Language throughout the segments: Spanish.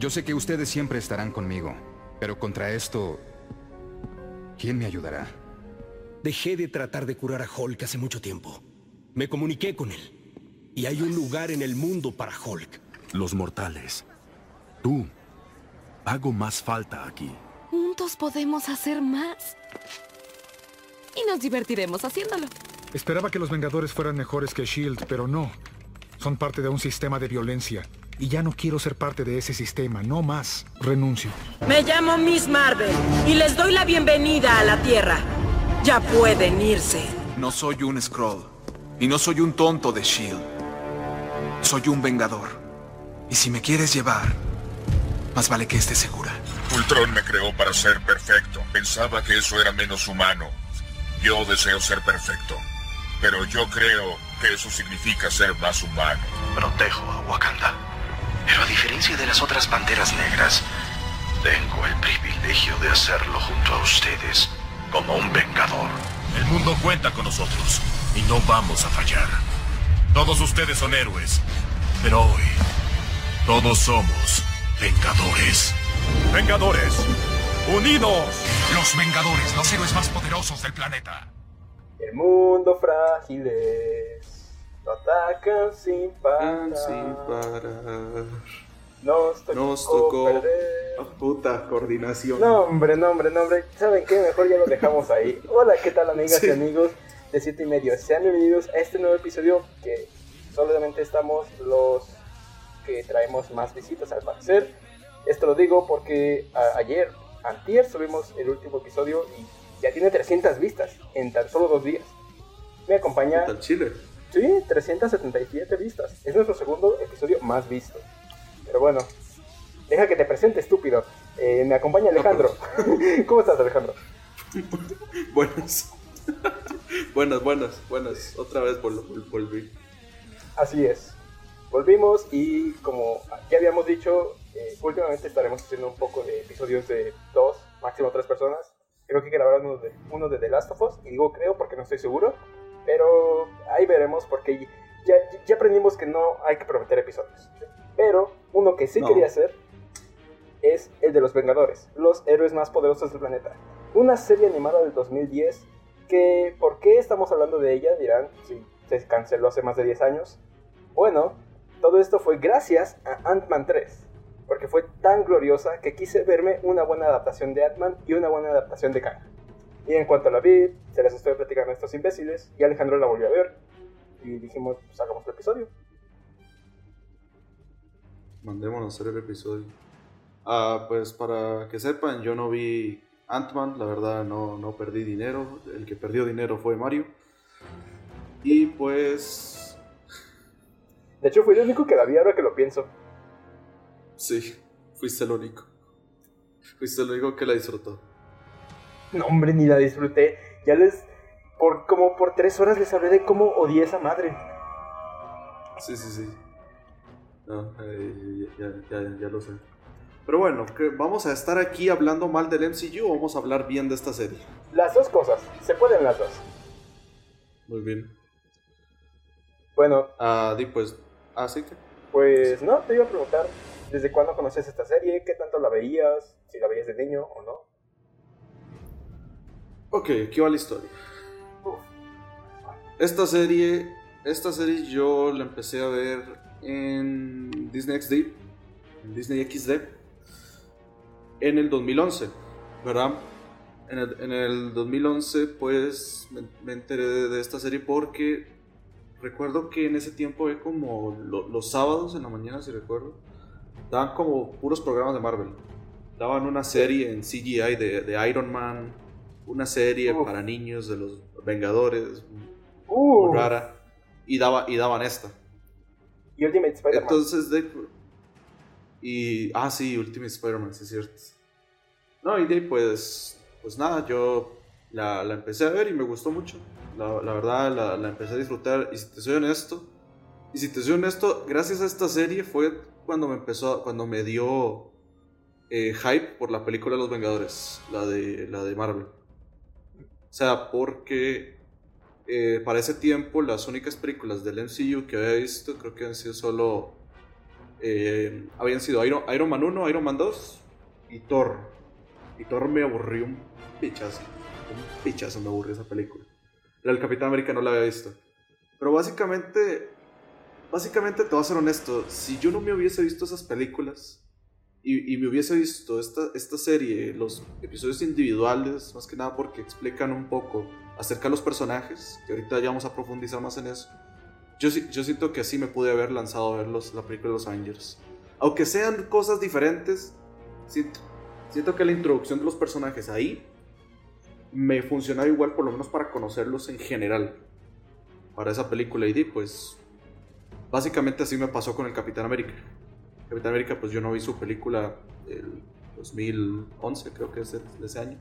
Yo sé que ustedes siempre estarán conmigo, pero contra esto, ¿quién me ayudará? Dejé de tratar de curar a Hulk hace mucho tiempo. Me comuniqué con él. Y hay un lugar en el mundo para Hulk. Los mortales. Tú. Hago más falta aquí. Juntos podemos hacer más. Y nos divertiremos haciéndolo. Esperaba que los Vengadores fueran mejores que Shield, pero no. Son parte de un sistema de violencia. Y ya no quiero ser parte de ese sistema, no más. Renuncio. Me llamo Miss Marvel y les doy la bienvenida a la Tierra. Ya pueden irse. No soy un Skrull. Y no soy un tonto de Shield. Soy un Vengador. Y si me quieres llevar, más vale que estés segura. Ultron me creó para ser perfecto. Pensaba que eso era menos humano. Yo deseo ser perfecto. Pero yo creo que eso significa ser más humano. Protejo a Wakanda. Pero a diferencia de las otras panteras negras, tengo el privilegio de hacerlo junto a ustedes, como un vengador. El mundo cuenta con nosotros y no vamos a fallar. Todos ustedes son héroes, pero hoy todos somos vengadores. Vengadores, unidos. Los Vengadores, los héroes más poderosos del planeta. El mundo frágil es. Lo atacan sin parar. Sin parar. Nos tocó, Nos tocó perder. a puta coordinación. No, hombre, no, hombre, no, hombre. ¿Saben qué? Mejor ya lo dejamos ahí. Hola, ¿qué tal, amigas Sí. y amigos de 7 y medio? Sean bienvenidos a este nuevo episodio que solamente estamos los que traemos más visitas al parecer. Esto lo digo porque ayer, antier, subimos el último episodio y ya tiene 300 vistas en tan solo dos días. Me acompaña... Chile. Sí, 377 vistas. Es nuestro segundo episodio más visto. Pero bueno, deja que te presente, estúpido. Eh, me acompaña Alejandro. ¿Cómo estás, Alejandro? Buenas. buenas, buenas, buenas. Otra vez vol- vol- volví. Así es. Volvimos y como ya habíamos dicho, eh, últimamente estaremos haciendo un poco de episodios de dos, máximo tres personas. Creo que hay que grabar uno de, uno de The Last of Us, y digo creo porque no estoy seguro, pero ahí veremos porque ya, ya aprendimos que no hay que prometer episodios. Pero uno que sí No. quería hacer es el de los Vengadores, los héroes más poderosos del planeta. Una serie animada del 2010 que, ¿por qué estamos hablando de ella? Dirán, si se canceló hace más de 10 años. Bueno, todo esto fue gracias a Ant-Man 3, porque fue tan gloriosa que quise verme una buena adaptación de Ant-Man y una buena adaptación de Kang. Y en cuanto la vi, se las estoy platicando a estos imbéciles y Alejandro la volvió a ver. Y dijimos, pues hagamos el episodio. Mandémonos a hacer el episodio. Ah, pues para que sepan, yo no vi Ant-Man, la verdad no, no perdí dinero. El que perdió dinero fue Mario. Y pues. De hecho, fui el único que la vi ahora que lo pienso. Sí, fuiste el único. Fuiste el único que la disfrutó. No, hombre, ni la disfruté. Ya les. Por, como por tres horas les hablé de cómo odié esa madre. Sí, sí, sí. No, eh, ya, ya, ya, ya lo sé. Pero bueno, ¿qué- ¿vamos a estar aquí hablando mal del MCU o vamos a hablar bien de esta serie? Las dos cosas, se pueden las dos. Muy bien. Bueno, Ah, di pues. Así que. pues no, te iba a preguntar, ¿desde cuándo conoces esta serie? ¿Qué tanto la veías? Si la veías de niño o no. Ok, aquí va la historia. Esta serie. Esta serie yo la empecé a ver en Disney XD. En Disney XD. En el 2011. ¿Verdad? En el, en el 2011 pues me, enteré de, esta serie porque recuerdo que en ese tiempo como lo- los sábados en la mañana, si recuerdo, daban como puros programas de Marvel. Daban una serie en CGI de Iron Man, una serie para niños de los Vengadores, Uh, muy rara, y, daba, y daban esta. y Ultimate Spider-Man. Entonces, de... Y... Ah, sí, Ultimate Spider-Man, sí es cierto. No, y de ahí, pues... Pues nada, yo la, la empecé a ver y me gustó mucho. La, la verdad, la, la empecé a disfrutar. Y si te soy honesto... Y si te soy honesto, gracias a esta serie fue cuando me empezó... Cuando me dio... eh, hype por la película de Los Vengadores. La de, la de Marvel. O sea, porque... eh, para ese tiempo las únicas películas del MCU que había visto creo que han sido solo eh, habían sido Iron, Iron Man 1, Iron Man 2 y Thor. Y Thor me aburrió un pichazo. Un pichazo me aburrió esa película. La Capitán América no la había visto. Pero básicamente, básicamente te voy a ser honesto, si yo no me hubiese visto esas películas y, y me hubiese visto esta, esta serie, los episodios individuales, más que nada porque explican un poco acerca de los personajes, que ahorita ya vamos a profundizar más en eso, yo, yo siento que así me pude haber lanzado a ver los, la película de los Avengers. Aunque sean cosas diferentes, siento, siento que la introducción de los personajes ahí me funcionaba igual, por lo menos para conocerlos en general. Para esa película y pues básicamente así me pasó con el Capitán América. Capitán América, pues yo no vi su película del 2011, creo que es de, de ese año.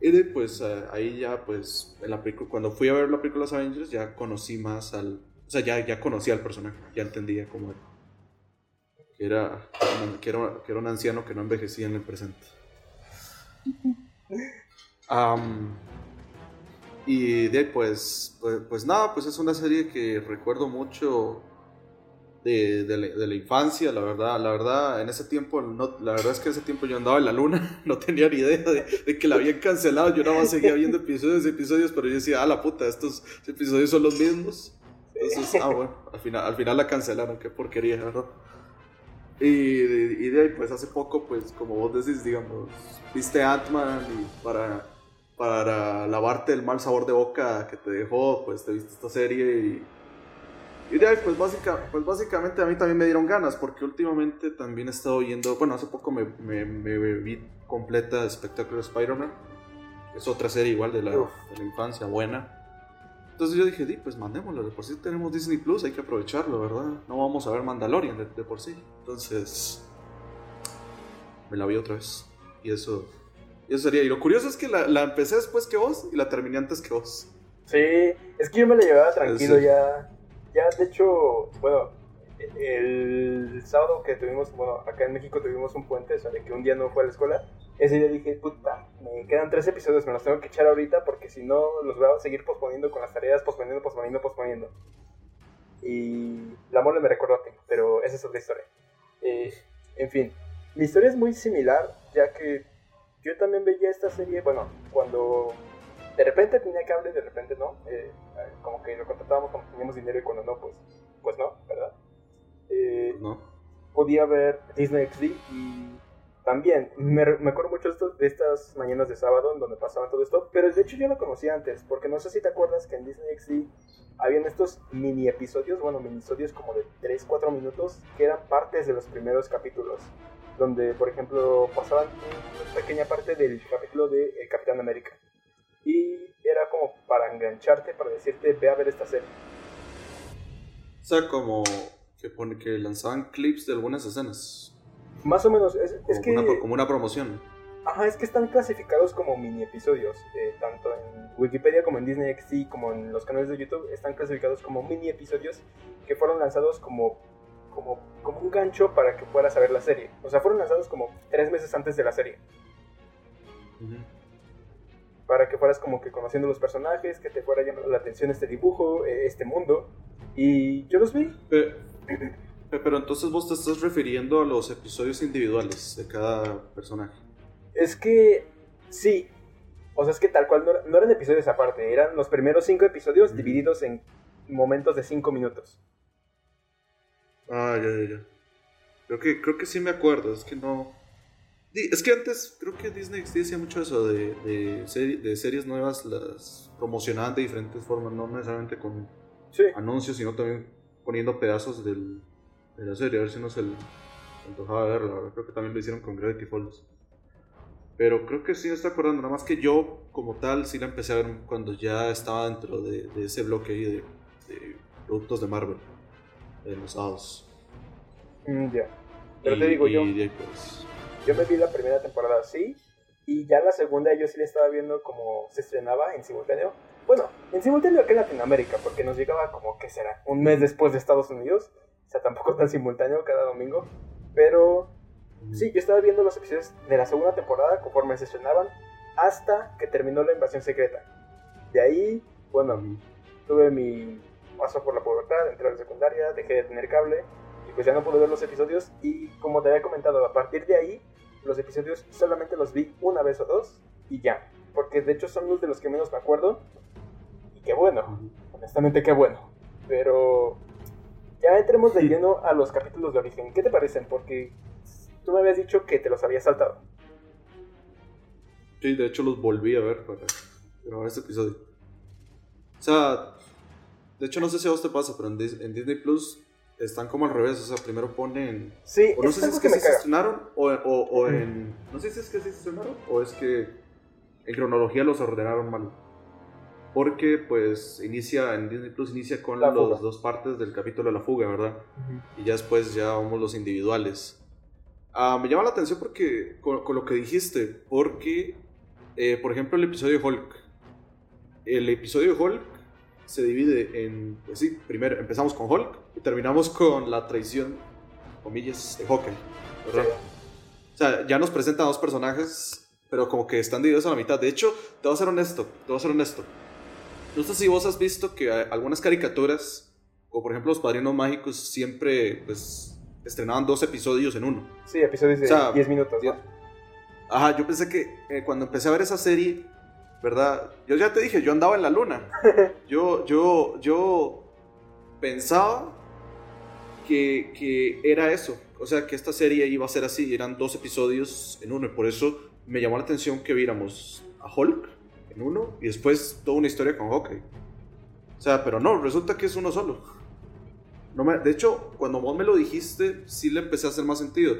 Y de, pues eh, ahí ya, pues, en la película, cuando fui a ver la película los Avengers, ya conocí más al. O sea, ya, ya conocí al personaje, ya entendía cómo era. Que era, que era, que era un anciano que no envejecía en el presente. Am, y de pues, pues, pues nada, pues es una serie que recuerdo mucho de, de la, infancia, la verdad, la verdad, en ese tiempo, no, la verdad es que ese tiempo yo andaba en la luna, no tenía ni idea de, que la habían cancelado, yo nada más seguía viendo episodios y episodios, pero yo decía, ah, la puta, estos episodios son los mismos. Entonces, ah, bueno, al final, al final la cancelaron, qué porquería, ¿verdad? Y de ahí, pues hace poco, pues como vos decís, digamos, viste Ant-Man y para, para lavarte el mal sabor de boca que te dejó, pues te viste esta serie y, y de ahí, pues, básica, pues básicamente a mí también me dieron ganas, porque últimamente también he estado viendo, bueno, hace poco me, me, me vi completa Spectacular Spider-Man, es otra serie igual de la, Uf. de la infancia, buena. Entonces yo dije, di, pues mandémoslo, de por sí tenemos Disney Plus, hay que aprovecharlo, ¿verdad? No vamos a ver Mandalorian de, de por sí. Entonces, me la vi otra vez. Y eso, y eso sería. Y lo curioso es que la, la empecé después que vos y la terminé antes que vos. Sí, es que yo me la llevaba tranquilo Sí. ya. Ya, de hecho, bueno, el sábado que tuvimos, bueno, acá en México tuvimos un puente, o sea, de que un día no fue a la escuela. Ese día dije, puta, me quedan tres episodios, me los tengo que echar ahorita porque si no los voy a seguir posponiendo con las tareas, posponiendo, posponiendo, posponiendo. Y la mole me recordó a ti, pero esa es otra historia. Eh, en fin, mi historia es muy similar, ya que yo también veía esta serie, bueno, cuando de repente tenía cable, de repente no. eh, como que lo contratábamos cuando teníamos dinero y cuando no, pues, pues no, ¿verdad? Eh, ¿No? podía ver Disney XD y también me, me acuerdo mucho de, esto- de estas mañanas de sábado en donde pasaban todo esto, pero de hecho yo lo conocía antes, porque no sé si te acuerdas que en Disney XD habían estos mini episodios, bueno, mini episodios como de 3, 4 minutos, que eran partes de los primeros capítulos, donde por ejemplo pasaban una pequeña parte del capítulo de El Capitán América. Y era como para engancharte, para decirte, ve a ver esta serie. O sea, como que, pone, que lanzaban clips de algunas escenas. Más o menos, es, es que... una, como una promoción. Ajá, es que están clasificados como mini episodios, eh, tanto en Wikipedia como en Disney XD, como en los canales de YouTube, están clasificados como mini episodios que fueron lanzados como, como, como un gancho para que puedas ver la serie. O sea, fueron lanzados como tres meses antes de la serie, para que fueras como que conociendo los personajes, que te fuera llamando la atención este dibujo, eh, este mundo. Y yo los vi. Pe- pe- Pero entonces vos te estás refiriendo a los episodios individuales de cada personaje. Es que sí. O sea, es que tal cual no, no eran episodios aparte, eran los primeros cinco episodios divididos en momentos de cinco minutos. Ah, ya, ya, ya. Creo que, creo que sí me acuerdo, es que no... Es que antes creo que Disney XD hacía mucho eso de, de, seri- de series nuevas, las promocionaban de diferentes formas, no necesariamente con anuncios, sino también poniendo pedazos del, de la serie, a ver si no se antojaba verla, creo que también lo hicieron con Gravity Falls. Pero creo que sí me está acordando, nada más que yo como tal sí la empecé a ver cuando ya estaba dentro de, de ese bloque ahí de, productos de Marvel, de los sábados. Mm, ya. Pero Y- te digo, y yo, pues, yo me vi la primera temporada así, y ya la segunda yo sí la estaba viendo como se estrenaba en simultáneo. Bueno, en simultáneo aquí en Latinoamérica, porque nos llegaba como, ¿qué será? Un mes después de Estados Unidos. O sea, tampoco tan simultáneo cada domingo. Pero sí, yo estaba viendo los episodios de la segunda temporada conforme se estrenaban hasta que terminó la invasión secreta. De ahí, bueno, tuve mi paso por la pubertad, entré a la secundaria, dejé de tener cable pues ya no pude ver los episodios y como te había comentado, a partir de ahí, los episodios solamente los vi una vez o dos y ya. Porque de hecho son los de los que menos me acuerdo. Y qué bueno, honestamente qué bueno. Pero ya entremos de lleno a los capítulos de origen. ¿Qué te parecen? Porque tú me habías dicho que te los habías saltado. Sí, de hecho los volví a ver para grabar este episodio. O sea, de hecho no sé si a vos te pasa, pero en Disney Plus están como al revés. O sea, primero ponen. Sí, o no sé si es que se estrenaron o, o, o en. No sé si es que se estrenaron o es que en cronología los ordenaron mal. Porque, pues, inicia, en Disney Plus inicia con La las dos partes del capítulo de la fuga, ¿verdad? Y ya después ya vamos los individuales. Ah, me llama la atención porque, con, con lo que dijiste, porque, eh, por ejemplo, el episodio de Hulk. El episodio de Hulk se divide en, pues sí, primero empezamos con Hulk y terminamos con la traición, comillas, de Hawkeye, ¿verdad? O sea, ya nos presentan dos personajes, pero como que están divididos a la mitad. De hecho, te voy a ser honesto, te voy a ser honesto. No sé si vos has visto que algunas caricaturas, o por ejemplo los Padrinos Mágicos, siempre pues estrenaban dos episodios en uno. Sí, episodios de O sea, 10 minutos. ¿no? Ajá, yo pensé que eh, cuando empecé a ver esa serie, ¿verdad? Yo ya te dije, yo andaba en la luna. Yo, yo, yo pensaba que, que era eso. O sea, que esta serie iba a ser así, eran dos episodios en uno. Y por eso me llamó la atención que viéramos a Hulk en uno y después toda una historia con Hawkeye. O sea, pero no, resulta que es uno solo. No me, de hecho, cuando vos me lo dijiste, sí le empecé a hacer más sentido.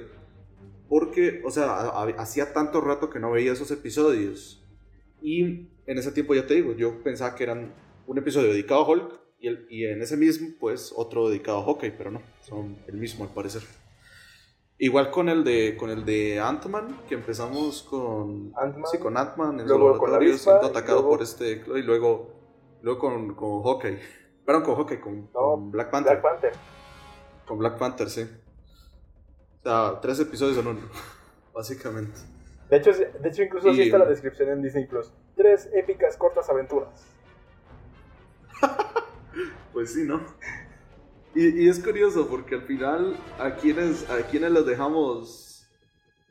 Porque, o sea, hacía tanto rato que no veía esos episodios. Y en ese tiempo, ya te digo, yo pensaba que eran un episodio dedicado a Hulk y, el- y en ese mismo, pues, otro dedicado a Hawkeye, pero no, son el mismo al parecer. Igual con el de con el de Ant-Man, que empezamos con Ant-Man, sí, con Ant-Man en luego con la avispa, siendo atacado luego- por este y luego luego con, con Hawkeye. Perdón, con Hawkeye, con, con Black Panther. Black Panther. Con Black Panther, sí. O sea, tres episodios en uno, básicamente. De hecho, de hecho incluso así está la descripción en Disney Plus. Tres épicas cortas aventuras. Pues sí, ¿no? Y, y es curioso porque al final a quienes, a quienes les dejamos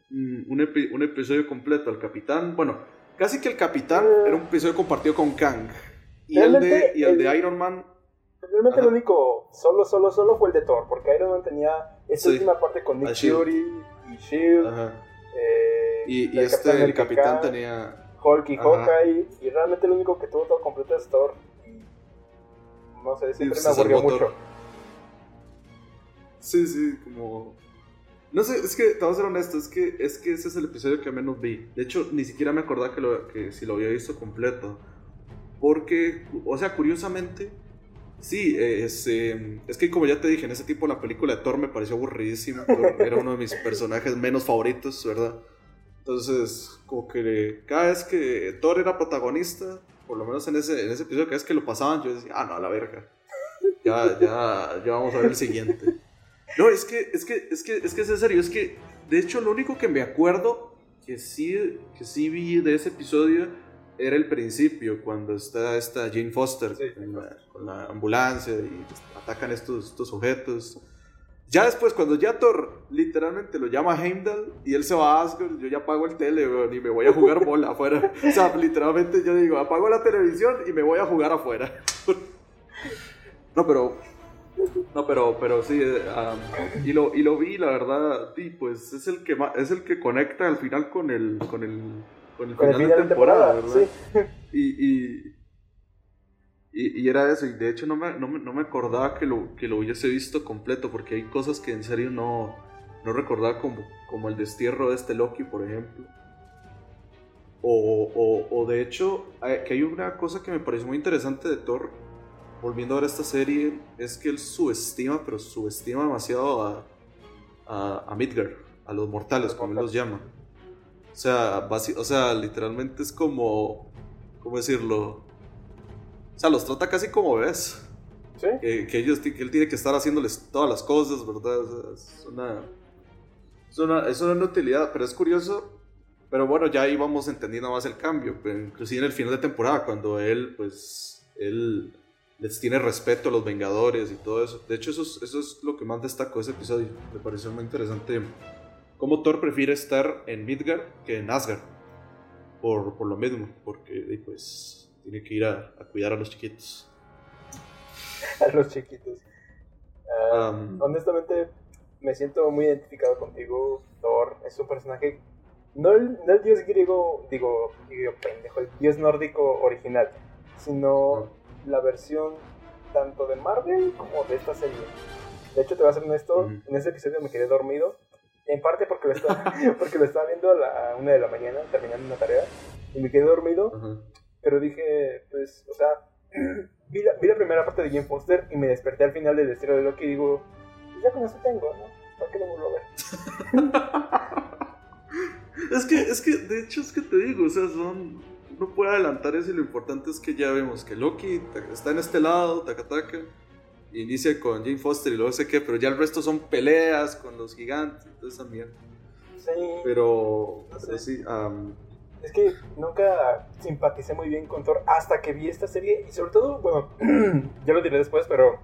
mm, un, epi- un episodio completo al capitán, bueno, casi que el capitán era un episodio compartido con Kang. Y el de, y el de Iron Man, Realmente el único solo, solo, solo fue el de Thor, porque Iron Man tenía esta Sí. última parte con Nick. Fury y Shield. eh, y, este, Capitán el capitán tenía... Hulk y. Hawkeye, y realmente el único que tuvo todo completo es Thor. Y no sé, siempre me aburrió mucho. Thor. Sí, sí, como... No sé, es que, te voy a ser honesto, es que, es que ese es el episodio que menos vi. De hecho, ni siquiera me acordaba que, lo, que si lo había visto completo. Porque, o sea, curiosamente, sí, es, eh, es que como ya te dije, en ese tipo la película de Thor me pareció aburridísima. Era uno de mis personajes menos favoritos, ¿verdad? Entonces, como que cada vez que Thor era protagonista, por lo menos en ese, en ese episodio, cada vez que lo pasaban, yo decía, ah, no, a la verga. Ya, ya, ya vamos a ver el siguiente. No, es que, es que, es que, es que es en serio, es que, de hecho, lo único que me acuerdo que sí, que sí vi de ese episodio era el principio, cuando está esta Jane Foster con, la, con la ambulancia y atacan estos, estos sujetos. Ya después, cuando ya Thor literalmente lo llama Heimdall y él se va a Asgard, yo ya apago el tele, weón, y me voy a jugar bola afuera. O sea, literalmente yo digo, apago la televisión y me voy a jugar afuera. No, pero. No, pero, pero sí. um, y, lo, y lo vi, la verdad, sí, pues es el que es el que conecta al final con el. con el. con el Con el final de temporada, temporada, ¿verdad? Y, y, y, y era eso, y de hecho no me, no me, no me acordaba que lo, que lo hubiese visto completo, porque hay cosas que en serio no, no recordaba, como, como el destierro de este Loki, por ejemplo. O, o, o de hecho, hay- que hay una cosa que me pareció muy interesante de Thor, volviendo a ver esta serie, es que él subestima, pero subestima demasiado a, a, a Midgard, a los mortales, como él los llama. O sea, o sea, literalmente es como, ¿cómo decirlo? Sea, los trata casi como bebés. Que, que ellos, que él tiene que estar haciéndoles todas las cosas, ¿verdad? O sea, es una, es una, es una inutilidad, pero es curioso. Pero bueno, ya ahí vamos entendiendo más el cambio. inclusive en el final de temporada, cuando él, pues, él les tiene respeto a los Vengadores y todo eso. De hecho, eso es, eso es lo que más destaco de ese episodio. Me pareció muy interesante cómo Thor prefiere estar en Midgard que en Asgard. Por, por lo mismo, porque pues tiene que ir a, a cuidar a los chiquitos. a los chiquitos. Ah, honestamente, me siento muy identificado contigo. Thor es un personaje. No el, no el dios griego, digo, digo, pendejo, el dios nórdico original, sino la versión tanto de Marvel como de esta serie. De hecho, te voy a ser honesto, en ese episodio me quedé dormido. En parte porque lo estaba, porque lo estaba viendo a la una de la mañana, terminando una tarea, y me quedé dormido. Pero dije, pues, o sea, vi la, vi la, primera parte de Jane Foster y me desperté al final del estilo de Loki y digo, pues ya con eso tengo, ¿no? ¿Para qué lo vuelvo a ver? es que, es que, de hecho, es que te digo, o sea, son. No puedo adelantar eso y lo importante es que ya vemos que Loki está en este lado, taca taca, inicia con Jane Foster y luego sé qué, pero ya el resto son peleas con los gigantes, entonces también. Sí. Pero, no sé. pero sí, um, es que nunca simpaticé muy bien con Thor hasta que vi esta serie y sobre todo, bueno, ya lo diré después, pero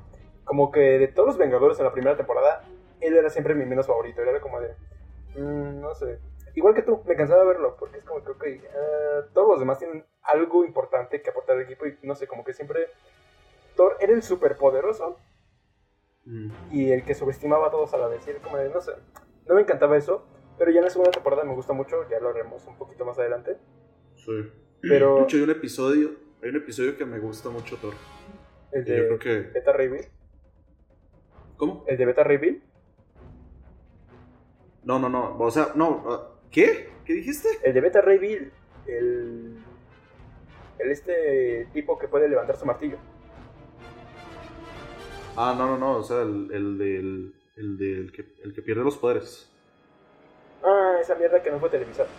como que de todos los Vengadores en la primera temporada, él era siempre mi menos favorito, era como de, mm, no sé, igual que tú, me cansaba de verlo, porque es como que, ok, uh, todos los demás tienen algo importante que aportar al equipo y no sé, como que siempre Thor era el superpoderoso mm. y el que subestimaba a todos a la vez, y era como de, no sé, no me encantaba eso. Pero ya en la segunda temporada me gusta mucho, ya lo haremos un poquito más adelante. Sí. Pero... De hecho, hay un episodio, hay un episodio que me gusta mucho, Thor. ¿El de creo que... Beta Ray ¿Cómo? ¿El de Beta Ray No, no, no. O sea, no. Ah, ¿Qué? ¿Qué dijiste? El de Beta Ray Bill. El. El este tipo que puede levantar su martillo. Ah, no, no, no. O sea, el, el del. El, del que, el que pierde los poderes. Ah, esa mierda que no fue televisada.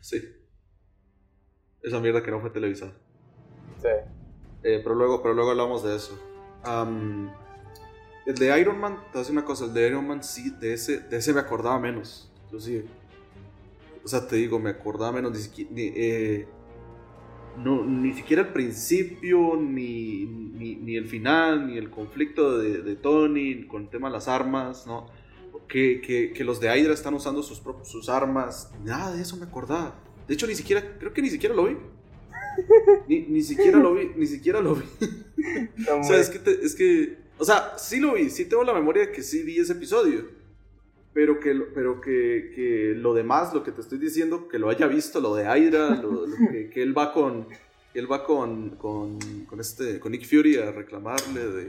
Sí. Esa mierda que no fue televisada. Sí. Eh, pero, luego, pero luego hablamos de eso. el de Iron Man, te voy a decir una cosa, el de Iron Man sí, de ese, de ese me acordaba menos. Yo sí. O sea, te digo, me acordaba menos. Ni siquiera, ni, eh, no, ni siquiera el principio, ni, ni, el final, ni el conflicto de, de Tony con el tema de las armas, ¿no? Que, que, los de Hydra están usando sus, sus armas. Nada de eso me acordaba. De hecho, ni siquiera, creo que ni siquiera lo vi. Ni, ni siquiera lo vi, ni siquiera lo vi. o sea, es que, es que, o sea, sí lo vi, sí tengo la memoria de que sí vi ese episodio. Pero que, pero que, que lo demás, lo que te estoy diciendo, que lo haya visto, lo de Hydra, lo, que, que, él va con, él va con, con, con, este, con Nick Fury a reclamarle de,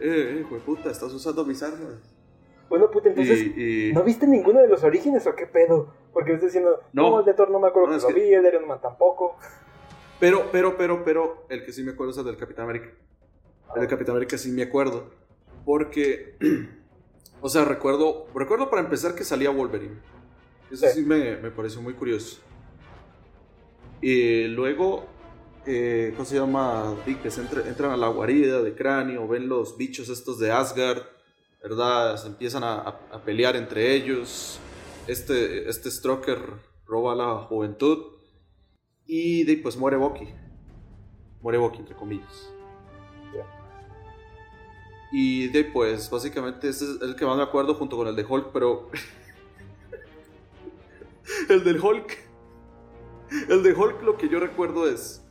eh, eh, puta, estás usando mis armas. Bueno, puta, entonces, ¿no viste ninguno de los orígenes o qué pedo? Porque estás diciendo, no, el de Thor no me acuerdo no, que lo vi, el de Iron Man tampoco. Pero, pero, pero, pero, el que sí me acuerdo es el del Capitán América. El del Capitán América sí me acuerdo. Porque, o sea, recuerdo, recuerdo para empezar que salía Wolverine. Eso sí, me, me, pareció muy curioso. Y luego, eh, ¿cómo se llama? Entran a la guarida de cráneo, ven los bichos estos de Asgard ¿verdad? Se empiezan a, pelear entre ellos. Este, este Stroker roba la juventud. Y de, pues muere Bucky. Muere Bucky, entre comillas. Y de pues básicamente este es el que más me acuerdo junto con el de Hulk, pero... el del Hulk. El de Hulk lo que yo recuerdo es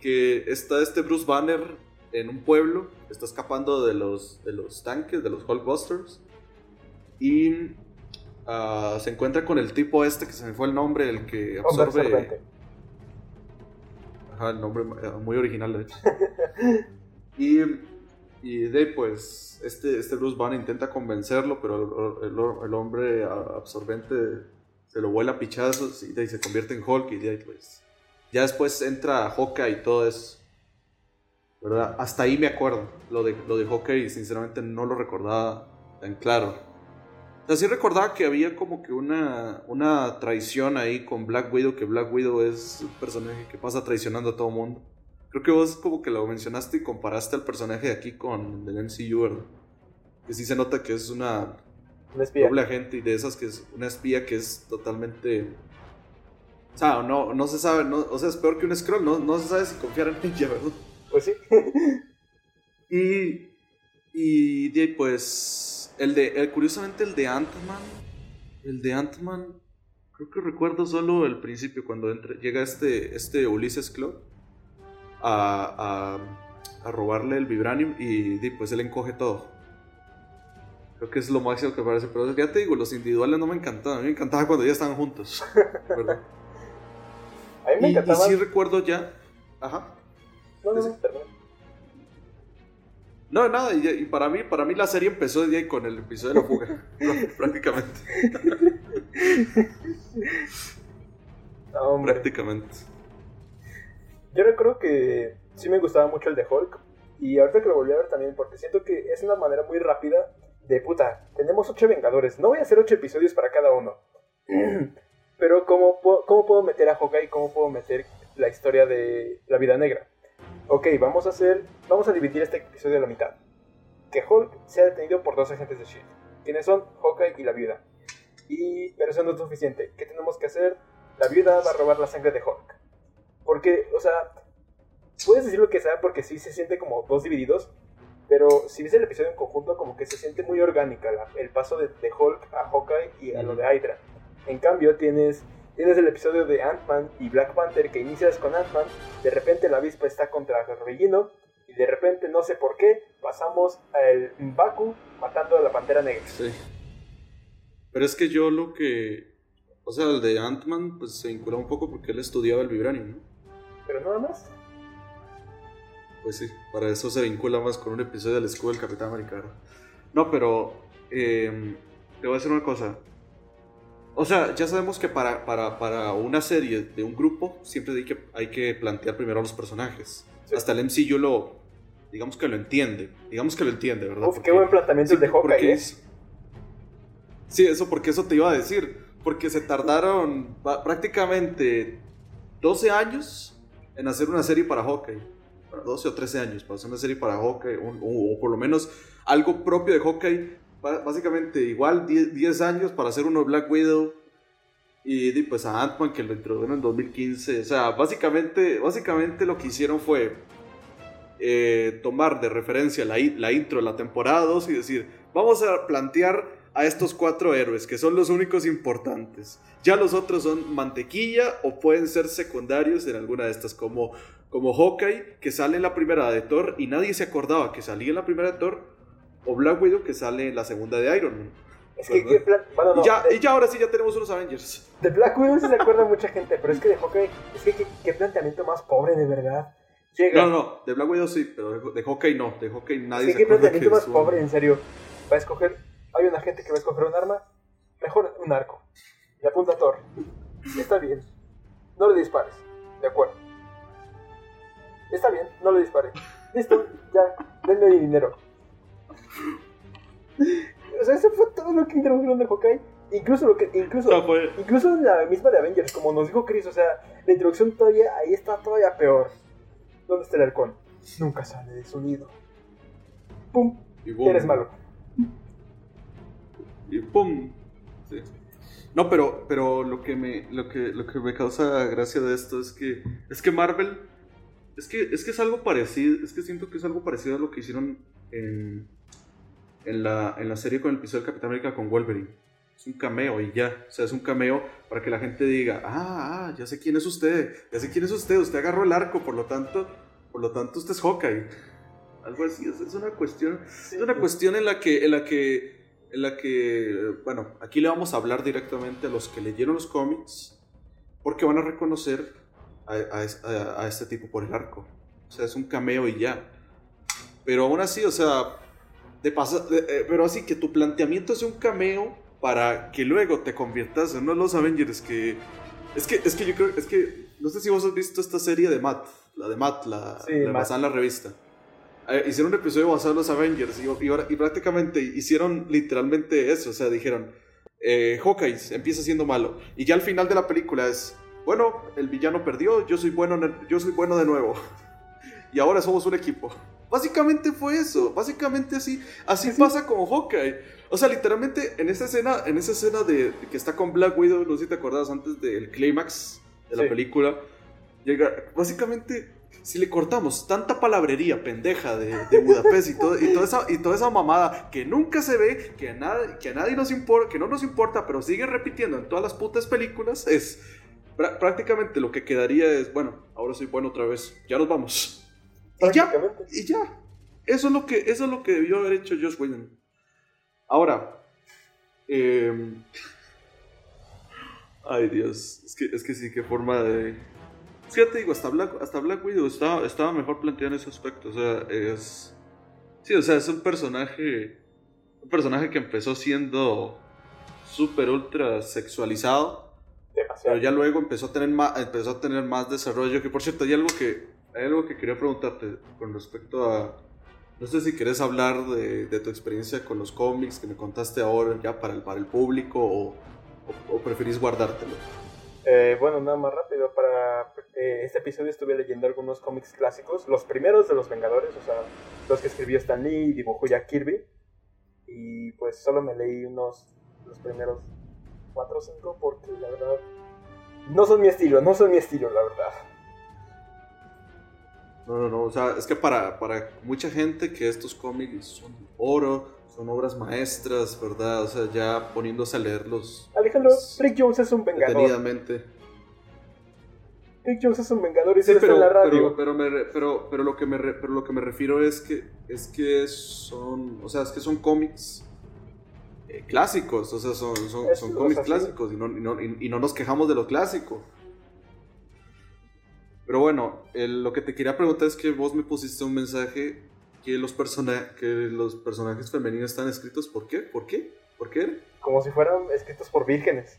que está este Bruce Banner en un pueblo, está escapando de los, de los tanques, de los Hulkbusters, y ah, se encuentra con el tipo este que se me fue el nombre, el que absorbe... Ajá, el nombre eh, muy original de hecho. y, y de pues, este, este Bruce Banner intenta convencerlo, pero el, hombre absorbente se lo vuela a pichazos y, se convierte en Hulk y de pues... Ya después entra Hawkeye y todo eso. ¿Verdad? Hasta ahí me acuerdo. Lo de, lo de hockey, sinceramente, no lo recordaba tan claro. O sí recordaba que había como que una, una traición ahí con Black Widow, que Black Widow es un personaje que pasa traicionando a todo mundo. Creo que vos como que lo mencionaste y comparaste al personaje de aquí con el MCU, ¿verdad? Que sí se nota que es una, doble agente y de esas que es una espía que es totalmente... O sea, no, no se sabe, no, o sea, es peor que un scroll, no, no se sabe si confiar en ella, ¿verdad? Pues sí. y, y de pues, el de, el- curiosamente el de Ant-Man, el de Ant-Man, creo que recuerdo solo el principio, cuando entra- llega este, este Ulises Club a, a, a robarle el Vibranium y de, pues él encoge todo. Creo que es lo máximo que parece, pero ya te digo, los individuales no me encantaban, a mí me encantaba cuando ya estaban juntos, ¿verdad? A mí me Y, y encantaba. sí recuerdo ya, ajá. No, no, nada, y, y para mí, para mí la serie empezó desde ahí con el episodio de la fuga, prácticamente. No, prácticamente. Yo recuerdo que sí me gustaba mucho el de Hulk. Y ahorita que lo volví a ver también, porque siento que es una manera muy rápida de puta. Tenemos ocho Vengadores. No voy a hacer ocho episodios para cada uno. Pero ¿cómo, puedo- ¿cómo puedo meter a Hawkeye? ¿Cómo puedo meter la historia de la vida negra? Ok, vamos a hacer. Vamos a dividir este episodio a la mitad. Que Hulk sea detenido por dos agentes de Shield. Quienes son Hawkeye y la viuda. Y. Pero eso no es suficiente. ¿Qué tenemos que hacer? La viuda va a robar la sangre de Hulk. Porque, o sea, puedes decir lo que sea porque sí se siente como dos divididos, pero si ves el episodio en conjunto, como que se siente muy orgánica la- el paso de, de Hulk a Hawkeye y a lo de Hydra. En cambio, tienes, tienes el episodio de Ant-Man y Black Panther que inicias con Ant-Man, de repente la avispa está contra el relleno, y de repente, no sé por qué, pasamos al Mbaku matando a la pantera negra. Sí. Pero es que yo lo que. O sea, el de Ant-Man, pues se vincula un poco porque él estudiaba el Vibranium, ¿no? Pero nada más. Pues sí, para eso se vincula más con un episodio del escudo del Capitán Americano. No, pero. eh, te voy a decir una cosa. O sea, ya sabemos que para, para, para una serie de un grupo siempre hay que, hay que plantear primero a los personajes. Hasta el MCU lo. Digamos que lo entiende. Digamos que lo entiende, ¿verdad? Uf, qué buen planteamiento el de Hawkeye, ¿eh? es- Sí, eso porque eso te iba a decir. Porque se tardaron prácticamente 12 años en hacer una serie para Hawkeye. Bueno, 12 o 13 años para hacer una serie para Hawkeye. o por lo menos algo propio de Hawkeye. Básicamente igual 10, 10 años para hacer uno Black Widow. Y pues a Ant-Man que lo introdujeron en 2015. O sea, básicamente, básicamente lo que hicieron fue eh, tomar de referencia la, la intro de la temporada 2 y decir, vamos a plantear a estos cuatro héroes, que son los únicos importantes. Ya los otros son mantequilla o pueden ser secundarios en alguna de estas, como, como Hawkeye, que sale en la primera de Thor y nadie se acordaba que salía en la primera de Thor, o Black Widow, que sale en la segunda de Iron Man. Es que, plan- bueno, no, y, ya, de- y ya ahora sí ya tenemos unos Avengers. De Black Widow se acuerda mucha gente, pero es que de Hawkeye, es que qué, planteamiento más pobre de verdad. Llega, No, no, de Black Widow sí, pero de, de Hawkeye no, de Hawkeye es nadie que se qué que planteamiento más pobre, en serio. Va a escoger, hay una gente que va a escoger un arma, mejor un arco. Y apunta a Thor. Está bien, no le dispares, de acuerdo. Está bien, no le dispares. Listo, ya, denme mi dinero. O sea, eso fue todo lo que introdujeron de Hawkeye. Incluso lo que, incluso, No, fue- incluso en la misma de Avengers, como nos dijo Chris, o sea, la introducción todavía, ahí está todavía peor. ¿Dónde está el halcón? Nunca sale de su nido. ¡Pum! Y boom. Eres malo. y ¡pum! Sí. No, pero, pero lo que me, lo que, lo que me causa gracia de esto es que, es que Marvel, es que, es que es algo parecido, es que siento que es algo parecido a lo que hicieron en, en la, en la serie con el episodio del Capitán América con Wolverine. Es un cameo y ya, o sea, es un cameo para que la gente diga, ah, ah, ya sé quién es usted, ya sé quién es usted, usted agarró el arco, por lo tanto, por lo tanto usted es Hawkeye. Algo así, es, es una cuestión, es una cuestión en la que, en la que, en la que, bueno, aquí le vamos a hablar directamente a los que leyeron los cómics, porque van a reconocer a, a es- a- a este tipo por el arco. O sea, es un cameo y ya. Pero aún así, o sea, de pasa, de- eh, pero así que tu planteamiento es un cameo para que luego te conviertas en uno de los Avengers que... Es que, es que yo creo, es que, no sé si vos has visto esta serie de Matt, la de Matt, la, Sí, la Matt. basada en la revista. Eh, hicieron un episodio basado en los Avengers y, y y prácticamente hicieron literalmente eso, o sea, dijeron, eh, Hawkeye empieza siendo malo y ya al final de la película es, bueno, el villano perdió, yo soy bueno, yo soy bueno de nuevo y ahora somos un equipo. Básicamente fue eso, básicamente así, así pasa con Hawkeye. O sea, literalmente en esa escena, en esa escena de, de que está con Black Widow, no sé si te acordabas antes del clímax de la Sí. película, llega, básicamente si le cortamos tanta palabrería pendeja de, de Budapest y, todo, y, toda esa, y toda esa mamada que nunca se ve, que a, nada, que a nadie nos importa, que no nos importa, pero sigue repitiendo en todas las putas películas, es prá- prácticamente lo que quedaría es, bueno, ahora soy bueno otra vez, ya nos vamos. Y ya, y ya. Eso es lo que, eso es lo que debió haber hecho Josh Whedon. Ahora, eh, ay Dios, es que, es que sí, qué forma de... Es que ya te digo, hasta Black, hasta Black Widow estaba, estaba mejor planteado en ese aspecto. O sea, es. Sí, o sea, es un personaje. Un personaje que empezó siendo súper ultra sexualizado. Pero ya luego empezó a tener más, empezó a tener más desarrollo. Que por cierto, hay algo que. Hay algo que quería preguntarte con respecto a. No sé si querés hablar de, tu experiencia con los cómics que me contaste ahora ya para el, para el público o, o, o preferís guardártelo. Eh, bueno, nada más rápido. Para eh, este episodio estuve leyendo algunos cómics clásicos, los primeros de los Vengadores, o sea, los que escribió Stan Lee y dibujó Jack Kirby. Y pues solo me leí unos, los primeros 4 o 5 porque la verdad no son mi estilo, no son mi estilo, la verdad. No, no, no, o sea, es que para, para mucha gente que estos cómics son oro, son obras maestras, ¿verdad? O sea, ya poniéndose a leerlos Alejandro, Rick Jones es un vengador. detenidamente. Rick Jones es un vengador y Sí, se está pero, en la radio. pero, pero, me pero, pero lo que me pero lo que me refiero es que es que son, o sea, es que son cómics eh, clásicos, o sea, son, son, son cómics clásicos y no, y, no, y- y no nos quejamos de lo clásico. Pero bueno, el- lo que te quería preguntar es que vos me pusiste un mensaje que los, persona que los personajes femeninos están escritos, ¿por qué? ¿Por qué? ¿Por qué? Como si fueran escritos por vírgenes.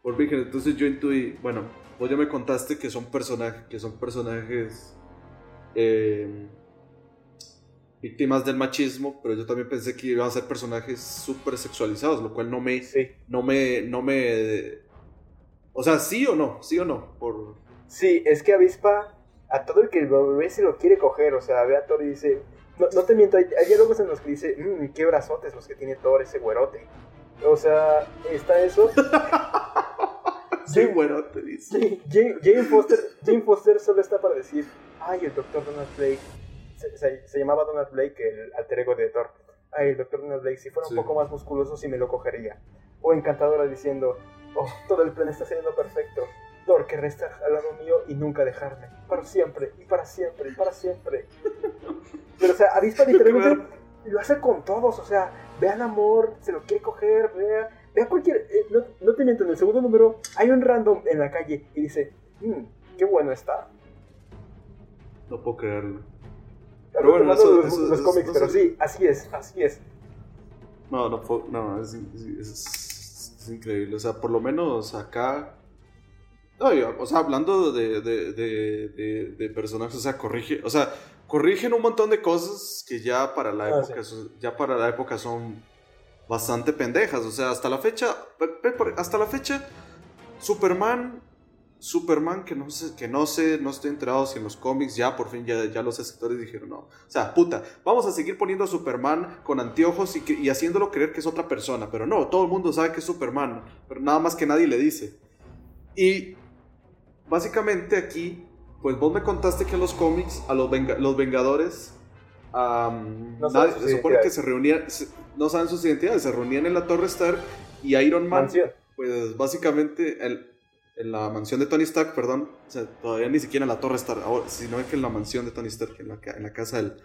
Por virgen, entonces yo intuí, bueno, vos ya me contaste que son personajes, que son personajes eh, víctimas del machismo, pero yo también pensé que iban a ser personajes súper sexualizados, lo cual no me, no me, no me, o sea, sí o no, sí o no, por, Sí, es que Avispa, a todo el que lo ve se lo quiere coger, o sea, ve a Thor y dice, no, no te miento, hay, hay diálogos en los que dice, mmm, qué brazotes los que tiene Thor, ese güerote. O sea, está eso. Sí, güerote, dice. Sí, Jane, Jane Foster, Jane Foster solo está para decir, ay, el doctor Donald Blake, se, se- se llamaba Donald Blake, el alter ego de Thor. Ay, el doctor Donald Blake, si fuera Sí. un poco más musculoso, sí me lo cogería. O encantadora diciendo, oh, todo el plan está saliendo perfecto. Thor querrá estar al lado mío y nunca dejarme. Para siempre, y para siempre, y para siempre. Pero, o sea, Avispa literalmente lo hace con todos. O sea, ve al amor, se lo quiere coger, vea, vea cualquier. eh, no, no te miento, en el segundo número hay un random en la calle y dice, mmm, qué bueno está. no puedo creerlo. Pero bueno, eso- los, eso- los eso- cómics, pero sí, así es, así es. No, no, puedo- no, es, es- es- es increíble. O sea, por lo menos acá. No, yo- o sea, hablando de, de, de, personajes, o sea, corrige, o sea, corrigen un montón de cosas que ya para la Ah, época, son- ya para la época son bastante pendejas. O sea, hasta la fecha, hasta la fecha, Superman, Superman que no sé, que no sé, no estoy enterado si en los cómics ya por fin ya, ya los escritores dijeron no. O sea, puta, vamos a seguir poniendo a Superman con anteojos y, que- y haciéndolo creer que es otra persona. Pero no, todo el mundo sabe que es Superman, pero nada más que nadie le dice. Y básicamente aquí, pues vos me contaste que en los cómics, a los, venga- los Vengadores, No nadie- sus se supone que se reunían, se- no saben sus identidades, se reunían en la Torre Stark y Iron Man, Mansión. pues básicamente el- en la mansión de Tony Stark, perdón, o sea, todavía ni siquiera en la Torre Stark, ahora, sino que en la mansión de Tony Stark, en la, en la casa del...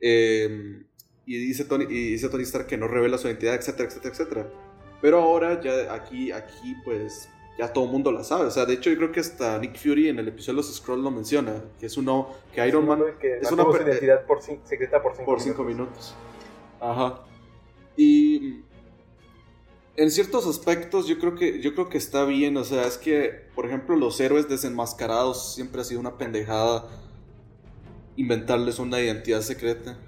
eh, y, dice Tony, y dice Tony Stark que no revela su identidad, etcétera, etcétera, etcétera. Pero ahora ya aquí, aquí pues ya todo el mundo la sabe. O sea, de hecho yo creo que hasta Nick Fury en el episodio de los Scrolls lo menciona, que es uno, que Iron Man que es una su identidad por secreta por cinco por cinco minutos. Ajá. Y en ciertos aspectos yo creo que yo creo que está bien, o sea, es que por ejemplo los héroes desenmascarados siempre ha sido una pendejada inventarles una identidad secreta.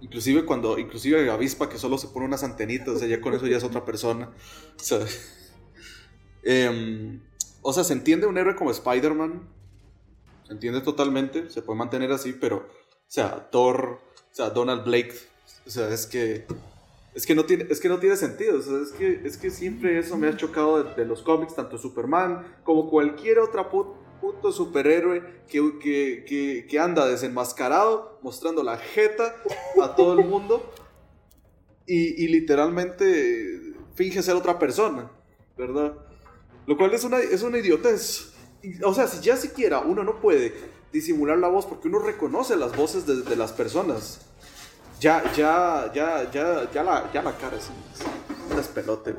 Inclusive cuando inclusive Avispa que solo se pone unas antenitas, o sea, ya con eso ya es otra persona. O sea, em, o sea, se entiende un héroe como Spider-Man, se entiende totalmente, se puede mantener así, pero, o sea, Thor, o sea, Donald Blake, o sea, es que, es que no tiene, es que no tiene sentido, o sea, es que, es que siempre eso me ha chocado de, los cómics, tanto Superman como cualquier otra put- puto superhéroe que, que, que, que anda desenmascarado, mostrando la jeta a todo el mundo y, y literalmente finge ser otra persona, ¿verdad? Lo cual es una, es una idiotez. O sea, si ya siquiera uno no puede disimular la voz porque uno reconoce las voces de, las personas, ya, ya, ya, ya, ya la, ya la cara es un despelote.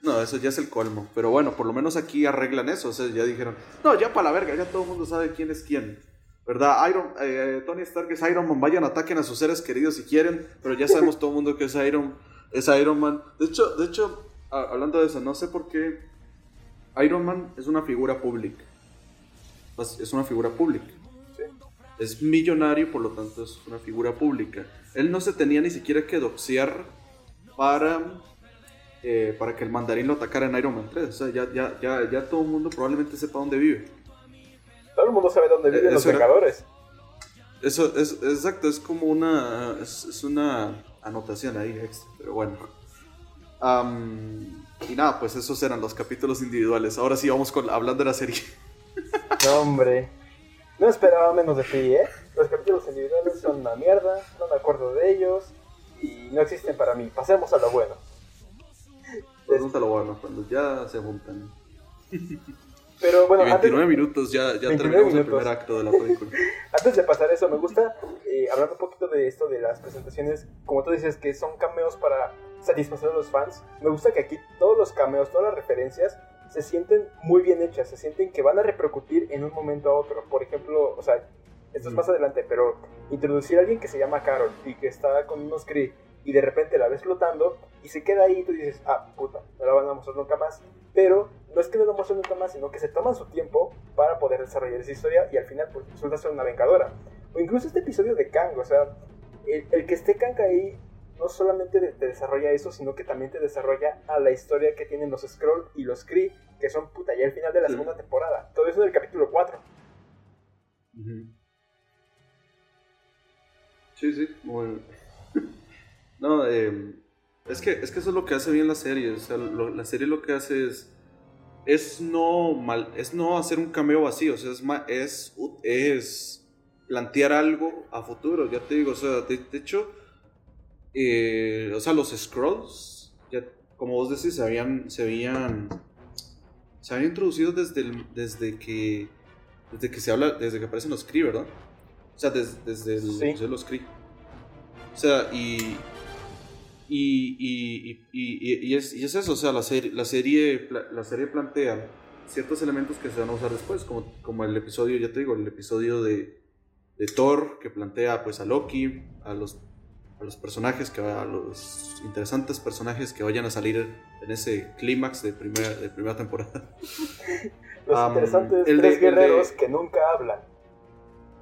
No, eso ya es el colmo. Pero bueno, por lo menos aquí arreglan eso. O sea, ya dijeron, no, ya para la verga, ya todo el mundo sabe quién es quién. ¿Verdad? Iron, eh, Tony Stark es Iron Man, vayan, ataquen a sus seres queridos si quieren, pero ya sabemos todo el mundo que es Iron, es Iron Man. De hecho, de hecho, hablando de eso, no sé por qué Iron Man es una figura pública. Es una figura pública. Es millonario, por lo tanto es una figura pública. Él no se tenía ni siquiera que doxear para, eh, para que el mandarín lo atacara en Iron Man 3. O sea, ya, ya, ya, ya todo el mundo probablemente sepa dónde vive. Todo el mundo sabe dónde viven Eh, los eso era- Vengadores. Eso es exacto, es como una es, es una anotación ahí extra, pero bueno. Am, y nada, pues esos eran los capítulos individuales. Ahora sí vamos con hablando de la serie. No, hombre. No esperaba menos de ti, ¿eh? Los capítulos individuales son una mierda, no me acuerdo de ellos y no existen para mí. Pasemos a lo bueno. Pregunta lo bueno, cuando ya se juntan. Pero bueno, y antes, 29 minutos ya, ya 29 terminamos el primer acto de la película. antes de pasar eso, me gusta eh, hablar un poquito de esto de las presentaciones. Como tú dices, que son cameos para satisfacer a los fans. Me gusta que aquí todos los cameos, todas las referencias se sienten muy bien hechas, se sienten que van a repercutir en un momento a otro. Por ejemplo, o sea, esto es más adelante, pero introducir a alguien que se llama Carol y que está con unos Kree y de repente la ves flotando y se queda ahí y tú dices, ah, puta, no la van a mostrar nunca más. Pero no es que no la muestren nunca más, sino que se toman su tiempo para poder desarrollar esa historia y al final pues, resulta ser una vengadora. O incluso este episodio de Kang, o sea, el, el que esté Kang ahí no solamente te desarrolla eso, sino que también te desarrolla a la historia que tienen los Skrull y los Kree, que son puta ya el final de la Sí. segunda temporada. Todo eso en el capítulo 4. Ujú. Sí, sí, bueno. No, eh, es, que, es que eso es lo que hace bien la serie. O sea, lo- la serie lo que hace es. Es no, mal, es no hacer un cameo vacío. O sea, es, es, es plantear algo a futuro. Ya te digo, o sea, de, de hecho, eh, o sea, los Scrolls, ya, como vos decís, se habían, se habían, se habían introducido desde, el- desde que, desde que se habla, desde que aparecen los Kree, ¿verdad? O sea, des- desde el Sí. de los Kree. O sea, y. Y, y, y, y- es, y es eso, o sea, la serie, la, serie, la serie plantea ciertos elementos que se van a usar después, como, como el episodio, ya te digo, el episodio de, de Thor, que plantea pues a Loki, a los, a los personajes, que, a los interesantes personajes que vayan a salir en ese clímax de primera, de primera temporada. Los interesantes el de- tres el de- guerreros que nunca hablan.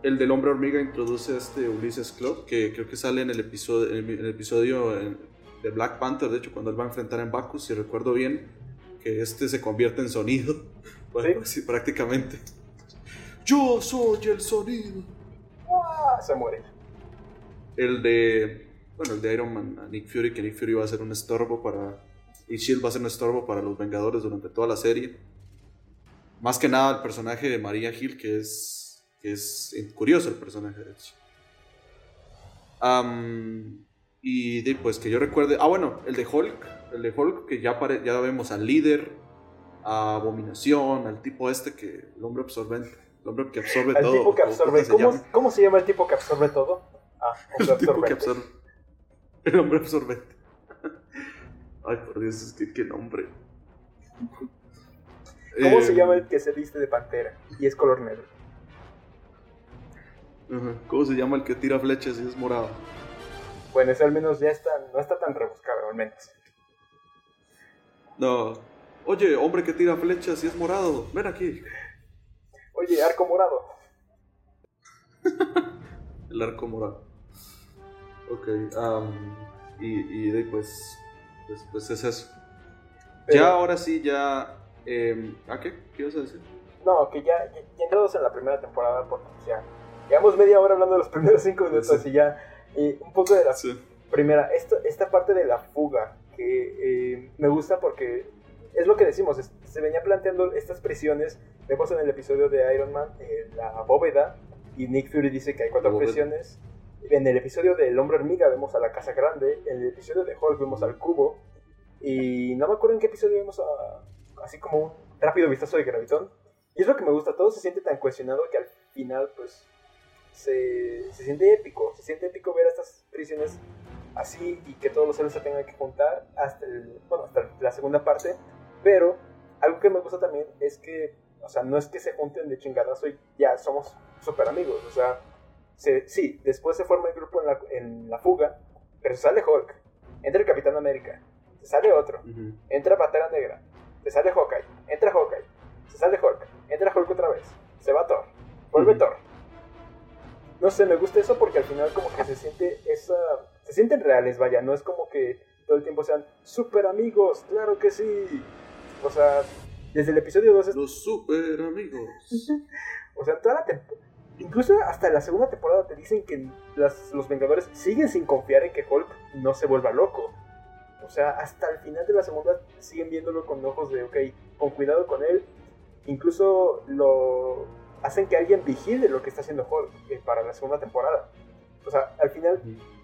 El del hombre hormiga introduce a este Ulises Club, que creo que sale en el episodio, en el, en episodio en- de Black Panther, de hecho, cuando él va a enfrentar a Bacchus, si recuerdo bien, que este se convierte en sonido, bueno, sí, prácticamente. Yo soy el sonido. ¡Ah! Se muere. El de, bueno, el de Iron Man, a Nick Fury, que Nick Fury va a ser un estorbo para, y Shield va a ser un estorbo para los Vengadores durante toda la serie. Más que nada el personaje de Maria Hill, que es, que es curioso el personaje, de hecho. Y de, pues que yo recuerde. Ah, bueno, el de Hulk. El de Hulk, que ya, apare- ya vemos al líder, a Abominación, al tipo este que. El hombre absorbente. El hombre que absorbe todo. tipo que como absorbe. se ¿Cómo, llame. ¿Cómo se llama el tipo que absorbe todo? Ah, El tipo que absorbe. El hombre absorbente. Ay, por Dios, es que qué nombre. ¿Cómo se Eh, llama el que se viste de pantera y es color negro? ¿Cómo se llama el que tira flechas y es morado? Bueno, ese al menos ya está, no está tan rebuscado, al menos. No. Oye, hombre que tira flechas y es morado. Ven aquí. Oye, arco morado. El arco morado. Ok, am, y, y de, pues, pues, pues es eso. Pero- Ya ahora sí, ya... em, ¿A qué? ¿Qué ibas a decir? No, que ya, ya, ya entrados en la primera temporada, porque ya llevamos media hora hablando de los primeros cinco minutos Sí. y ya y un poco de la Sí. primera, esta, esta parte de la fuga, que eh, me gusta porque es lo que decimos, es- se venía planteando estas prisiones. Vemos en el episodio de Iron Man eh, la bóveda y Nick Fury dice que hay cuatro prisiones. En el episodio del Hombre Hormiga vemos a la Casa Grande. En el episodio de Hulk vemos al Cubo. Y no me acuerdo en qué episodio vemos a, así como un rápido vistazo de Gravitón. Y es lo que me gusta, todo se siente tan cohesionado que al final pues se, se siente épico. Se siente épico ver estas prisiones así y que todos los héroes se tengan que juntar hasta, el, bueno, hasta la segunda parte. Pero algo que me gusta también es que, o sea, no es que se junten de chingadazo y ya somos súper amigos. O sea, se- sí, después se forma el grupo en la, en la fuga, pero sale Hulk, entra el Capitán América, se sale otro, entra Pantera Negra, se sale Hawkeye, entra Hawkeye, se sale Hulk, entra Hulk otra vez, se va Thor, vuelve Thor. No sé, me gusta eso porque al final como que se siente esa... Se sienten reales, vaya, no es como que todo el tiempo sean super amigos, claro que sí. O sea, desde el episodio 2 es... Los super amigos. O sea, toda la temporada... Incluso hasta la segunda temporada te dicen que las- los Vengadores siguen sin confiar en que Hulk no se vuelva loco. O sea, hasta el final de la segunda siguen viéndolo con ojos de, ok, con cuidado con él. Incluso lo hacen que alguien vigile lo que está haciendo Hulk eh, para la segunda temporada. O sea, al final,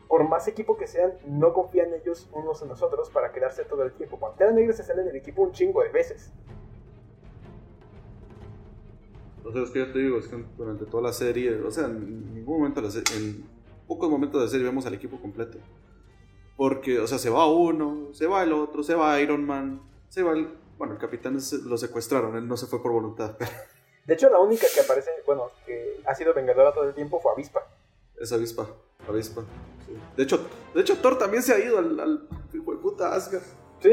por más equipo que sean, no confían ellos unos en nosotros para quedarse todo el tiempo. Pantera Negra se sale del equipo un chingo de veces. O sea, es que ya te digo, es que durante toda la serie, o sea, en ningún momento, de la se- en pocos momentos de la serie vemos al equipo completo. Porque, o sea, se va uno, se va el otro, se va Iron Man, se va el... Bueno, el capitán lo secuestraron, él no se fue por voluntad, pero De hecho, la única que aparece, bueno, que ha sido vengadora todo el tiempo fue Avispa. es avispa, avispa. sí. De hecho, de hecho, Thor también se ha ido al, al puta Asgard. ¿Sí?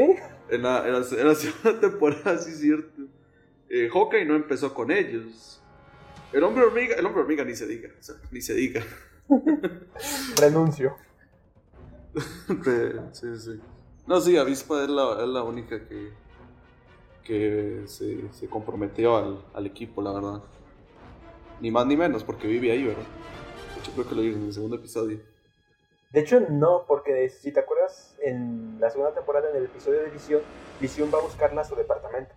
En la, en la, en la segunda temporada, sí cierto. Eh, Hawkeye no empezó con ellos. El hombre hormiga, el hombre hormiga ni se diga, o sea, ni se diga. Renuncio. Re- sí, sí. No, sí, Avispa es la, es la única que, que se, se comprometió al, al equipo, la verdad. Ni más ni menos, porque vive ahí, ¿verdad? Hecho, creo que lo digo en el segundo episodio. De hecho, no, porque si te acuerdas, en la segunda temporada, en el episodio de Visión, Visión va a buscarla a su departamento.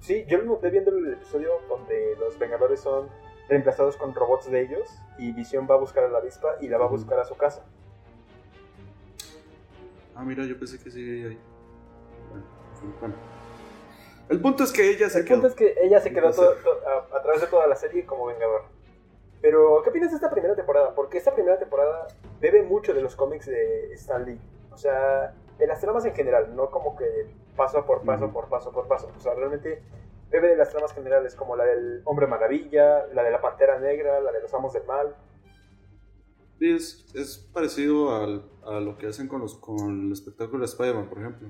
Sí, yo lo noté viendo el episodio donde los Vengadores son reemplazados con robots de ellos y Visión va a buscar a la avispa y la va a buscar a su casa. Ah, mira, yo pensé que sí vivía ahí. Bueno, bueno. El punto es que ella se El punto es que ella se quedó todo- a través de toda la serie como Vengador. Pero, ¿qué opinas de esta primera temporada? Porque esta primera temporada bebe mucho de los cómics de Stan Lee. O sea, de las tramas en general, no como que paso por paso, por paso, por paso. O sea, realmente bebe de las tramas generales, como la del Hombre Maravilla, la de la Pantera Negra, la de los Amos del Mal. Sí, es, es parecido al- a lo que hacen con, los, con el espectáculo de Spider-Man, por ejemplo.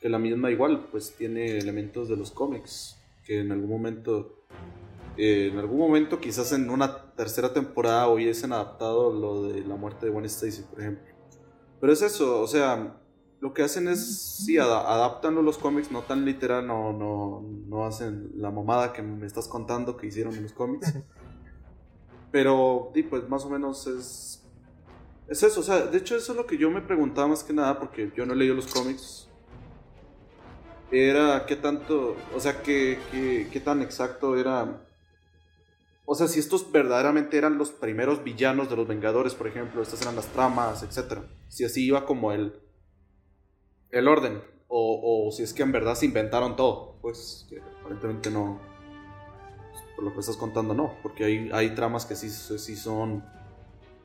Que la misma igual, pues tiene elementos de los cómics. Que en algún momento, eh, en algún momento quizás en una tercera temporada hubiesen adaptado lo de la muerte de Gwen Stacy, por ejemplo. Pero es eso, o sea, lo que hacen es, sí, ada- adaptan los cómics, no tan literal, no, no, no hacen la mamada que me estás contando que hicieron en los cómics. Pero, sí, pues más o menos es. Es eso, o sea, de hecho, eso es lo que yo me preguntaba más que nada, porque yo no he leído los cómics. Era qué tanto. O sea, qué, qué, qué tan exacto era. O sea, si estos verdaderamente eran los primeros villanos de los Vengadores, por ejemplo, estas eran las tramas, etc. Si así iba como el. El orden. O, o si es que en verdad se inventaron todo. Pues que aparentemente no por lo que estás contando, no, porque hay, hay tramas que sí, sí son,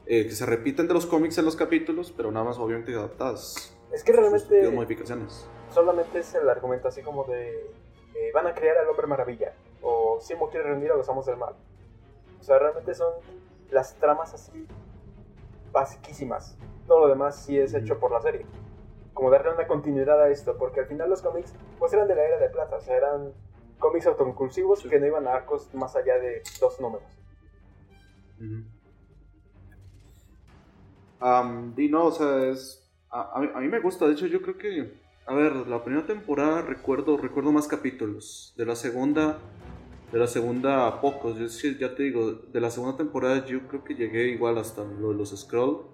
eh, que se repiten de los cómics en los capítulos, pero nada más obviamente adaptadas. Es que realmente modificaciones. solamente es el argumento así como de eh, van a crear al Hombre Maravilla o Simo quiere reunir a los Amos del Mal. O sea, realmente son las tramas así basiquísimas. Todo lo demás sí es hecho por la serie. Como darle una continuidad a esto, porque al final los cómics pues eran de la era de plata, o sea, eran cómics autoconclusivos que no iban a arcos más allá de dos números. Am, y no, o sea, es. A, a mí, a mí me gusta, de hecho, yo creo que. A ver, la primera temporada recuerdo, recuerdo más capítulos. De la segunda. De la segunda pocos. Yo ya te digo, de la segunda temporada yo creo que llegué igual hasta lo de los Scroll.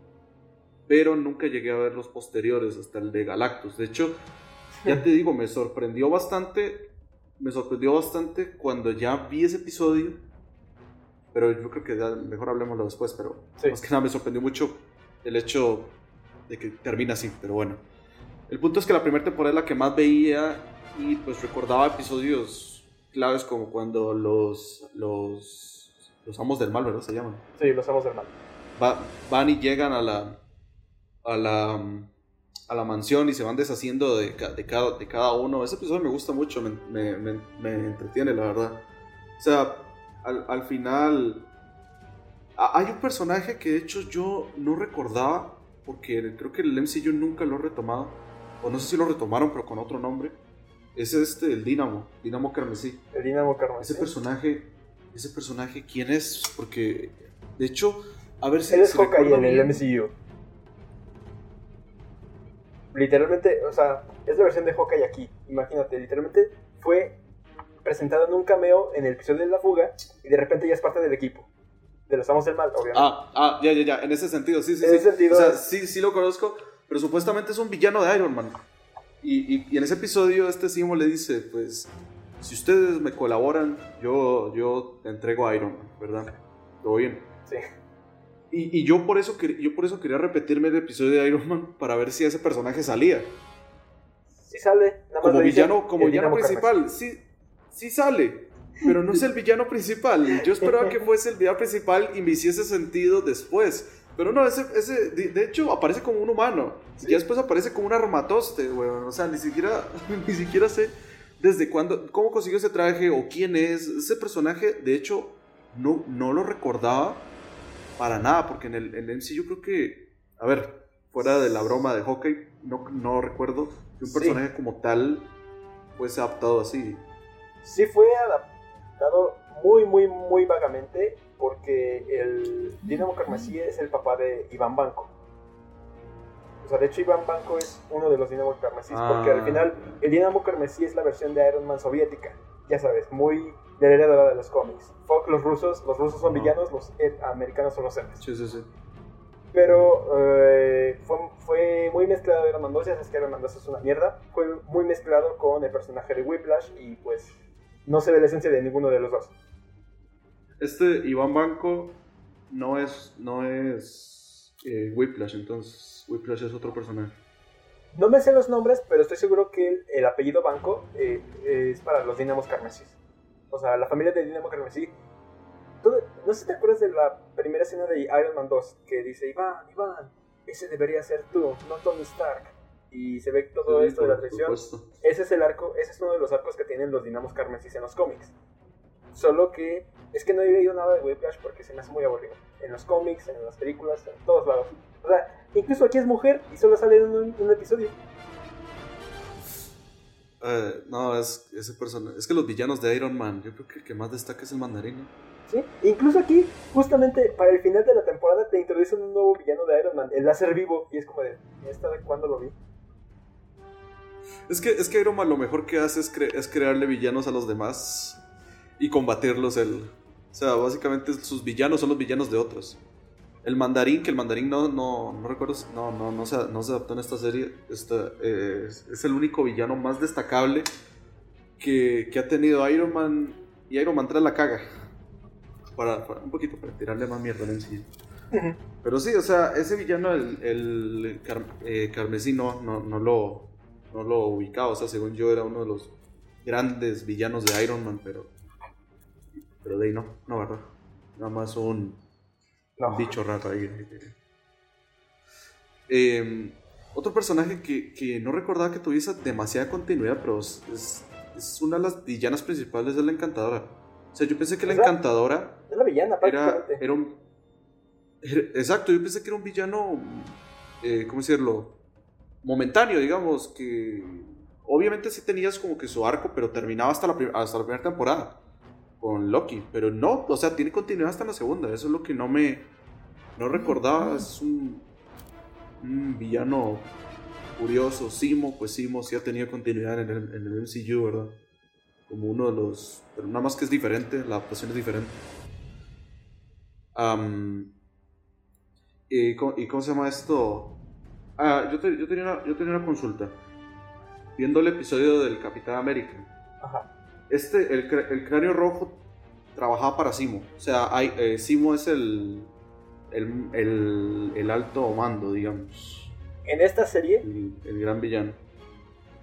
Pero nunca llegué a ver los posteriores, hasta el de Galactus. De hecho, ya te digo, me sorprendió bastante, me sorprendió bastante cuando ya vi ese episodio, pero yo creo que ya mejor hablemoslo después, pero más que nada me sorprendió mucho el hecho de que termina así, pero bueno. El punto es que la primera temporada es la que más veía y pues recordaba episodios claves como cuando los, los, los amos del mal, ¿verdad? Se llaman. Sí, los amos del mal. van y llegan a la, a la, a la mansión y se van deshaciendo de, de, cada, de cada uno. Ese episodio me gusta mucho, me, me, me, me entretiene, la verdad. O sea, al, al final... Hay un personaje que de hecho yo no recordaba, porque creo que el MCU nunca lo he retomado, o no sé si lo retomaron, pero con otro nombre. Es este, el Dínamo, Dínamo Carmesí. El Dínamo Carmesí. Ese personaje, ese personaje, ¿quién es? Porque, de hecho, a ver si... Él es Hawkeye en el MCU literalmente, o sea, es la versión de Hawkeye aquí. Imagínate, literalmente fue presentado en un cameo en el episodio de la fuga y de repente ya es parte del equipo. De los amos del mal, obviamente. Ah, ah, ya, ya, ya. En ese sentido, sí, sí. En sí. ese sentido. O sea, sí, sí lo conozco, pero supuestamente es un villano de Iron Man. Y, y, y en ese episodio, este Simo le dice: Pues, si ustedes me colaboran, yo, yo te entrego a Iron Man, ¿verdad? Todo bien. Sí. Y, y, yo, por eso, yo por eso quería repetirme el episodio de Iron Man para ver si ese personaje salía. Sí sale. Nada más como villano, como villano principal. Sí, sí sale. Pero no es el villano principal. Yo esperaba que fuese el villano principal y me hiciese sentido después. Pero no, ese, ese de, hecho aparece como un humano. ¿Sí? Y después aparece como un armatoste, weón. O sea, ni siquiera, ni siquiera sé desde cuándo, cómo consiguió ese traje o quién es. Ese personaje, de hecho, no, no lo recordaba para nada, porque en el, en el MCU creo que, a ver, fuera de la broma de Hawkeye, no, no recuerdo que un personaje sí. como tal fuese adaptado así. Sí fue adaptado muy, muy, muy vagamente, porque el Dinamo Carmesí es el papá de Iván Banco. O sea, de hecho Iván Banco es uno de los Dinamo Carmesí, ah. porque al final el Dinamo Carmesí es la versión de Iron Man soviética, ya sabes, muy de la de los cómics. Fuck los rusos, los rusos son no. villanos, los americanos son los héroes. Sí, sí, sí. Pero eh, fue, fue, muy mezclado de Iron Man 2, ya sabes que Iron Man 2 es una mierda. Fue muy mezclado con el personaje de Whiplash y pues no se ve la esencia de ninguno de los dos. Este Iván Banco no es, no es eh, Whiplash, entonces Whiplash es otro personaje. No me sé los nombres, pero estoy seguro que el, el apellido Banco eh, es para los Dinamos Carmesis. O sea, la familia de Dinamo Carmesí. ¿Tú, no sé si te acuerdas de la primera escena de Iron Man 2 que dice: Iván, Iván, ese debería ser tú, no Tony Stark. Y se ve todo sí, esto de la traición. Ese es el arco, ese es uno de los arcos que tienen los Dinamos Carmesí en los cómics. Solo que es que no he leído nada de Whiplash porque se me hace muy aburrido. En los cómics, en las películas, en todos lados. O sea, incluso aquí es mujer y solo sale en un, un episodio. Uh, no, es ese personaje. Es que los villanos de Iron Man, yo creo que el que más destaca es el mandarín. Sí, incluso aquí, justamente para el final de la temporada, te introducen un nuevo villano de Iron Man, el láser vivo, y es como de, ¿esta de cuándo lo vi? Es que, es que Iron Man lo mejor que hace es, cre es crearle villanos a los demás y combatirlos él. O sea, básicamente sus villanos son los villanos de otros. El mandarín, que el mandarín no, no, no recuerdo, no, no, no, se, no se adaptó en esta serie, esta, eh, es, es, el único villano más destacable que, que, ha tenido Iron Man, y Iron Man 3 la caga. Para, para un poquito, para tirarle más mierda en sí. Uh -huh. Pero sí, o sea, ese villano, el, el car, eh, carmesí, no, no, no, lo, no lo ubicaba, o sea, según yo era uno de los grandes villanos de Iron Man, pero, pero de ahí no, no, ¿verdad? Nada más un no. bicho raro ahí. Eh, otro personaje que, que, no recordaba que tuviese demasiada continuidad, pero es, una de las villanas principales de la Encantadora. O sea, yo pensé que la Encantadora. Es la villana, era, era un. Era, exacto, yo pensé que era un villano. Eh, ¿Cómo decirlo? Momentáneo, digamos, que. Obviamente sí tenías como que su arco, pero terminaba hasta la, hasta la primera temporada con Loki, pero no, o sea, tiene continuidad hasta la segunda, eso es lo que no me no recordaba, es un, un villano curioso, Simo, pues Simo sí ha tenido continuidad en el, en el MCU, ¿verdad? Como uno de los, pero nada más que es diferente, la adaptación es diferente. Um, y, ¿Y cómo se llama esto? Ah, yo, te- yo tenía una, yo tenía una consulta. Viendo el episodio del Capitán América. Ajá. Este, el, el cráneo rojo trabajaba para Simo. O sea, hay, eh, Simo es el, el, el, el alto mando, digamos. En esta serie, El, el gran villano.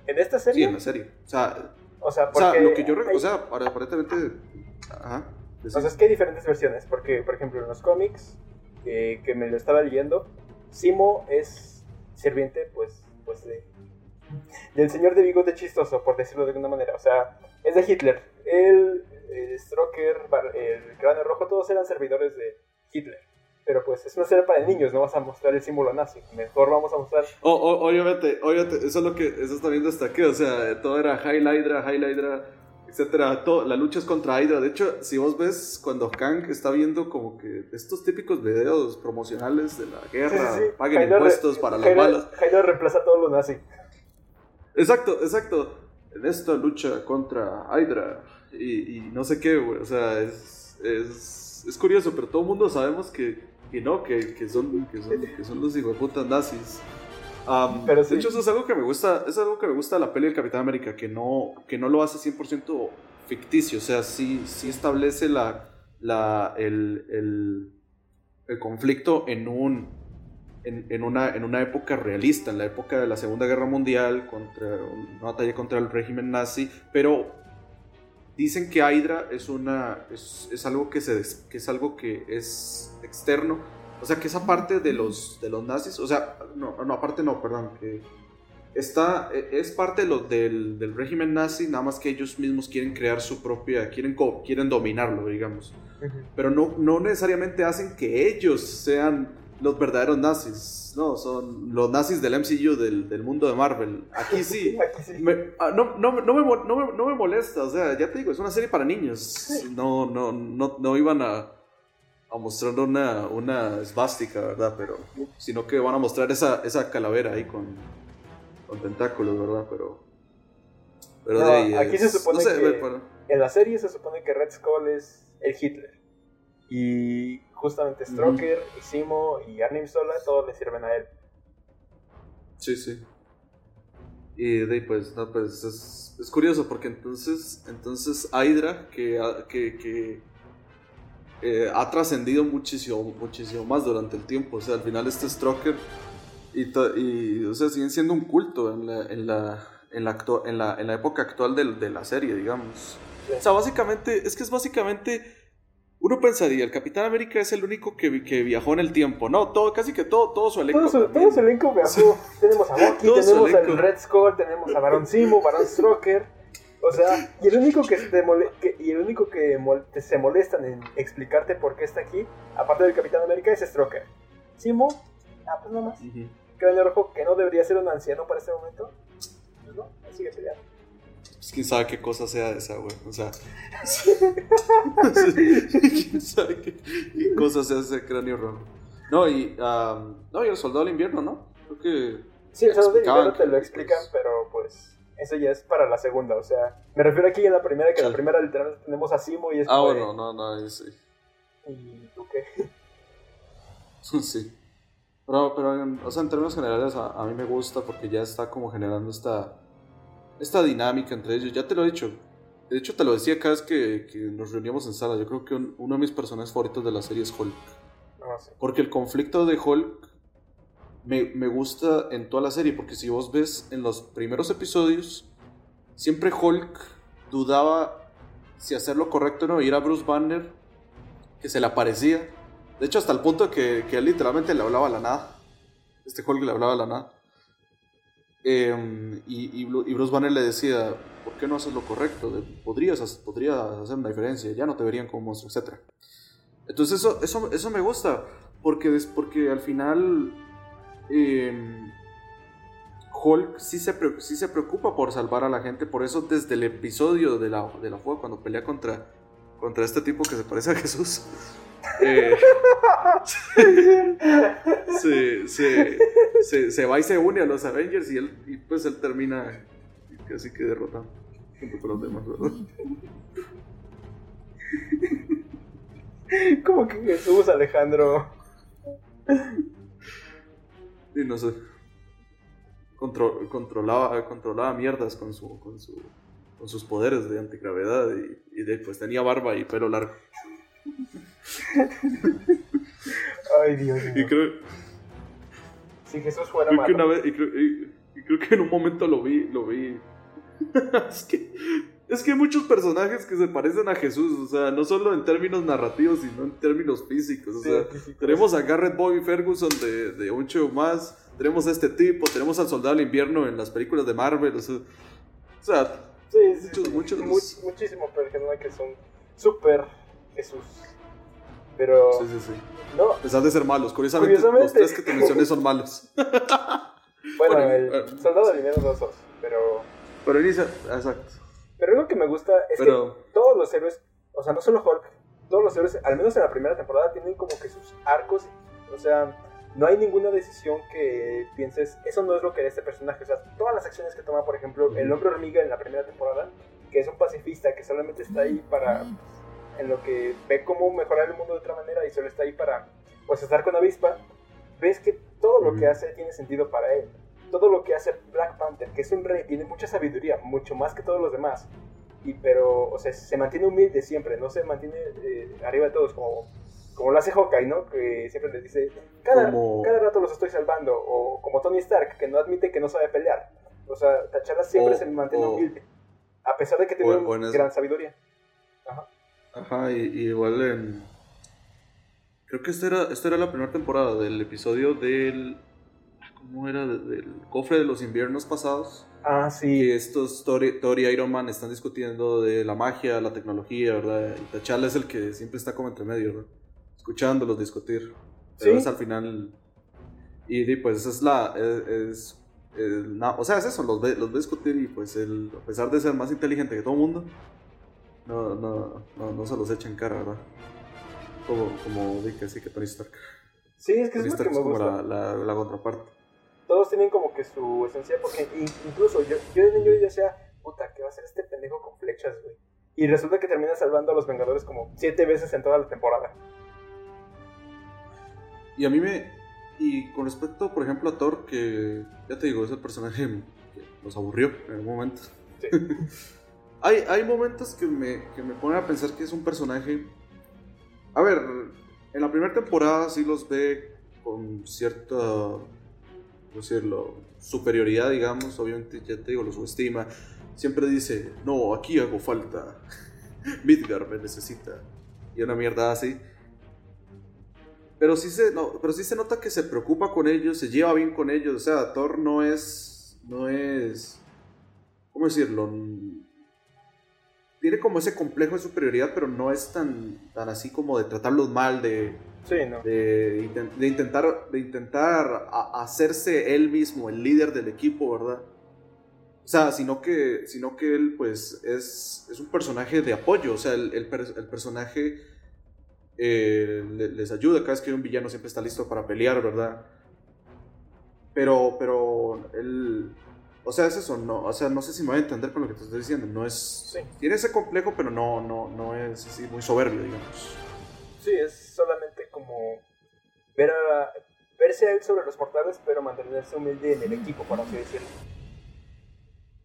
en esta Sí, serie, en la serie. O sea, o sea, o sea, lo que yo... hay- O sea, aparentemente... Ajá. O sea, es que hay diferentes versiones, porque, por ejemplo, en los cómics, eh, que me lo estaba leyendo, Simo es sirviente, pues, pues de, del señor de bigote chistoso, por decirlo de alguna manera. O sea, es de Hitler. Él, el Stroker, el Cráneo Rojo, todos eran servidores de Hitler. Pero pues es una serie para niños, no vas a mostrar el símbolo nazi. Mejor vamos a mostrar... O- o- obviamente, obviamente, eso es lo que eso está viendo hasta aquí, o sea, todo era Hail Hydra, Hail Hydra, etcétera, todo, la lucha es contra Hydra, de hecho, si vos ves cuando Kang está viendo como que estos típicos videos promocionales de la guerra, Sí, sí, sí. paguen Hydra impuestos para las balas, Hydra reemplaza todo lo nazi. exacto, exacto, en esta lucha contra Hydra, y, y no sé qué, güey, o sea, es, es, es curioso, pero todo el mundo sabemos que, que no, que, que son, que, son, que son los hijueputas nazis. Pero De sí. hecho, eso es algo que me gusta, es algo que me gusta de la peli del Capitán América, que no, que no lo hace 100% ficticio, o sea, sí, sí establece la, la, el, el, el conflicto en, un, en, en una, en una época realista, en la época de la Segunda Guerra Mundial, contra una batalla contra el régimen nazi, pero dicen que Hydra es, una, es, es algo que, se, que es algo que es externo, o sea, que esa parte de los, de los nazis, o sea, no, no, aparte no, perdón, que está, e- es parte de lo- del, del régimen nazi, nada más que ellos mismos quieren crear su propia, quieren, quieren dominarlo, digamos. Pero no, no necesariamente hacen que ellos sean los verdaderos nazis, no, son los nazis del MCU, del, del mundo de Marvel. Aquí sí. Me- no, no, no, me, mo- no, me, no me molesta, o sea, ya te digo, es una serie para niños. No, no, no, no iban a, a mostrar una, una esvástica, ¿verdad? Pero, sino que van a mostrar esa, esa calavera ahí con, con tentáculos, ¿verdad? Pero, pero de ahí aquí se supone sé, que en la serie se supone que Red Skull es el Hitler. Y justamente Stroker, y Simo y Arnim Sola todos le sirven a él. Sí, sí. Y de ahí, pues, no, pues es, es curioso porque entonces, entonces Hydra, que, ha- que, que eh, ha trascendido muchísimo, muchísimo más durante el tiempo, o sea, al final este Stroker y, y o sea, siguen siendo un culto en la, en la, en la, en la, en la época actual de, la serie, digamos. O sea, básicamente, es que es básicamente... Uno pensaría, el Capitán América es el único que, que viajó en el tiempo. No, todo, casi que todo, todo su elenco. Todo su, todo su elenco viajó. tenemos a Bucky, tenemos al. Red Skull, tenemos a Baron Simo, Baron Stroker. O sea, y el único que, te mole- que- y el único que mol- te- se molestan en explicarte por qué está aquí, aparte del Capitán América, es Stroker. Simo, ah, pues nada más. Ujú. Cráneo Rojo, que no debería ser un anciano para este momento. Pues no, sigue peleando. Pues quién sabe qué cosa sea esa, güey. O sea. quién sabe qué, qué cosa sea ese cráneo rojo. No, y. no, y el soldado del invierno, ¿no? Creo que. Sí, el Soldado del Invierno te lo explican, pues, pero pues eso ya es para la segunda. O sea, me refiero aquí en la primera, que la Sí. primera literalmente tenemos a Simo y es Ah, bueno, no, no, ahí sí. ¿Y tú qué? Sí. Pero, pero en, o sea, en términos generales, a, a mí me gusta porque ya está como generando esta. Esta dinámica entre ellos. Ya te lo he dicho. De hecho, te lo decía cada vez que, que nos reuníamos en sala. Yo creo que un- uno de mis personajes favoritos de la serie es Hulk. Sé. Porque el conflicto de Hulk me, me gusta en toda la serie, porque si vos ves en los primeros episodios, siempre Hulk dudaba si hacer lo correcto o no, ir a Bruce Banner, que se le aparecía. De hecho, hasta el punto que, que él literalmente le hablaba a la nada. Este Hulk le hablaba a la nada. Em, y, y Bru- y Bruce Banner le decía, ¿por qué no haces lo correcto? Podrías, podrías hacer una diferencia, ya no te verían como monstruo, etc. Entonces eso, eso, eso me gusta, porque, porque al final em, Hulk sí se, sí se preocupa por salvar a la gente, por eso desde el episodio de la, de la fuga, cuando pelea contra, contra este tipo que se parece a Jesús, eh, se, se, se, se va y se une a los Avengers y, él, y pues él termina casi que derrotado junto con los demás, ¿verdad? Como que Jesús, Alejandro. Y no sé. contro- controlaba, controlaba mierdas con, su, con, su, con sus poderes de antigravedad y, y de, pues tenía barba y pelo largo. Ay, Dios Y mío. creo, Si Jesús fuera creo que malo. una vez, y creo, y- y creo que en un momento lo vi, lo vi. es, que, es que hay muchos personajes que se parecen a Jesús, o sea, no solo en términos narrativos, sino en términos físicos. O Sí, sea, físicos. tenemos a Garrett Bobby Ferguson de, de un show más, tenemos a este tipo, tenemos al Soldado del Invierno en las películas de Marvel, o sea, o sea, Sí, sí, muchos, sí. muchos. Much- muchísimo personas que son súper Jesús. Pero. Sí, sí, sí. No, A pesar de ser malos, curiosamente, Curiosamente. los tres que te mencioné son malos. bueno, Bueno, el eh, soldado de dinero sos, pero. Pero inicia, exacto. Pero lo que me gusta es Pero- que todos los héroes, o sea, no solo Hulk, todos los héroes, al menos en la primera temporada, tienen como que sus arcos. O sea, no hay ninguna decisión que pienses, eso no es lo que era este personaje. O sea, todas las acciones que toma, por ejemplo, el hombre hormiga en la primera temporada, que es un pacifista que solamente está ahí para. En lo que ve cómo mejorar el mundo de otra manera y solo está ahí para, pues, estar con avispa. Ves que todo lo que hace tiene sentido para él. Todo lo que hace Black Panther, que es un rey, tiene mucha sabiduría, mucho más que todos los demás y pero, o sea, se mantiene humilde siempre, no se mantiene eh, arriba de todos como, como lo hace Hawkeye, ¿no? Que siempre les dice, cada, Como- cada rato los estoy salvando, o como Tony Stark, que no admite que no sabe pelear. O sea, T'Challa siempre O- se mantiene o- humilde, a pesar de que tiene gran sabiduría. Ajá, y, y igual. Creo que esta era, esta era la primera temporada del episodio del. ¿Cómo era? De- Del cofre de los inviernos pasados. Ah, sí. Que estos Thor y Iron Man están discutiendo de la magia, la tecnología, ¿verdad? Y T'Challa es el que siempre está como entre medio, ¿verdad? Escuchándolos discutir. Pero Sí. es al final. Y, pues es la. Es, es- el- na- o sea, es eso, los ve, los ve discutir y pues él, a pesar de ser más inteligente que todo el mundo, no, no, no, no se los echa en cara, ¿verdad? Como, como di que sí que Tony Stark. Sí, es que Tony es Stark que es me como gusta. la, la, la contraparte. Todos tienen como que su esencia, porque in- incluso yo, yo de niño yo decía, puta, ¿qué va a hacer este pendejo con flechas, güey? Y resulta que termina salvando a los Vengadores como siete veces en toda la temporada. Y a mí me. Y con respecto, por ejemplo, a Thor, que ya te digo, es el personaje que nos aburrió en un momento. hay, momentos que me, que me ponen a pensar que es un personaje. A ver, en la primera temporada sí los ve con cierta. ¿Cómo decirlo? Superioridad, digamos. Obviamente, ya te digo, lo subestima. Siempre dice: No, aquí hago falta. Midgar me necesita. Y una mierda así. Pero sí, se, pero sí se nota que se preocupa con ellos, se lleva bien con ellos. O sea, Thor no es. No es. ¿Cómo decirlo? Tiene como ese complejo de superioridad, pero no es tan, tan así como de tratarlos mal, de, Sí, ¿no? de, de intentar, de intentar a- hacerse él mismo el líder del equipo, ¿verdad? O sea, sino que, sino que él, pues, es, es un personaje de apoyo. O sea, el, el per- el personaje eh, le- les ayuda. Cada vez que hay un villano siempre está listo para pelear, ¿verdad? Pero, pero, él... O sea, es eso, no, o sea, no sé si me voy a entender con lo que te estoy diciendo. No es... Tiene ese complejo, pero no, no, no es así muy soberbio, digamos. Sí, es solamente como ver a, verse a él sobre los portales, pero mantenerse humilde en el equipo, por así decirlo.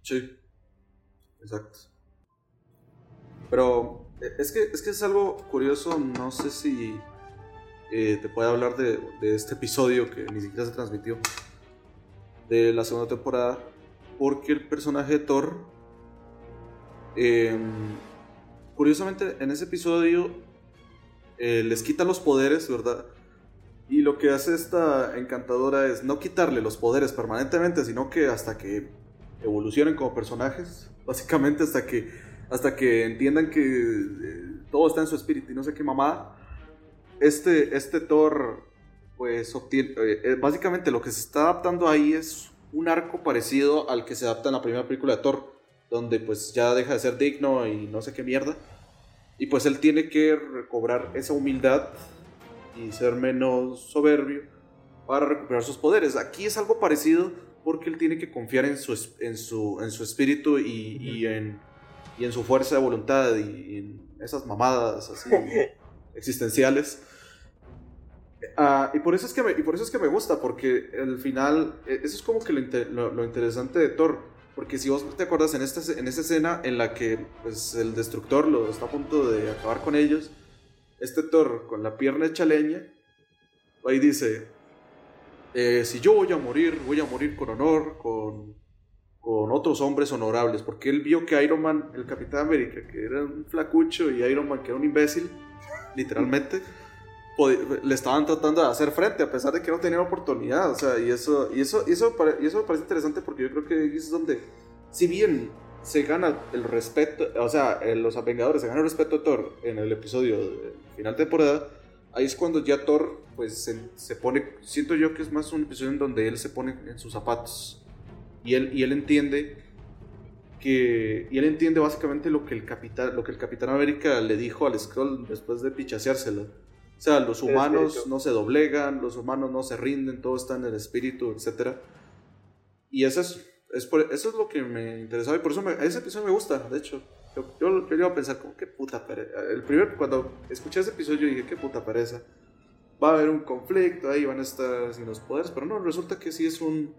Sí. Exacto. Pero eh, es que, es que es algo curioso, no sé si eh, te puede hablar de, de este episodio que ni siquiera se transmitió, de la segunda temporada, porque el personaje de Thor, eh, curiosamente en ese episodio eh, les quita los poderes, ¿verdad? Y lo que hace esta encantadora es no quitarle los poderes permanentemente, sino que hasta que evolucionen como personajes, básicamente hasta que hasta que entiendan que eh, todo está en su espíritu y no sé qué mamada. Este este Thor pues obtiene eh, básicamente lo que se está adaptando ahí es un arco parecido al que se adapta en la primera película de Thor, donde pues ya deja de ser digno y no sé qué mierda. Y pues él tiene que recobrar esa humildad y ser menos soberbio para recuperar sus poderes. Aquí es algo parecido porque él tiene que confiar en su, en su, en su espíritu y, y en, y en su fuerza de voluntad y, y en esas mamadas así existenciales. Ah, y, por eso es que me, y por eso es que me gusta, porque al final, eh, eso es como que lo, inter- lo- lo interesante de Thor. Porque si vos te acuerdas en esta, en esta escena en la que pues, el destructor lo está a punto de acabar con ellos, este Thor con la pierna hecha leña, ahí dice, eh, si yo voy a morir, voy a morir con honor, con, con otros hombres honorables, porque él vio que Iron Man, el Capitán América, que era un flacucho, y Iron Man, que era un imbécil, literalmente, le estaban tratando de hacer frente, a pesar de que no tenían oportunidad, o sea, y eso, y eso, y eso, y eso me parece interesante porque yo creo que es donde, si bien se gana el respeto, o sea, eh, los Vengadores se ganan el respeto de Thor en el episodio de final de temporada, ahí es cuando ya Thor, pues, se, se pone, siento yo que es más un episodio en donde él se pone en sus zapatos, y él, y él entiende que y él entiende básicamente lo que el capitán lo que el Capitán América le dijo al Skrull después de pichaseárselo. O sea, los humanos no se doblegan, los humanos no se rinden, todo está en el espíritu, etc. Y eso es, es por- eso es lo que me interesaba y por eso me- ese episodio me gusta, de hecho. Yo, yo, yo iba a pensar, como qué puta pereza. El primer, cuando escuché ese episodio dije, qué puta pereza. Va a haber un conflicto, ahí van a estar sin los poderes, pero no, resulta que sí es un...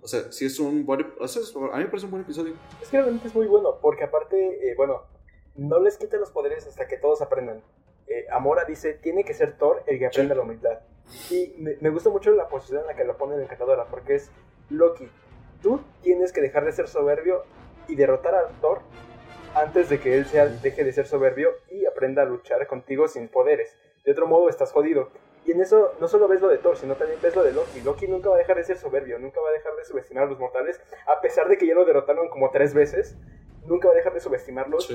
O sea, sí es un buen... o sea, a mí me parece un buen episodio. Es que realmente es muy bueno, porque aparte, eh, bueno, no les quita los poderes hasta que todos aprendan. Eh, Amora dice, tiene que ser Thor el que aprenda la humildad. Y me, me gusta mucho la posición en la que lo pone la encantadora, porque es Loki, tú tienes que dejar de ser soberbio y derrotar a Thor antes de que él sea, deje de ser soberbio y aprenda a luchar contigo sin poderes. De otro modo estás jodido. Y en eso no solo ves lo de Thor, sino también ves lo de Loki. Loki nunca va a dejar de ser soberbio, nunca va a dejar de subestimar a los mortales, a pesar de que ya lo derrotaron como tres veces, nunca va a dejar de subestimarlos.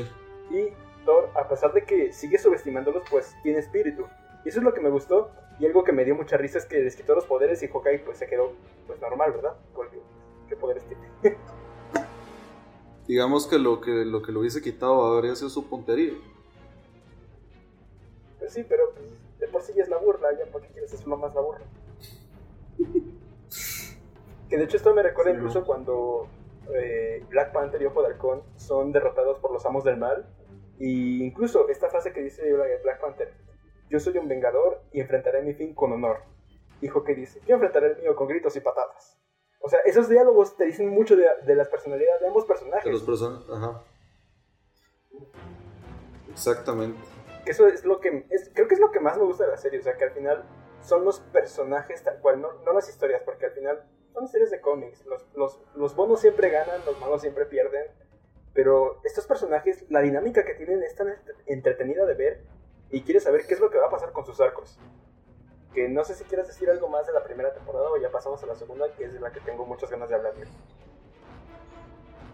Y Thor, a pesar de que sigue subestimándolos, pues tiene espíritu. Y eso es lo que me gustó. Y algo que me dio mucha risa es que les quitó los poderes y Hawkeye pues se quedó pues normal, ¿verdad? Porque ¿qué poderes tiene? Digamos que lo que lo, que lo hubiese quitado habría sido su puntería. Pues sí, pero pues, de por sí ya es la burla, ya por qué quieres hacerlo más la burla. que de hecho esto me recuerda Sí, incluso ¿no? cuando eh, Black Panther y Ojo de Halcón son derrotados por los amos del mal. Y incluso esta frase que dice Black Panther, yo soy un vengador y enfrentaré mi fin con honor. Dijo que dice, yo enfrentaré el mío con gritos y patadas. O sea, esos diálogos te dicen mucho de, de las personalidades de ambos personajes. De los personajes, ajá. Exactamente. eso es lo que es, creo que es lo que más me gusta de la serie, o sea que al final son los personajes tal cual, no, no las historias, porque al final son series de cómics, los, los, los bonos siempre ganan, los malos siempre pierden, pero estos personajes, la dinámica que tienen es tan ent- entretenida de ver y quieres saber qué es lo que va a pasar con sus arcos. Que no sé si quieres decir algo más de la primera temporada o ya pasamos a la segunda, que es de la que tengo muchas ganas de hablar.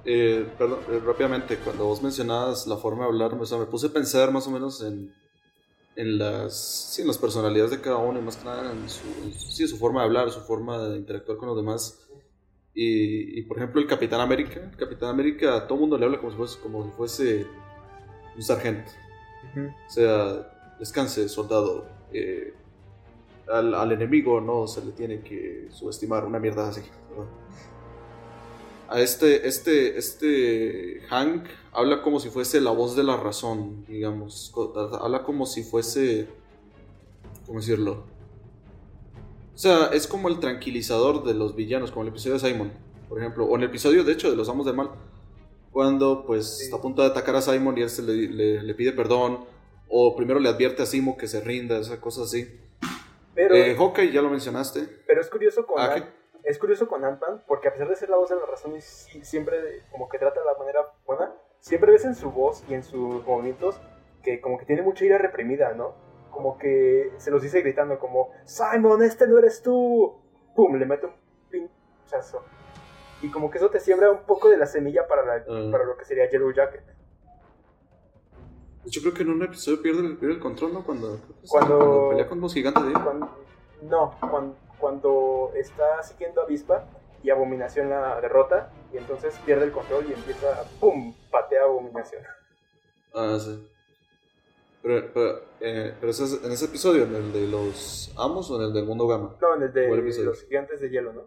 Eh, perdón, eh, rápidamente, cuando vos mencionabas la forma de hablar, me puse a pensar más o menos en, en las, sí, en las personalidades de cada uno y más que nada en sí, su forma de hablar, su forma de interactuar con los demás. Y, y, por ejemplo, el Capitán América, el Capitán América a todo mundo le habla como si fuese, como si fuese un sargento. O sea, descanse, soldado. eh, al, al enemigo no se le tiene que subestimar, una mierda así. A este, este, este Hank habla como si fuese la voz de la razón, digamos. Habla como si fuese. ¿Cómo decirlo? O sea, es como el tranquilizador de los villanos, como el episodio de Simon, por ejemplo. O en el episodio, de hecho, de los Amos del Mal. Cuando, pues, está a punto de atacar a Simon y él se le, le- le pide perdón. O primero le advierte a Simo que se rinda, esas cosas así. Pero, Eh, Hawkeye, ya lo mencionaste. pero es curioso con Ah, Ant- es curioso con Ant-Man porque a pesar de ser la voz de la razón y sí- siempre como que trata de la manera buena, siempre ves en su voz y en sus movimientos que como que tiene mucha ira reprimida, ¿no? Como que se los dice gritando como, Simon, este no eres tú. Pum, le mete un pinchazo. Y como que eso te siembra un poco de la semilla para, la- para lo que sería Yellow Jacket. Yo creo que en un episodio pierde el, pierde el control, ¿no? Cuando, Cuando- pelea con los gigantes. Cuando- no, cuando, cuando está siguiendo a Avispa y Abominación la derrota y entonces pierde el control y empieza, ¡pum!, patea a Abominación. Ah, sí. Pero, pero, eh, pero es- en ese episodio, ¿en el de los amos o en el del mundo gamma? No, en el de los gigantes de hielo, ¿no?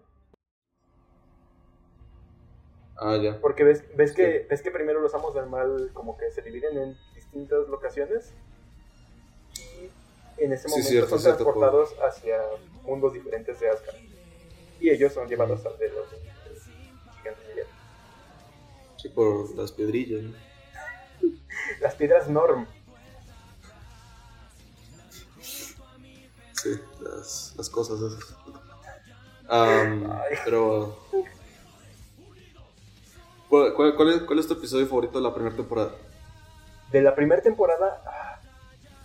Ah, ya. Porque ves, ves, que, ves que primero los amos del mal como que se dividen en distintas locaciones. Y en ese Sí, momento cierto, son cierto, transportados hacia mundos diferentes de Asgard. Y ellos son llevados al de los gigantes de hielo. Sí, por las piedrillas. ¿no? Las piedras Norm. Sí, las, las cosas esas. Am, pero. ¿cuál, cuál, cuál es, ¿Cuál es tu episodio favorito de la primera temporada? De la primera temporada, ah,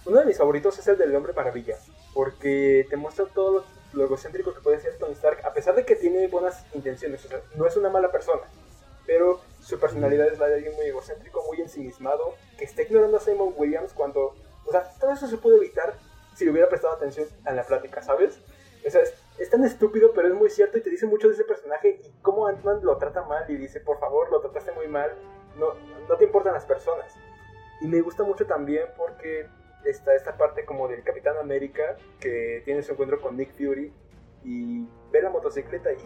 uno de mis favoritos es el del Hombre Maravilla, porque te muestra todo lo, lo egocéntrico que puede ser Tony Stark, a pesar de que tiene buenas intenciones, o sea, no es una mala persona, pero su personalidad es la de alguien muy egocéntrico, muy ensimismado, que está ignorando a Simon Williams cuando, o sea, todo eso se pudo evitar si le hubiera prestado atención a la plática, ¿sabes? O sea, es, es tan estúpido, pero es muy cierto y te dice mucho de ese personaje y cómo Ant-Man lo trata mal y dice, por favor, lo trataste muy mal, no, no te importan las personas. Y me gusta mucho también porque está esta parte como del Capitán América que tiene su encuentro con Nick Fury y ve la motocicleta y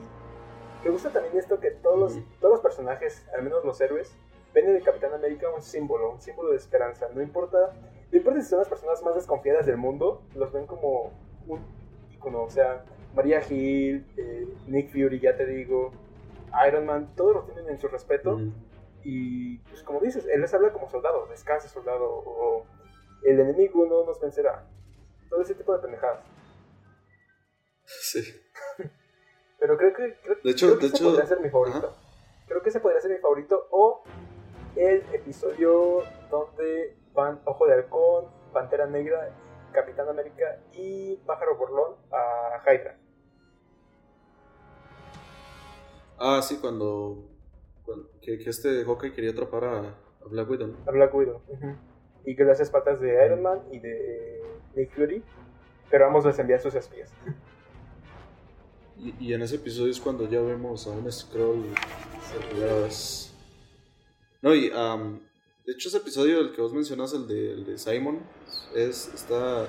me gusta también esto que todos los, todos los personajes, al menos los héroes, ven en el Capitán América un símbolo, un símbolo de esperanza. No importa, no importa si son las personas más desconfiadas del mundo, los ven como un icono. O sea, María Hill, eh, Nick Fury, ya te digo, Iron Man, todos los tienen en su respeto. Y pues como dices, él les habla como soldado, descansa soldado, o el enemigo no nos vencerá. Todo ese tipo de pendejadas. Sí. Pero creo que, creo, De hecho- creo que de ese hecho- podría ser mi favorito. Creo que ese podría ser mi favorito. O el episodio donde van Ojo de Halcón, Pantera Negra, Capitán América y Pájaro Borlón a Hydra. Ah, sí, cuando. cuando- que, que este Hawkeye quería atrapar a, a Black Widow. ¿no? A Black Widow. Y que le hace espaldas de Iron Man y de Nick Fury. Pero ambos les envían sus espías. Y, y en ese episodio es cuando ya vemos a un Scroll. las- No, y am, de hecho ese episodio del que vos mencionas, el de, el de Simon, es, está,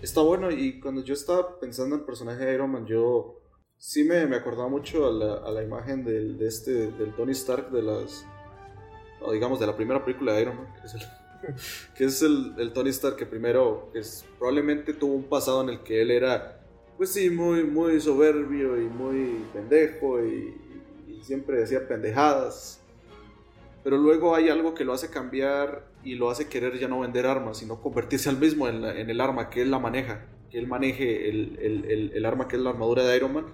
está bueno. Y cuando yo estaba pensando en el personaje de Iron Man, yo sí me, me acordaba mucho a la, a la imagen del, de este, del Tony Stark de las. o digamos, de la primera película de Iron Man, que es el, que es el, Tony Stark que primero es, probablemente tuvo un pasado en el que él era, pues sí, muy, muy soberbio y muy pendejo y siempre decía pendejadas. Pero luego hay algo que lo hace cambiar y lo hace querer ya no vender armas, sino convertirse al mismo en, la- en el arma que él la maneja, que él maneje el, el- el- el arma que es la armadura de Iron Man.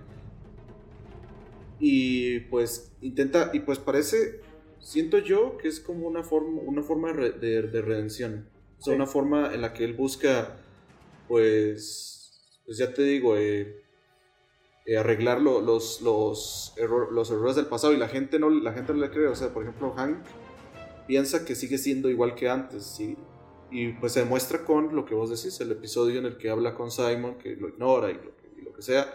Y pues intenta, y pues parece, siento yo que es como una forma, una forma de, re- de- de redención. O sea, Sí. una forma en la que él busca, pues, pues ya te digo, eh, eh, arreglar lo- los, los, los errores del pasado y la gente, no, la gente no le cree. O sea, por ejemplo, Hank piensa que sigue siendo igual que antes. ¿sí? Y pues se demuestra con lo que vos decís, el episodio en el que habla con Simon, que lo ignora y lo y lo que sea.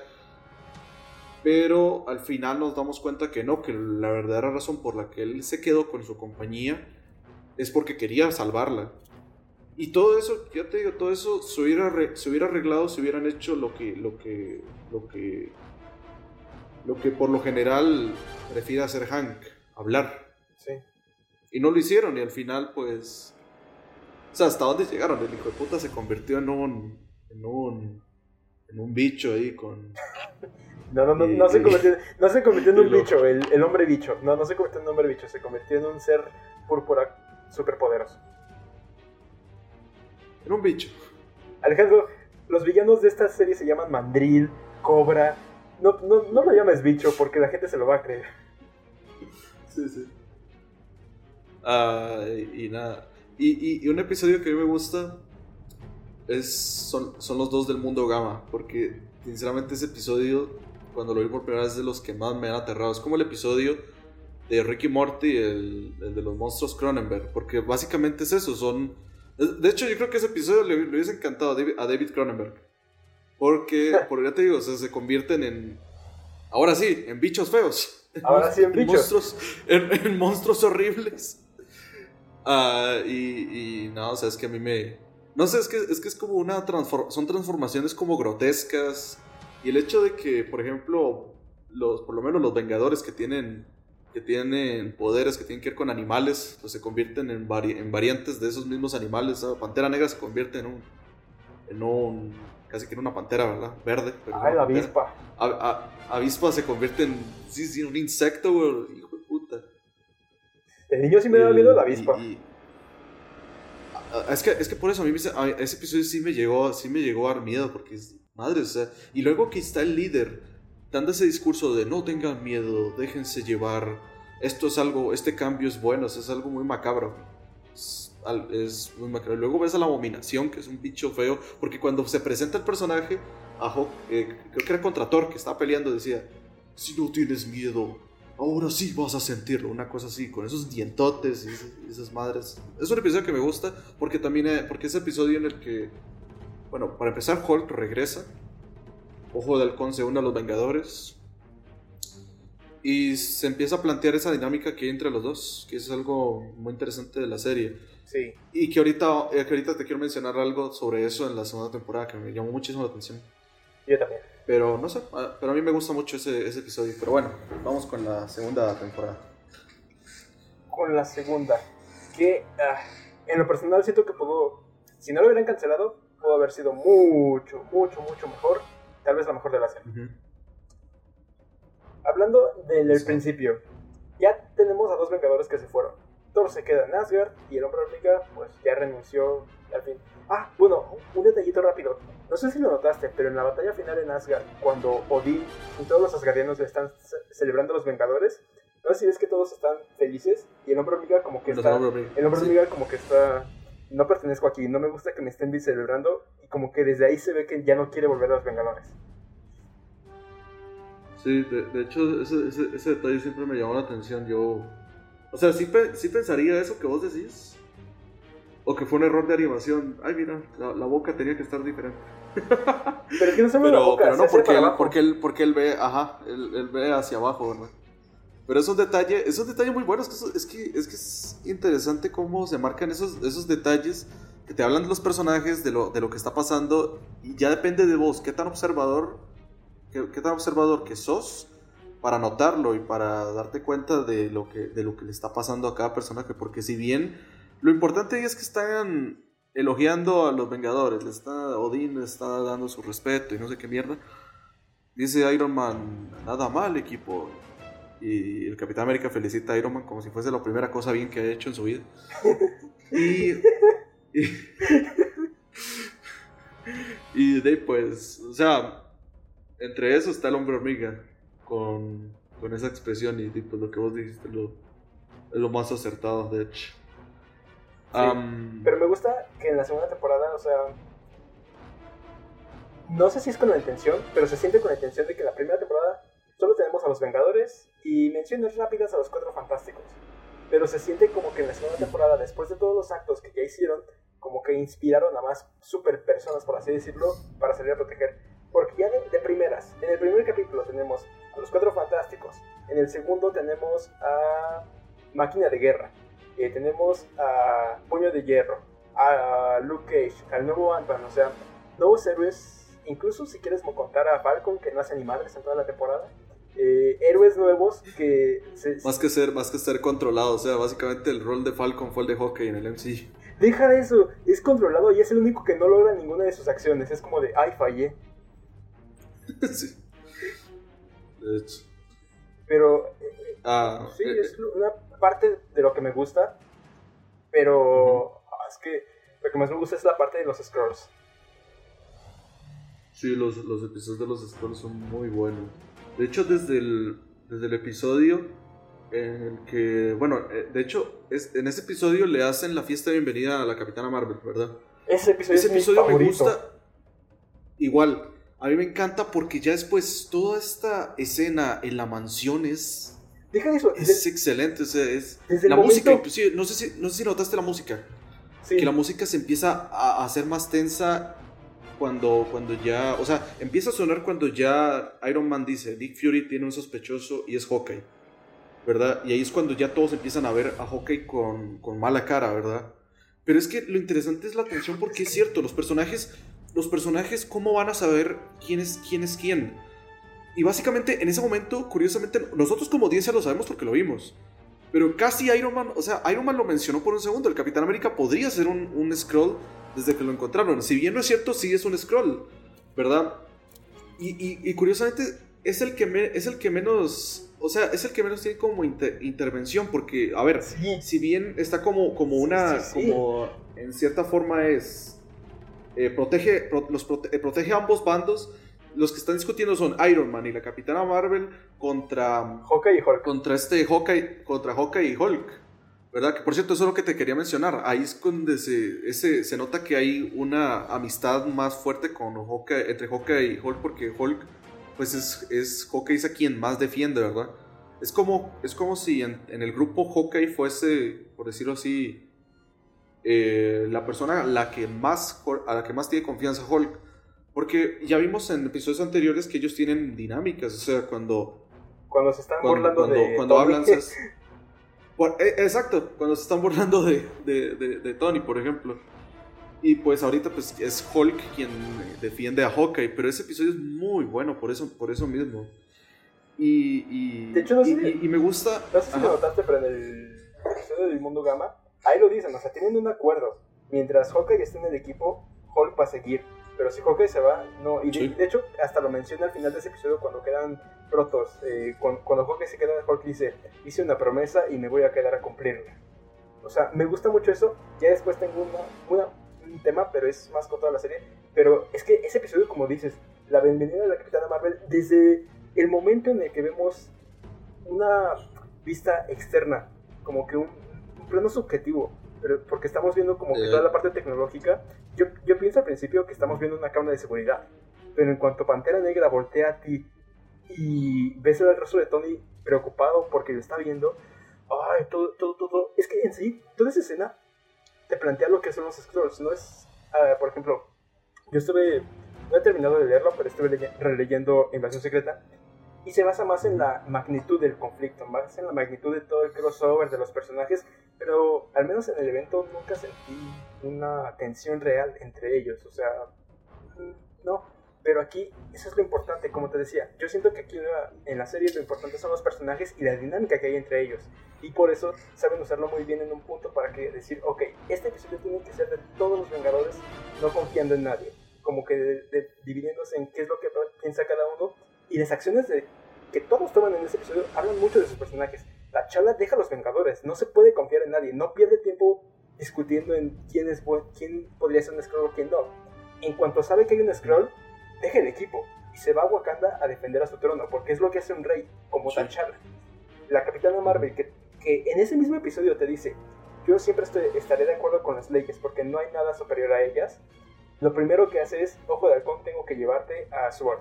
Pero al final nos damos cuenta que no, que la verdadera razón por la que él se quedó con su compañía es porque quería salvarla. Y todo eso, ya te digo, todo eso se hubiera, se hubiera arreglado si hubieran hecho lo que, lo que, lo que, lo que por lo general prefiere hacer Hank, hablar. Sí. Y no lo hicieron y al final pues... O sea, ¿hasta dónde llegaron? El hijo de puta se convirtió en un... En un, en un bicho ahí con... No, no, no, Y- no se convirtió, no se convirtió en un bicho, el, el hombre bicho. No, no se convirtió en un hombre bicho, se convirtió en un ser púrpura superpoderoso. En un bicho. Alejandro, los villanos de esta serie se llaman Mandril, Cobra. No, no, no lo llames bicho porque la gente se lo va a creer. Sí, sí. Ah, y, nada. Y, y- un episodio que a mí me gusta es, son, son los dos del mundo Gamma. Porque sinceramente ese episodio, cuando lo vi por primera vez, es de los que más me han aterrado. Es como el episodio de Ricky Morty, el, el de los monstruos Cronenberg. Porque básicamente es eso. Son. De hecho, yo creo que ese episodio le, le hubiese encantado a David, a David Cronenberg. Porque, porque ya te digo, o sea, se convierten en. Ahora sí, en bichos feos. Ahora sí, en bichos. Monstruos, en, en monstruos horribles. Ah, y, y no, o sea, es que a mí me. No sé, es que es, que es como una. son transformaciones como grotescas. Y el hecho de que, por ejemplo, los, por lo menos los Vengadores que tienen. Que tienen poderes que tienen que ver con animales, pues se convierten en, vari- en variantes de esos mismos animales. ¿sabes? Pantera Negra se convierte en un, en un, casi que en una pantera, ¿verdad? Verde. pero Ay, una la avispa. A- a- avispa se convierte en, sí, sí, un insecto, güey, hijo de puta. El niño sí me daba miedo la avispa. Y- y- Ah, Es que, es que por eso a mí me- ese episodio sí me llegó, sí me llegó a dar miedo, porque es madre, o sea, y luego que está el líder dando ese discurso de no tengan miedo, déjense llevar, esto es algo, este cambio es bueno, o es algo muy macabro. Es, es muy macabro. Luego ves a la abominación, que es un bicho feo, porque cuando se presenta el personaje, a Hawk, eh, creo que era contra Thor, que estaba peleando, decía, si no tienes miedo, ahora sí vas a sentirlo, una cosa así, con esos dientotes y esas, esas madres. Es un episodio que me gusta porque también eh, porque es episodio en el que, bueno, para empezar Hulk regresa, Ojo de Halcón se une a los Vengadores y se empieza a plantear esa dinámica que hay entre los dos, que es algo muy interesante de la serie. Sí. Y que ahorita, eh, que ahorita te quiero mencionar algo sobre eso en la segunda temporada que me llamó muchísimo la atención. Yo también. Pero no sé, ah, pero a mí me gusta mucho ese, ese episodio. Pero bueno, vamos con la segunda temporada. Con la segunda. Que ah, en lo personal siento que pudo. Si no lo hubieran cancelado, pudo haber sido mucho, mucho, mucho mejor. Tal vez la mejor de la serie. Hablando del el principio, ya tenemos a dos Vengadores que se fueron. Thor se queda en Asgard y el Hombre Hormiga, pues ya renunció al fin. Ah, bueno, un detallito rápido. No sé si lo notaste, pero en la batalla final en Asgard, cuando Odín y todos los asgardianos están ce- celebrando a los Vengadores, no sé si ves que todos están felices y el Hombre Hormiga como que Los está... Hombre Hormiga, El Hombre sí. Hormiga como que está... No pertenezco aquí, no me gusta que me estén celebrando y como que desde ahí se ve que ya no quiere volver a los Vengadores. Sí, de, de hecho, ese, ese, ese detalle siempre me llamó la atención. Yo. O sea, sí, pe- sí pensaría eso que vos decís. O que fue un error de animación. Ay, mira, la, la boca tenía que estar diferente. Pero es que no solo la Pero, boca, pero se no, porque él, porque, él, porque él ve, ajá, él, él ve hacia abajo, ¿verdad? Pero esos detalles, esos detalles muy buenos, es que es que es interesante cómo se marcan esos, esos detalles que te hablan de los personajes, de lo, de lo que está pasando, y ya depende de vos, qué tan observador, qué, qué tan observador que sos para notarlo y para darte cuenta de lo que, de lo que le está pasando a cada personaje, porque si bien lo importante es que están elogiando a los Vengadores, le está, Odín le está dando su respeto y no sé qué mierda, dice Iron Man, nada mal equipo, y el Capitán América felicita a Iron Man como si fuese la primera cosa bien que ha hecho en su vida. Y. Y, y de ahí, pues, o sea, entre eso está el hombre hormiga, con, con esa expresión y pues, lo que vos dijiste lo, es lo más acertado, de hecho. Am, Pero me gusta que en la segunda temporada, o sea. No sé si es con la intención, pero se siente con la intención de que la primera temporada solo tenemos a los Vengadores y menciones rápidas a los Cuatro Fantásticos. Pero se siente como que en la segunda temporada, después de todos los actos que ya hicieron, como que inspiraron a más super personas, por así decirlo, para salir a proteger. Porque ya de, de primeras, en el primer capítulo tenemos a los Cuatro Fantásticos, en el segundo tenemos a Máquina de Guerra, eh, tenemos a Puño de Hierro, a Luke Cage, al nuevo Ant-Man, o sea, nuevos héroes, incluso si quieres contar a Falcon, que no hace ni madres en toda la temporada, eh, héroes nuevos que se, más que ser, más que ser controlado, o sea, básicamente el rol de Falcon fue el de Hawkeye en el MCU. Deja de eso, es controlado y es el único que no logra ninguna de sus acciones. Es como de, ay, fallé. sí. De hecho. Pero eh, Ah, sí, eh, es una parte de lo que me gusta. Pero es que lo que más me gusta es la parte de los scrolls. Sí, los, los episodios de los Scrolls son muy buenos. De hecho, desde el, desde el episodio en el que, bueno, eh, de hecho, es, en ese episodio le hacen la fiesta de bienvenida a la Capitana Marvel, ¿verdad? Ese episodio Ese es mi episodio me gusta. Igual, a mí me encanta porque ya después toda esta escena en la mansión es, Deja de eso. es excelente. o sea, es, Desde el la momento- música, inclusive, no sé, si, no sé si notaste la música. Sí. Que la música se empieza a hacer más tensa cuando, cuando ya, o sea, empieza a sonar cuando ya Iron Man dice, Nick Fury tiene un sospechoso y es Hawkeye, ¿verdad? Y ahí es cuando ya todos empiezan a ver a Hawkeye con, con mala cara, ¿verdad? Pero es que lo interesante es la tensión porque es cierto, los personajes, los personajes, ¿cómo van a saber quién es quién? Es quién? Y básicamente en ese momento, curiosamente, nosotros como audiencia lo sabemos porque lo vimos. Pero casi Iron Man, o sea, Iron Man lo mencionó por un segundo. El Capitán América podría ser un, un Scroll desde que lo encontraron. Si bien no es cierto, sí es un Scroll, ¿verdad? Y, y- y curiosamente es el, que me- es el que menos, o sea, es el que menos tiene como inter- intervención, porque, a ver, si bien está como, como una, sí, sí. como en cierta forma es, eh, protege, pro- los prote- eh, protege a ambos bandos. Los que están discutiendo son Iron Man y la Capitana Marvel contra Hawkeye y Hulk. contra este Hawkeye, contra Hawkeye y Hulk. ¿Verdad? Que por cierto, eso es lo que te quería mencionar. Ahí es donde se, ese, se nota que hay una amistad más fuerte con Hawkeye, entre Hawkeye y Hulk, porque Hulk, pues es, es Hawkeye es a quien más defiende, ¿verdad? Es como, es como si en, en el grupo Hawkeye fuese, por decirlo así, eh, la persona a la, que más, a la que más tiene confianza Hulk. Porque ya vimos en episodios anteriores que ellos tienen dinámicas, o sea, cuando Cuando se están cuando, burlando cuando- de. cuando Tony. hablan se- Por- eh, exacto cuando se están burlando de, de- de- de Tony por ejemplo y pues ahorita pues es Hulk quien defiende a Hawkeye pero ese episodio es muy bueno por eso por eso mismo y y, De hecho, no sé y- si- y- y me gusta No sé si lo notaste, pero en el episodio del Mundo Gamma, ahí lo dicen, o sea, tienen un acuerdo. Mientras Hawkeye esté en el equipo, Hulk va a seguir. Pero si Hawkeye se va, no. Y de, Sí. de hecho, hasta lo menciona al final de ese episodio cuando quedan protos. eh, cuando, cuando Hawkeye se queda, Hulk dice: Hice una promesa y me voy a quedar a cumplirla. O sea, me gusta mucho eso. Ya después tengo una, una- un tema, pero es más con toda la serie. Pero es que ese episodio, como dices, la bienvenida de la Capitana Marvel, desde el momento en el que vemos una vista externa, como que un, un plano subjetivo, pero porque estamos viendo como que toda la parte tecnológica. Yo, yo pienso al principio que estamos viendo una cámara de seguridad, pero en cuanto Pantera Negra voltea a ti y ves el rostro de Tony preocupado porque lo está viendo, ay, todo, todo, todo, es que en sí, toda esa escena te plantea lo que son los Scrolls, no es, ah, por ejemplo, yo estuve, no he terminado de leerlo, pero estuve leye- releyendo Invasión Secreta, y se basa más en la magnitud del conflicto, más en la magnitud de todo el crossover de los personajes, pero al menos en el evento nunca sentí una tensión real entre ellos, o sea, no, pero aquí eso es lo importante, como te decía, yo siento que aquí en la serie lo importante son los personajes y la dinámica que hay entre ellos, y por eso saben usarlo muy bien en un punto para que decir, ok, este episodio tiene que ser de todos los Vengadores, no confiando en nadie, como que de- de- dividiéndose en qué es lo que piensa cada uno, y las acciones de que todos toman en ese episodio hablan mucho de sus personajes. La charla deja a los Vengadores, no se puede confiar en nadie, no pierde tiempo discutiendo en quién es buen, quién podría ser un Skrull o quién no. En cuanto sabe que hay un Skrull, deja el equipo y se va a Wakanda a defender a su trono, porque es lo que hace un rey, como T'Challa. La Capitana Marvel, que, que en ese mismo episodio te dice, yo siempre estoy, estaré de acuerdo con las leyes, porque no hay nada superior a ellas, lo primero que hace es, ojo de halcón, tengo que llevarte a Sword.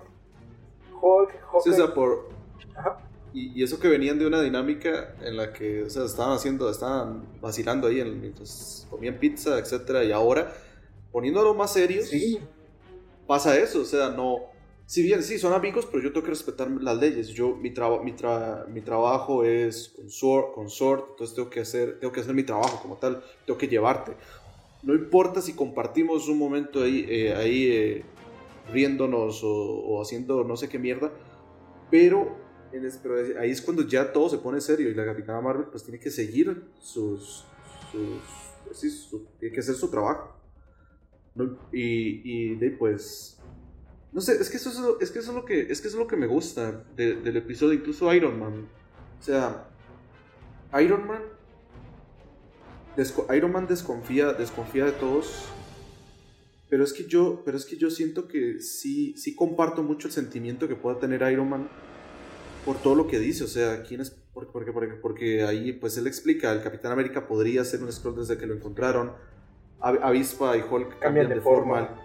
Hulk, Sí, o sea, por, Ajá. y, y eso que venían de una dinámica en la que o sea, estaban haciendo, estaban vacilando ahí en- mientras comían pizza, etcétera, y ahora poniéndolo más serios, pasa eso, o sea, no, si bien sí son amigos, pero yo tengo que respetar las leyes. Yo mi, traba- mi, tra- mi trabajo es con Sword, con Sword, entonces tengo que hacer, tengo que hacer mi trabajo como tal, tengo que llevarte. No importa si compartimos un momento ahí, eh, ahí eh, riéndonos o, haciendo no sé qué mierda, pero, pero ahí es cuando ya todo se pone serio y la Capitana Marvel pues tiene que seguir sus, pues, su- tiene que hacer su trabajo. Y, y de, pues no sé, es que eso es lo, es que eso es lo que es que eso es lo que me gusta de- del episodio, incluso Iron Man. O sea, Iron Man Iron Man desconfía, desconfía de todos. Pero es que yo, pero es que yo siento que sí, sí comparto mucho el sentimiento que pueda tener Iron Man por todo lo que dice, o sea, quién es porque, porque, porque, porque ahí pues él explica, el Capitán América podría ser un Skrull desde que lo encontraron. Av- Avispa y Hulk cambian, de, forma.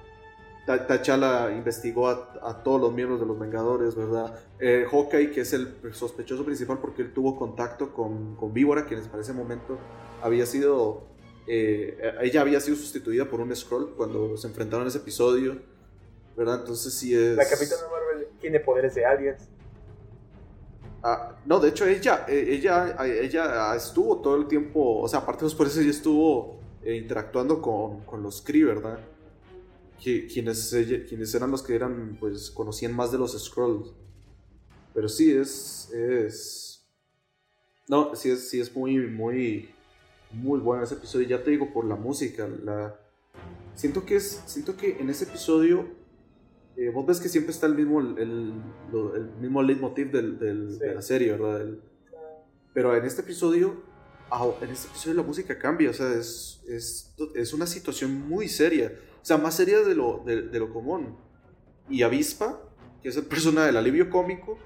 Ta- T'Challa investigó a, a todos los miembros de los Vengadores, ¿verdad? Eh, Hawkeye, que es el sospechoso principal porque él tuvo contacto con, con Víbora, quien para ese momento había sido... eh, ella había sido sustituida por un Skrull cuando se enfrentaron en ese episodio, ¿verdad? Entonces sí es... La Capitana Marvel tiene poderes de aliens. Ah, no, de hecho ella, eh, ella, ella estuvo todo el tiempo, o sea, aparte de los por eso ella estuvo eh, interactuando con, con los Kree, ¿verdad? Quienes, quienes eran los que eran, pues, conocían más de los Skrulls. Pero sí, es, es... No, sí es, sí es muy, muy, muy bueno ese episodio. Ya te digo, por la música. La... Siento que es. Siento que en ese episodio. eh, vos ves que siempre está el mismo. El, el, mismo leitmotiv del, del- de la serie, ¿verdad? El- pero en este episodio. En este episodio la música cambia. O sea, es, es, es una situación muy seria. O sea, más seria de lo, de, de lo común. Y Avispa, que es el persona del alivio cómico.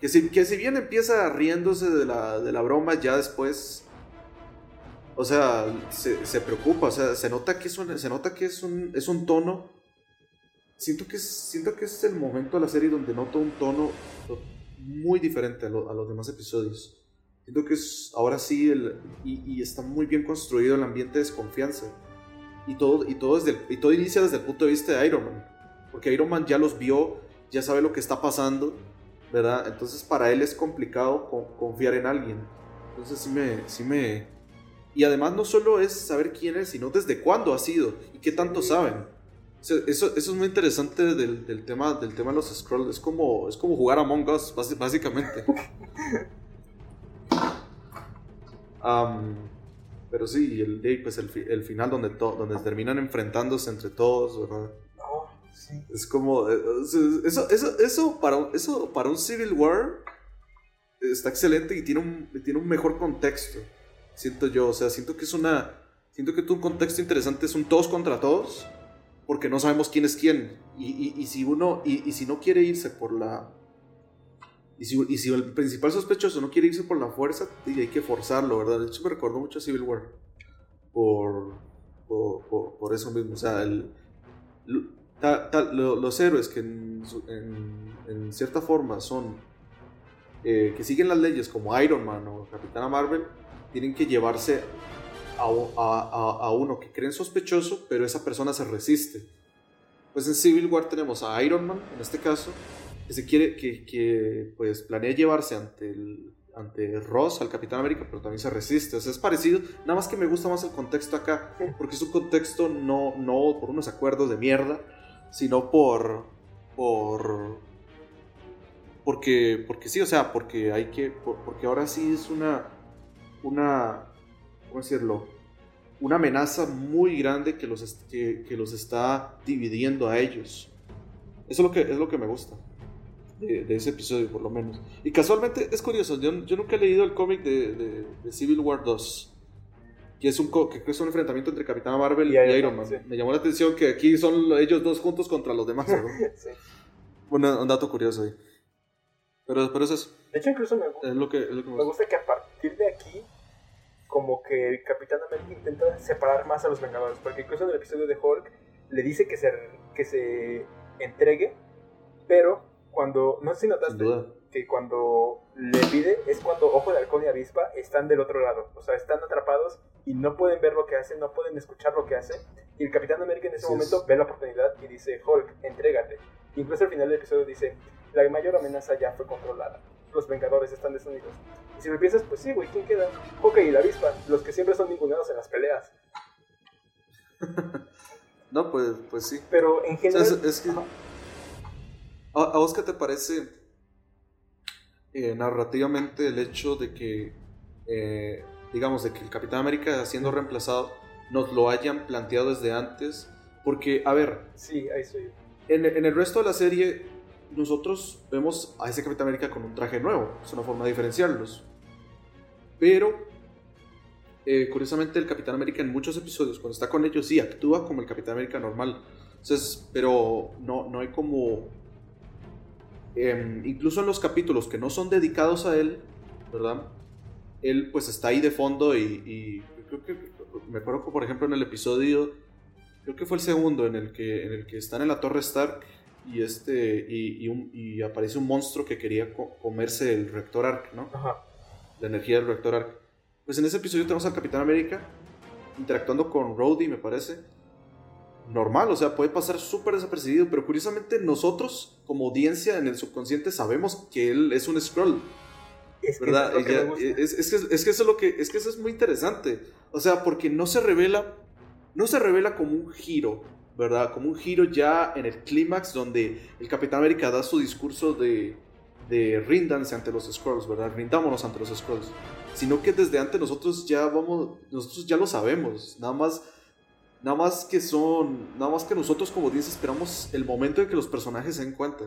Que si, que si bien empieza riéndose de la, de la broma, ya después. O sea, se, se preocupa, o sea, se nota que es un, se nota que es un, es un tono. Siento que, es, siento que es el momento de la serie donde noto un tono muy diferente a, lo- a los demás episodios. Siento que es ahora sí, el, y, y está muy bien construido el ambiente de desconfianza. Y todo, y, todo desde el- y todo inicia desde el punto de vista de Iron Man. Porque Iron Man ya los vio, ya sabe lo que está pasando, ¿verdad? Entonces para él es complicado co- confiar en alguien. Entonces sí me, sí me... Y además no solo es saber quién es, sino desde cuándo ha sido y qué tanto saben. O sea, eso, eso es muy interesante del, del tema, del tema de los scrolls. Es como, es como jugar Among Us, básicamente. Am, pero sí, el, pues el, el final donde, to- donde terminan enfrentándose entre todos, ¿verdad? Oh, sí. Es como. eh, sea, Eso, eso, eso, para, un- eso para un Civil War está excelente y tiene un, tiene un mejor contexto. Siento yo. O sea, siento que es una. Siento que un contexto interesante es un todos contra todos. Porque no sabemos quién es quién. Y, y- si uno. Y, si no quiere irse por la. Y si, y si el principal sospechoso no quiere irse por la fuerza, hay que forzarlo, ¿verdad? De hecho, me recordó mucho a Civil War. Por. Por, por- eso mismo. O sea, el, ta- ta- lo- los héroes que en cierta forma son eh, que siguen las leyes como Iron Man o Capitana Marvel tienen que llevarse a, a- a- a uno que creen sospechoso pero esa persona se resiste. Pues en Civil War tenemos a Iron Man en este caso que se quiere que, que, pues planea llevarse ante el ante Ross al Capitán América pero también se resiste. O sea es parecido. Nada más que me gusta más el contexto acá porque es un contexto no no por unos acuerdos de mierda sino por por porque porque sí o sea porque hay que por- porque ahora sí es una una cómo decirlo una amenaza muy grande que los que, que los está dividiendo a ellos eso es lo que es lo que me gusta de, de ese episodio por lo menos y casualmente es curioso yo, yo nunca he leído el cómic de, de- de Civil War 2 que es un que es un enfrentamiento entre Capitana Marvel y, Iron Man. Me llamó la atención que aquí son ellos dos juntos contra los demás. ¿no? Sí. un, un dato curioso ahí. Pero, pero es eso. De hecho, incluso me, Es lo que, es lo que me me gusta. gusta que a partir de aquí, como que el Capitán América intenta separar más a los Vengadores. Porque incluso en el episodio de Hulk le dice que se, que se entregue, pero cuando. No sé si notaste que cuando le pide es cuando Ojo de Halcón y Avispa están del otro lado. O sea, están atrapados y no pueden ver lo que hace, no pueden escuchar lo que hace. Y el Capitán América en ese momento es. ve la oportunidad y dice, Hulk, entrégate. Incluso al final del episodio dice, la mayor amenaza ya fue controlada. Los Vengadores están desunidos. Y si lo piensas, pues sí, güey, ¿quién queda? Hawkeye y la avispa, los que siempre son ninguneados en las peleas. No, pues, pues sí. Pero en O sea, general... es, es que- ¿A, a vos qué te parece eh, narrativamente el hecho de que, eh, digamos, de que el Capitán América siendo reemplazado nos lo hayan planteado desde antes? Porque, a ver, Sí, ahí soy. en, en el resto de la serie, nosotros vemos a ese Capitán América con un traje nuevo. Es una forma de diferenciarlos. Pero, eh, curiosamente, el Capitán América en muchos episodios, cuando está con ellos, sí actúa como el Capitán América normal. Entonces, pero no, no hay como. em, incluso en los capítulos que no son dedicados a él, ¿verdad? Él pues está ahí de fondo y, creo que me acuerdo que, por ejemplo en el episodio creo que fue el segundo en el que en el que están en la torre Stark y este y, y un- y aparece un monstruo que quería co- comerse el reactor Arc, ¿no? La energía del reactor Arc. Pues en ese episodio tenemos al Capitán América interactuando con Rhodey, me parece. Normal, o sea, puede pasar súper desapercibido, pero curiosamente nosotros, como audiencia en el subconsciente, sabemos que él es un Skrull. Es que ¿verdad? que es que, es que eso es lo que es que eso es muy interesante. O sea, porque no se revela no se revela como un giro, ¿verdad? Como un giro ya en el clímax donde el Capitán América da su discurso de de ríndanse ante los scrolls, ¿verdad? Rindámonos ante los scrolls. Sino que desde antes nosotros ya vamos, nosotros ya lo sabemos. Nada más, nada más que son, nada más que nosotros como audiencia esperamos el momento en que los personajes se den cuenta.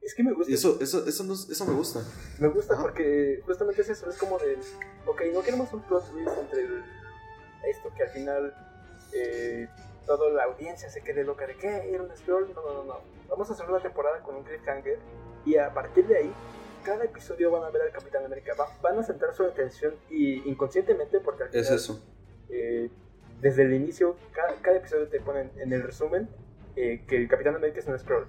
Es que me gusta. Eso, eso, eso, no- eso me gusta. Me gusta porque justamente es eso, es como de, ok, no queremos un plot twist entre el- esto, que al final eh, toda la audiencia se quede loca de que era un scroll, no, no, no, no. Vamos a hacer una temporada con un cliffhanger y a partir de ahí, cada episodio van a ver al Capitán América, Va- van a centrar su atención y inconscientemente, porque al final, Es eso. eh, desde el inicio, cada, cada episodio te ponen en el resumen eh, que el Capitán América es un scroll.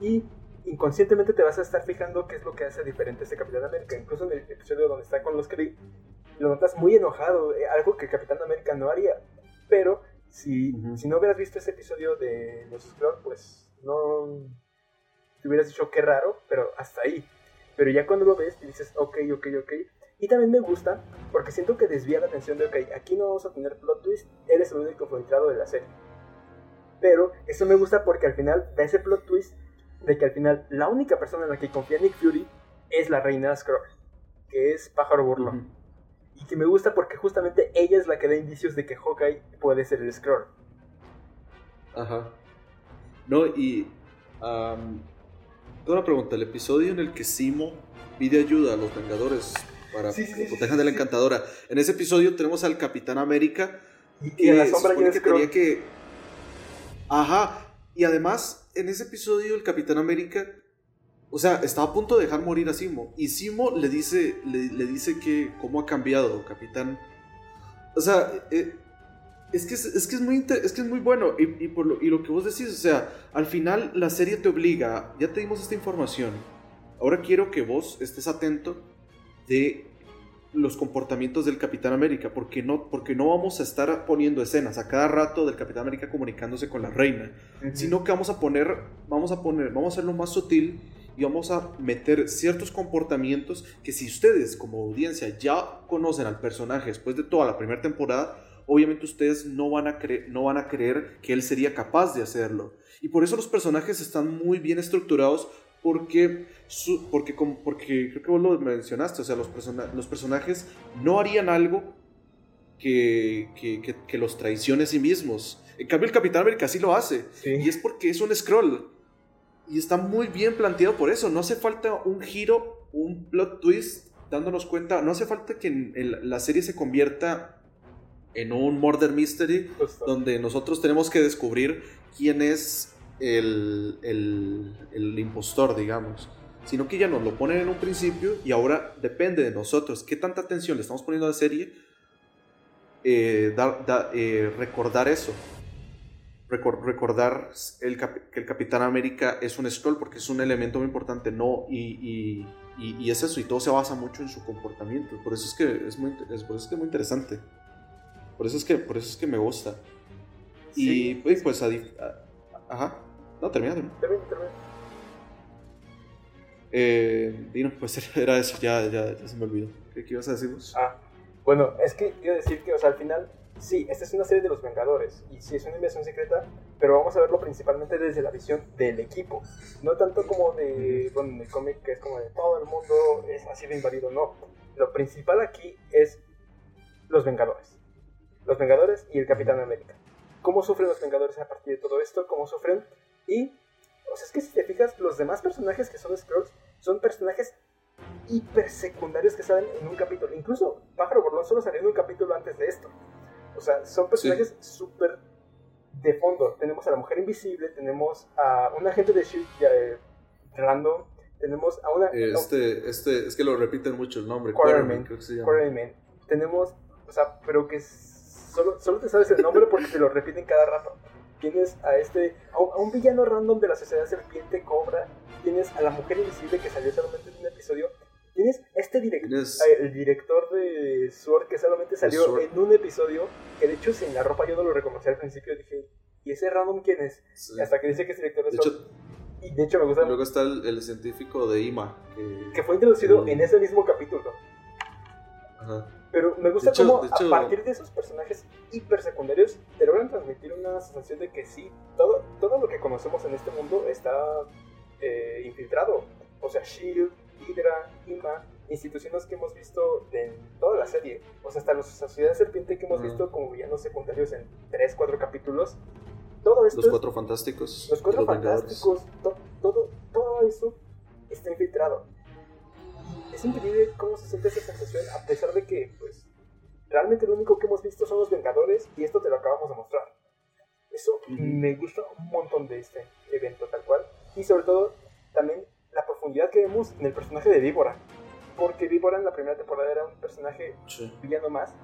Y inconscientemente te vas a estar fijando qué es lo que hace diferente este Capitán América. Incluso en el episodio donde está con los Kree, lo notas muy enojado, eh, algo que el Capitán América no haría. Pero si, si no hubieras visto ese episodio de los Skrull, pues no te hubieras dicho qué raro, pero hasta ahí. Pero ya cuando lo ves, te dices, ok, ok, ok. Y también me gusta porque siento que desvía la atención de, ok, aquí no vamos a tener plot twist, eres el único filtrado de la serie. Pero eso me gusta porque al final da ese plot twist de que al final la única persona en la que confía Nick Fury es la reina Skrull, que es Pájaro Burlón. Y que me gusta porque justamente ella es la que da indicios de que Hawkeye puede ser el Skrull. Ajá. No, y. tengo una pregunta. El episodio en el que Simo pide ayuda a los Vengadores para Sí, sí, que sí, protejan de la encantadora. En ese episodio tenemos al Capitán América. y en la se sombra que tenía que. Ajá. Y además, en ese episodio, el Capitán América. O sea, estaba a punto de dejar morir a Simo. Y Simo le dice, le, le dice que cómo ha cambiado, Capitán. O sea, eh, es que es, es que es muy inter- es que es muy bueno y, y por lo, y lo que vos decís, o sea, al final la serie te obliga, ya te dimos esta información, ahora quiero que vos estés atento de los comportamientos del Capitán América, porque no, porque no vamos a estar poniendo escenas a cada rato del Capitán América comunicándose con la reina, sino que vamos a poner, vamos a poner, vamos a hacerlo más sutil y vamos a meter ciertos comportamientos que si ustedes como audiencia ya conocen al personaje después de toda la primera temporada, obviamente ustedes no van a, no van a creer que él sería capaz de hacerlo. Y por eso los personajes están muy bien estructurados porque, su- porque, como- porque creo que vos lo mencionaste, o sea, los, persona- los personajes no harían algo que, que, que- que los traicione a sí mismos. En cambio, el Capitán América sí lo hace. Y es porque es un scroll. Y está muy bien planteado por eso. No hace falta un giro, un plot twist, dándonos cuenta. No hace falta que en- el- la serie se convierta en un murder mystery donde nosotros tenemos que descubrir quién es el, el, el impostor, digamos. Sino que ya nos lo ponen en un principio y ahora depende de nosotros qué tanta atención le estamos poniendo a la serie, eh, da- eh, recordar eso. Recor- recordar el cap- que el Capitán América es un scroll porque es un elemento muy importante, no, y, y- y- y es eso, y todo se basa mucho en su comportamiento. Por eso es que es muy, es, por eso es que es muy interesante. Por eso es que, por eso es que me gusta. Y pues, pues, a a- ajá. No, termina, termina. Termina, termina. Eh, y no, pues era eso, ya, ya, ya se me olvidó. ¿Qué, qué ibas a decir vos? Ah, bueno, es que quiero decir que, o sea, al final, sí, esta es una serie de los Vengadores, y sí es una invasión secreta, pero vamos a verlo principalmente desde la visión del equipo, no tanto como de, bueno, en el cómic que es como de todo el mundo es, ha sido invadido, no. Lo principal aquí es los Vengadores. Los Vengadores y el Capitán América. ¿Cómo sufren los Vengadores a partir de todo esto? ¿Cómo sufren? Y, o sea, es que si te fijas, los demás personajes que son Skrulls son personajes hiper secundarios que salen en un capítulo. Incluso Pájaro Borlón solo salió en un capítulo antes de esto. O sea, son personajes súper de fondo. Tenemos a la Mujer Invisible, tenemos a un agente de S.H.I.E.L.D. eh, random, tenemos a una... Este, este, es que lo repiten mucho el nombre. Quarterman, creo que se llama. Quarterman. Tenemos, o sea, pero que solo, solo te sabes el nombre porque te lo repiten cada rato. Tienes a este, a un, a un villano random de la sociedad serpiente cobra. Tienes a la mujer invisible que salió solamente en un episodio. Tienes este director, el director de Sword que solamente salió en un episodio. Que de hecho, sin la ropa yo no lo reconocí al principio. Dije, ¿y ese random quién es? Hasta que dice que es director de, De Sword. hecho, y de hecho me gusta luego está el, el científico de IMA. Que, que fue introducido el- en ese mismo capítulo. Ajá. Pero me gusta hecho- cómo hecho- a partir de esos personajes hiper secundarios te logran transmitir una sensación de que sí, todo, todo lo que conocemos en este mundo está eh, infiltrado. O sea, Shield, Hydra, IMA, instituciones que hemos visto en toda la serie. O sea, hasta los Sociedad Serpiente que hemos visto como villanos secundarios en 3, 4 capítulos. Todo esto Los es- cuatro fantásticos. los cuatro los fantásticos, to- todo, todo eso está infiltrado. Es increíble cómo se siente esa sensación a pesar de que, pues, realmente lo único que hemos visto son los Vengadores y esto te lo acabamos de mostrar. Eso me gusta un montón de este evento tal cual. Y sobre todo, también la profundidad que vemos en el personaje de Víbora. Porque Víbora en la primera temporada era un personaje Sí. villano más.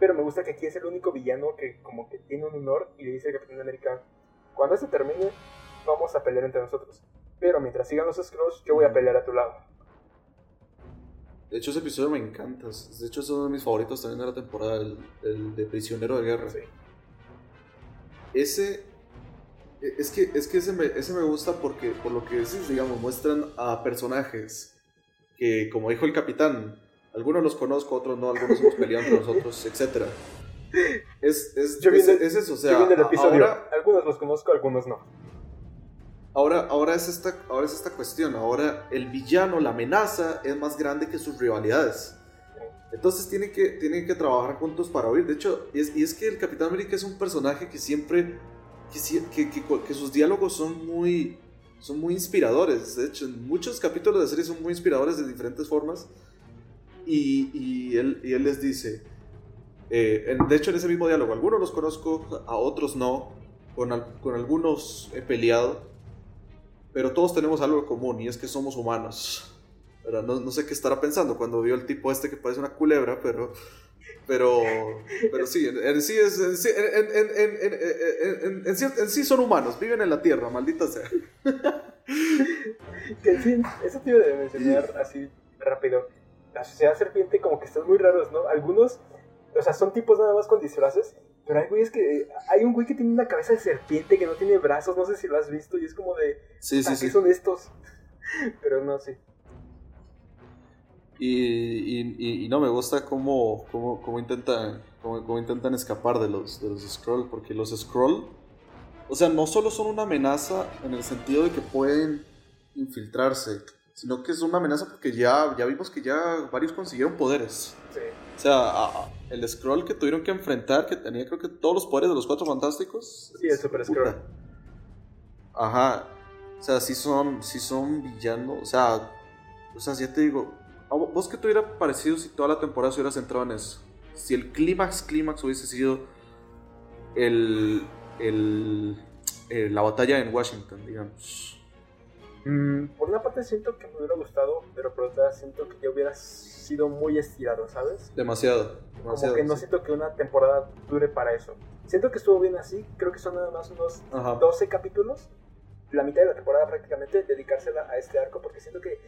Pero me gusta que aquí es el único villano que como que tiene un honor y le dice al Capitán América, cuando esto termine, vamos a pelear entre nosotros. Pero mientras sigan los Skrulls, yo voy a pelear a tu lado. De hecho, ese episodio me encanta. De hecho, es uno de mis favoritos también de la temporada, el, el de Prisionero de Guerra. Ese. E, Es que, es que ese, me, ese me gusta porque, por lo que decís, digamos, muestran a personajes que, como dijo el capitán, algunos los conozco, otros no, algunos hemos peleado entre nosotros, etc. Es, es, Yo es, eso, o sea, yo viendo el a- episodio, ahora, algunos los conozco, algunos no. Ahora, ahora, es esta, ahora es esta cuestión. Ahora el villano, la amenaza, es más grande que sus rivalidades. Entonces tienen que, tienen que trabajar juntos para huir. De hecho, y es, y es que el Capitán América es un personaje que siempre. Que, que, que- sus diálogos son muy. son muy inspiradores. De hecho, en muchos capítulos de serie son muy inspiradores de diferentes formas. Y, y él, y él les dice. eh, en- de hecho, en ese mismo diálogo, algunos los conozco, a otros no. Con, al- con algunos he peleado. Pero todos tenemos algo en común y es que somos humanos. No, no sé qué estará pensando cuando vio el tipo este que parece una culebra, pero. Pero. Pero sí, en, en sí, es, en, sí- en- en- sí son humanos, viven en la tierra, maldita sea. Que en fin, eso te iba a mencionar así rápido. La sociedad serpiente como que están muy raros, ¿no? Algunos, o sea, son tipos nada más con disfraces, pero hay güeyes que... Hay un güey que tiene una cabeza de serpiente que no tiene brazos, no sé si lo has visto, y es como de... Sí, sí, "¿A sí. qué son estos? Pero no, sí. Y, y- no me gusta cómo, cómo, cómo intentan, cómo, cómo intentan escapar de los, de los Skrull, porque los Skrull, o sea, no solo son una amenaza en el sentido de que pueden infiltrarse, sino que es una amenaza porque ya, ya vimos que ya varios consiguieron poderes. Sí. O sea, el Skrull que tuvieron que enfrentar, que tenía creo que todos los poderes de los Cuatro Fantásticos. Sí, el Super puta. Skrull. Ajá. O sea, sí son, sí son villanos. O sea, o sea, ya te digo, ¿a vo- ¿vos qué te hubiera parecido si toda la temporada se hubiera centrado en eso? Si el clímax, clímax hubiese sido el, el, eh, la batalla en Washington, digamos. Mm, por una parte siento que me hubiera gustado, pero por otra siento que ya hubiera sido muy estirado, ¿sabes? Demasiado. Como demasiado, que no sí. siento que una temporada dure para eso. Siento que estuvo bien así, creo que son nada más unos Ajá. 12 capítulos, la mitad de la temporada prácticamente, dedicársela a este arco, porque siento que,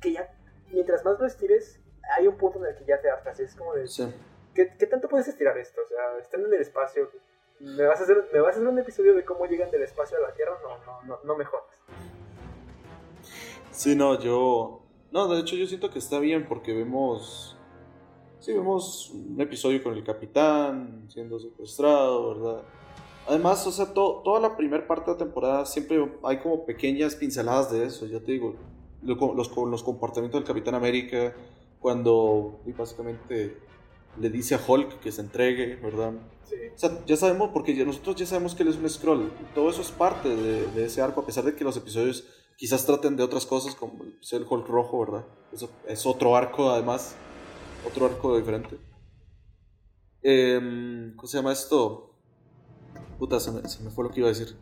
que ya, mientras más lo estires, hay un punto en el que ya te hartas, es como de, Sí. ¿qué, qué tanto puedes estirar esto? O sea, están en el espacio, ¿me vas, a hacer, ¿me vas a hacer un episodio de cómo llegan del espacio a la Tierra? No, no, no, no me jodas. Sí, no, yo. No, de hecho, yo siento que está bien porque vemos. Sí, vemos un episodio con el capitán siendo secuestrado, ¿verdad? Además, o sea, to- toda la primera parte de la temporada siempre hay como pequeñas pinceladas de eso, ya te digo. Los, los comportamientos del Capitán América, cuando básicamente le dice a Hulk que se entregue, ¿verdad? Sí. O sea, ya sabemos, porque ya- nosotros ya sabemos que él es un scroll. Todo eso es parte de, de ese arco, a pesar de que los episodios quizás traten de otras cosas, como el episodio del Hulk rojo, ¿verdad? Eso es otro arco, además. Otro arco diferente. Em, ¿Cómo se llama esto? Puta, se me, se me fue lo que iba a decir.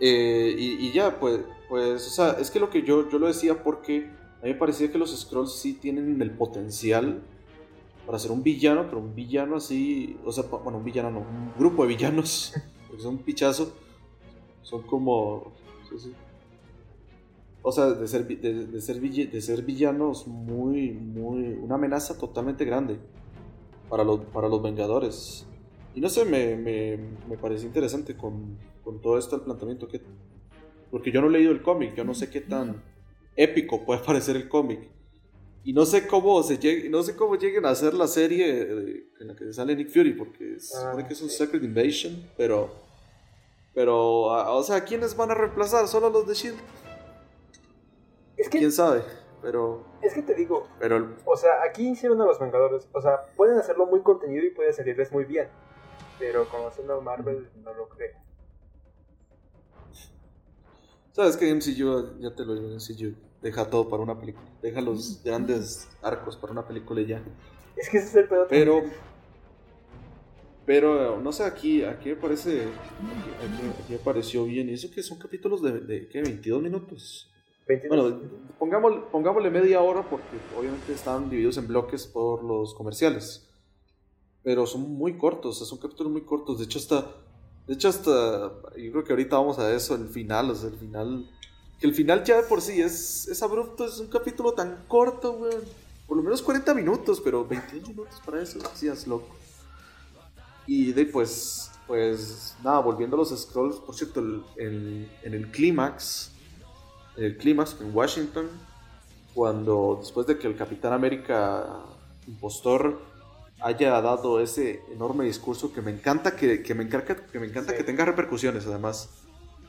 Eh, y, y ya, pues, pues, o sea, es que lo que yo, yo lo decía porque a mí me parecía que los Scrolls sí tienen el potencial para ser un villano, pero un villano así, o sea, bueno, un villano no, un grupo de villanos, porque son un pichazo, son como, o sea, de ser, de, de ser, de ser villanos muy, muy, una amenaza totalmente grande para los, para los Vengadores. Y no sé, me, me, me pareció interesante con, con todo esto el planteamiento que... Porque yo no he leído el cómic, yo no sé qué tan épico puede parecer el cómic. Y no sé cómo se llegue, no sé cómo lleguen a hacer la serie de- en la que sale Nick Fury, porque se supone que es un Secret Invasion, pero... Pero, ah, o sea, ¿quiénes van a reemplazar? Solo los de S.H.I.E.L.D. Es Es que, quién sabe, pero... Es que te digo, pero o sea, aquí hicieron a los Vengadores, o sea, pueden hacerlo muy contenido y puede salirles muy bien, pero conociendo a Marvel no lo creo. Sabes que MCU, ya te lo digo, MCU deja todo para una película, deja los grandes arcos para una película y ya. Es que ese es el pedo. Pero, pero no sé, aquí, aquí me parece, aquí, aquí me pareció bien. Y eso que son capítulos de, de ¿qué? 22 minutos. 22. Bueno, pongámosle, pongámosle media hora porque obviamente están divididos en bloques por los comerciales. Pero son muy cortos, son capítulos muy cortos. De hecho, hasta. De hecho, hasta. Yo creo que ahorita vamos a eso, el final, o sea, el final. Que el final ya de por sí es, es abrupto, es un capítulo tan corto, weón. Por lo menos 40 minutos, pero 22 minutos para eso, así es loco. Y de pues. Pues nada, volviendo a los scrolls, por cierto, el- el- en el clímax, en el clímax en Washington, cuando después de que el Capitán América impostor haya dado ese enorme discurso que me encanta que, que me encanta, que, me encanta que tenga repercusiones además.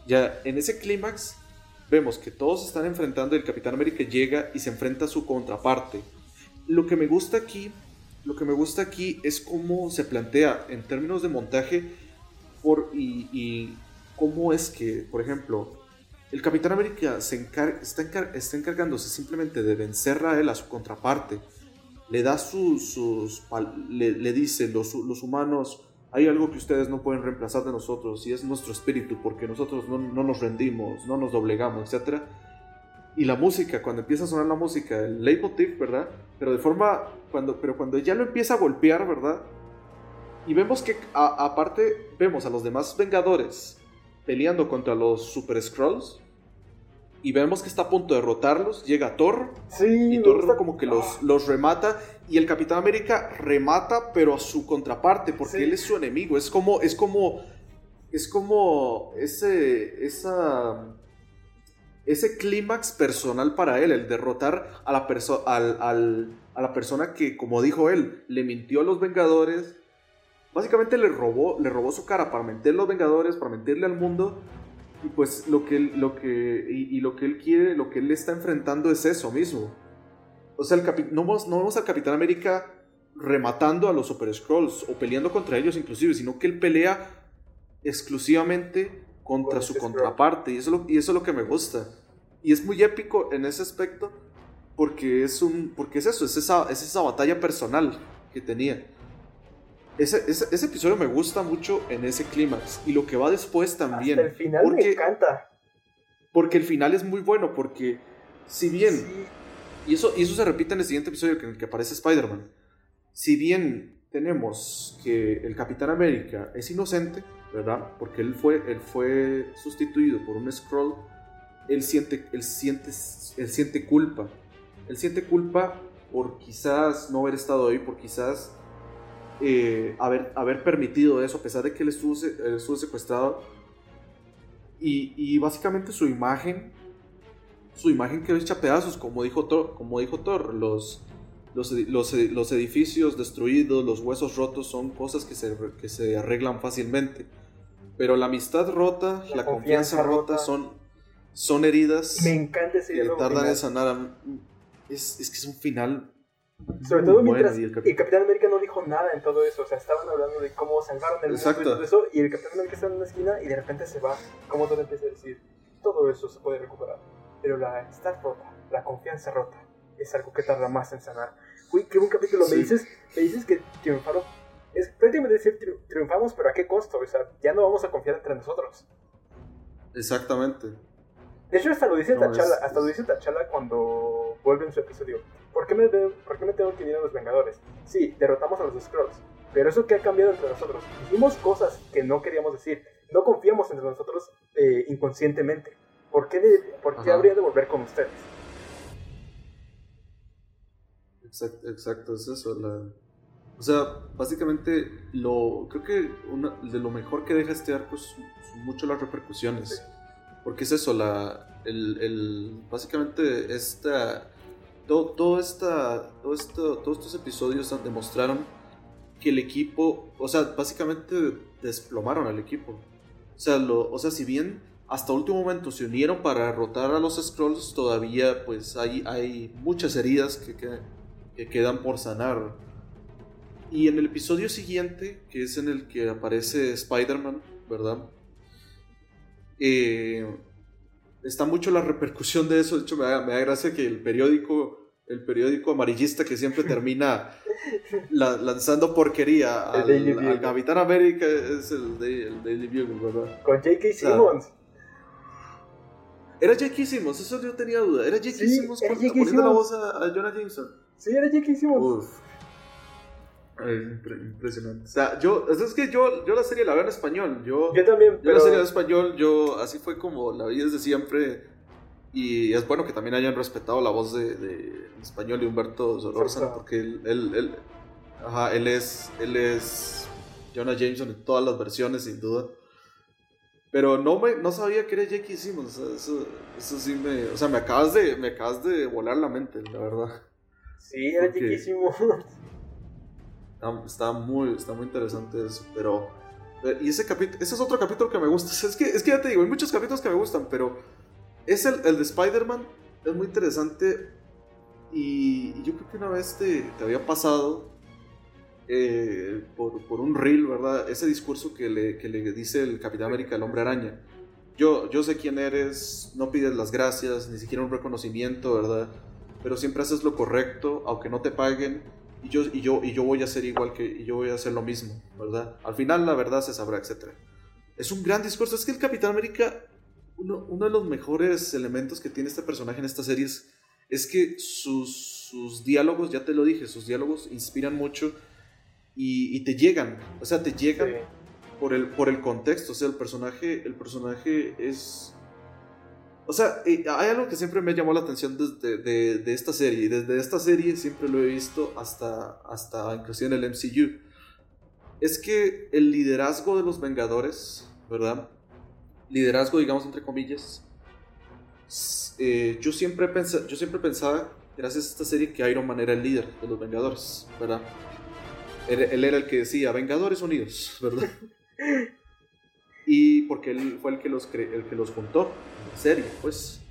Ya en ese clímax vemos que todos están enfrentando y el Capitán América llega y se enfrenta a su contraparte. Lo que me gusta aquí, lo que me gusta aquí es cómo se plantea en términos de montaje por, y, y cómo es que, por ejemplo, el Capitán América se encar- está, encar- está encargándose simplemente de vencer a él, a su contraparte. Le da sus... sus le, le dice, los, los humanos, hay algo que ustedes no pueden reemplazar de nosotros y es nuestro espíritu, porque nosotros no, no nos rendimos, no nos doblegamos, etc. Y la música, cuando empieza a sonar la música, el leitmotiv, ¿verdad? Pero de forma... Cuando, pero cuando ya lo empieza a golpear, ¿verdad? Y vemos que, aparte, vemos a los demás Vengadores peleando contra los Super Scrolls. Y vemos que está a punto de derrotarlos. Llega Thor. Sí, y Thor como que los, los remata. Y el Capitán América remata, pero a su contraparte, porque Sí. él es su enemigo. Es como. Es como. Es como. Ese. Esa. Ese clímax personal para él, el derrotar a la, perso- al- al- a la persona que, como dijo él, le mintió a los Vengadores, básicamente le robó, le robó su cara para mentir a los Vengadores, para mentirle al mundo. Y pues lo que, él- lo que, y, y lo que él quiere, lo que él está enfrentando es eso mismo. O sea, el capi- no, vemos, no vemos al Capitán América rematando a los Super Scrolls o peleando contra ellos inclusive, sino que él pelea exclusivamente contra Con su contraparte. Y eso, es lo, y eso es lo que me gusta. Y es muy épico en ese aspecto porque es, un, porque es eso, es esa, es esa batalla personal que tenía. Ese, ese, ese episodio me gusta mucho en ese clímax y lo que va después también. Hasta el final me porque, encanta. porque el final es muy bueno, porque si bien, Sí, y eso, y eso se repite en el siguiente episodio en el que aparece Spider-Man, si bien tenemos que el Capitán América es inocente, ¿verdad? Porque él fue, él fue sustituido por un Skrull, él siente, él, siente, él siente culpa. Él siente culpa por quizás no haber estado ahí, por quizás eh, haber, haber permitido eso, a pesar de que él estuvo, él estuvo secuestrado. Y, y básicamente su imagen, su imagen quedó hecha pedazos, como dijo Thor, como dijo Thor los, los, los, los edificios destruidos, los huesos rotos son cosas que se, que se arreglan fácilmente. Pero la amistad rota, la, La confianza, confianza rota, rota. son, son heridas me encanta ese que tardan en sanar. Es, es que es un final. Sobre muy todo bueno, mientras y el el, capi- Capitán América no dijo nada en todo eso. O sea, estaban hablando de cómo salvaron el mundo y todo eso. Y el Capitán América está en una esquina y de repente se va. Como todo empieza a decir, todo eso se puede recuperar. Pero la amistad rota, la confianza rota, es algo que tarda más en sanar. Uy, qué buen capítulo. Sí. Me dices, me dices que triunfaron. Es prácticamente decir tri- triunfamos, pero ¿a qué costo? O sea, ya no vamos a confiar entre nosotros. Exactamente. De hecho, hasta lo dice No, T'Challa, es- hasta lo dice T'Challa cuando vuelve en su episodio. ¿Por qué, me veo- ¿Por qué me tengo que unir a los Vengadores? Sí, derrotamos a los Skrulls, pero eso que ha cambiado entre nosotros. Dijimos cosas que no queríamos decir. No confiamos entre nosotros eh, inconscientemente. ¿Por qué, de- por qué habría de volver con ustedes? Exacto, exacto, es eso. la- O sea, básicamente, lo creo que una- de lo mejor que deja este arco es- mucho las repercusiones. Porque es eso, la, el, el- básicamente esta, todo, todo esta, todo esto, todos estos episodios demostraron que el equipo, o sea, básicamente desplomaron al equipo. O sea, lo, o sea si bien hasta último momento se unieron para derrotar a los Scrolls, todavía pues hay, hay muchas heridas que, que, que quedan por sanar. Y en el episodio siguiente, que es en el que aparece Spider-Man, ¿verdad? Eh, está mucho la repercusión de eso. De hecho, me da, me da gracia que el periódico, el periódico amarillista que siempre termina la- lanzando porquería al. Capitán América es el, Daily Bugle, ¿verdad? Con J.K. Simmons. Era J.K. Simmons, eso yo tenía duda. Era J.K. Sí, Simmons era J.K. poniendo la voz a, a Jonah Jameson. Sí, era J.K. Simmons. Uf. Impre- impresionante. O sea, yo, es que yo, yo la serie la veo en español. Yo, Yo también, yo la serie en español, yo así fue como la vi desde siempre. Y es bueno que también hayan respetado la voz de, español de Humberto Solórzano, porque él, él, él- ajá, él es, él es Jonah Jameson en todas las versiones, sin duda. Pero no, me, no sabía que era J.K. Simmons. o sea, Eso, eso sí me. O sea, me acabas de, me acabas de volar la mente, la verdad. Sí, era J.K. Simmons. Está, muy, está muy interesante eso, pero... eh, Y ese capítulo, ese es otro capítulo que me gusta. Es que, es que ya te digo, hay muchos capítulos que me gustan, pero es el, el de Spider-Man, es muy interesante. Y, y yo creo que una vez te, te había pasado eh, por, por un reel, ¿verdad? Ese discurso que le, que le dice el Capitán América al Hombre Araña. Yo, yo sé quién eres, no pides las gracias, ni siquiera un reconocimiento, ¿verdad? Pero siempre haces lo correcto, aunque no te paguen y yo, y yo, y yo voy a hacer igual que, y yo voy a hacer lo mismo, ¿verdad? Al final la verdad se sabrá, etc. Es un gran discurso. Es que el Capitán América, uno, uno de los mejores elementos que tiene este personaje en estas series es que sus, sus diálogos, ya te lo dije, sus diálogos inspiran mucho y, y te llegan, o sea, te llegan Sí. por, el, por el contexto, o sea, el personaje, el personaje es... O sea, eh, hay algo que siempre me llamó la atención desde de, de esta serie. Y desde esta serie siempre lo he visto hasta, hasta inclusive en el MCU. Es que el liderazgo de los Vengadores, ¿verdad? Liderazgo, digamos, entre comillas. eh, yo, siempre pensa- yo siempre pensaba, gracias a esta serie, que Iron Man era el líder de los Vengadores, ¿verdad? Él, él era el que decía, Vengadores Unidos, ¿verdad? Y porque él fue el que los, el que los juntó serie, pues.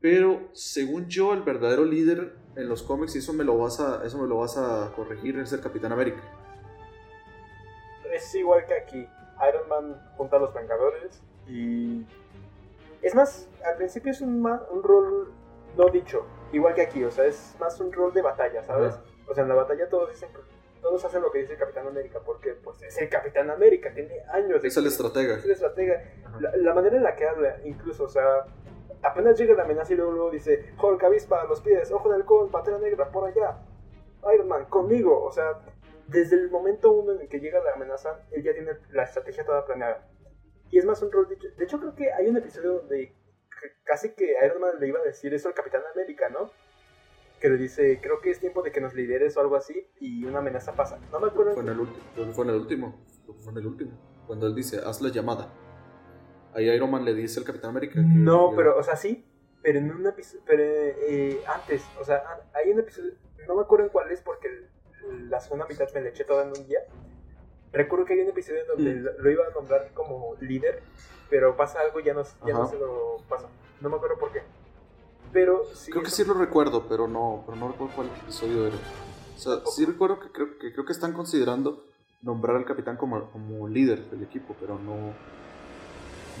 Pero según yo, el verdadero líder en los cómics, y eso me lo vas a, eso me lo vas a corregir, es el Capitán América. Es igual que aquí. Iron Man junta a los Vengadores y... Es más, al principio es un, ma- un rol no dicho, igual que aquí, o sea, es más un rol de batalla, ¿sabes? O sea, en la batalla todos dicen, todos hacen lo que dice el Capitán América, porque pues es el Capitán América, tiene años de Es el estratega. Es el estratega. La, la manera en la que habla, incluso, o sea, apenas llega la amenaza y luego, luego dice, Hulk avispa a los pies, ojo de halcón, pantera negra, por allá. Iron Man, conmigo, o sea, desde el momento uno en el que llega la amenaza, él ya tiene la estrategia toda planeada. Y es más un rol dicho. De hecho, creo que hay un episodio donde casi que Iron Man le iba a decir eso al Capitán América, ¿no? Que le dice, creo que es tiempo de que nos lideres o algo así, y una amenaza pasa. No me acuerdo. Fue en el último. Fue en el último. Fue en el último. Cuando él dice, haz la llamada. Ahí Iron Man le dice al Capitán América. que- No, pero, o sea, sí, pero en un episodio, pero eh, antes, o sea, hay un episodio, no me acuerdo en cuál es porque la segunda mitad me la eché toda en un día. Recuerdo que hay un episodio donde Mm. lo, lo iba a nombrar como líder, pero pasa algo y ya no, ya no se lo pasa. No me acuerdo por qué. Pero sí. Creo que sí lo recuerdo, pero no, pero no recuerdo cuál episodio era. O sea, sí recuerdo que creo, que creo que están considerando nombrar al capitán como, como líder del equipo, pero no.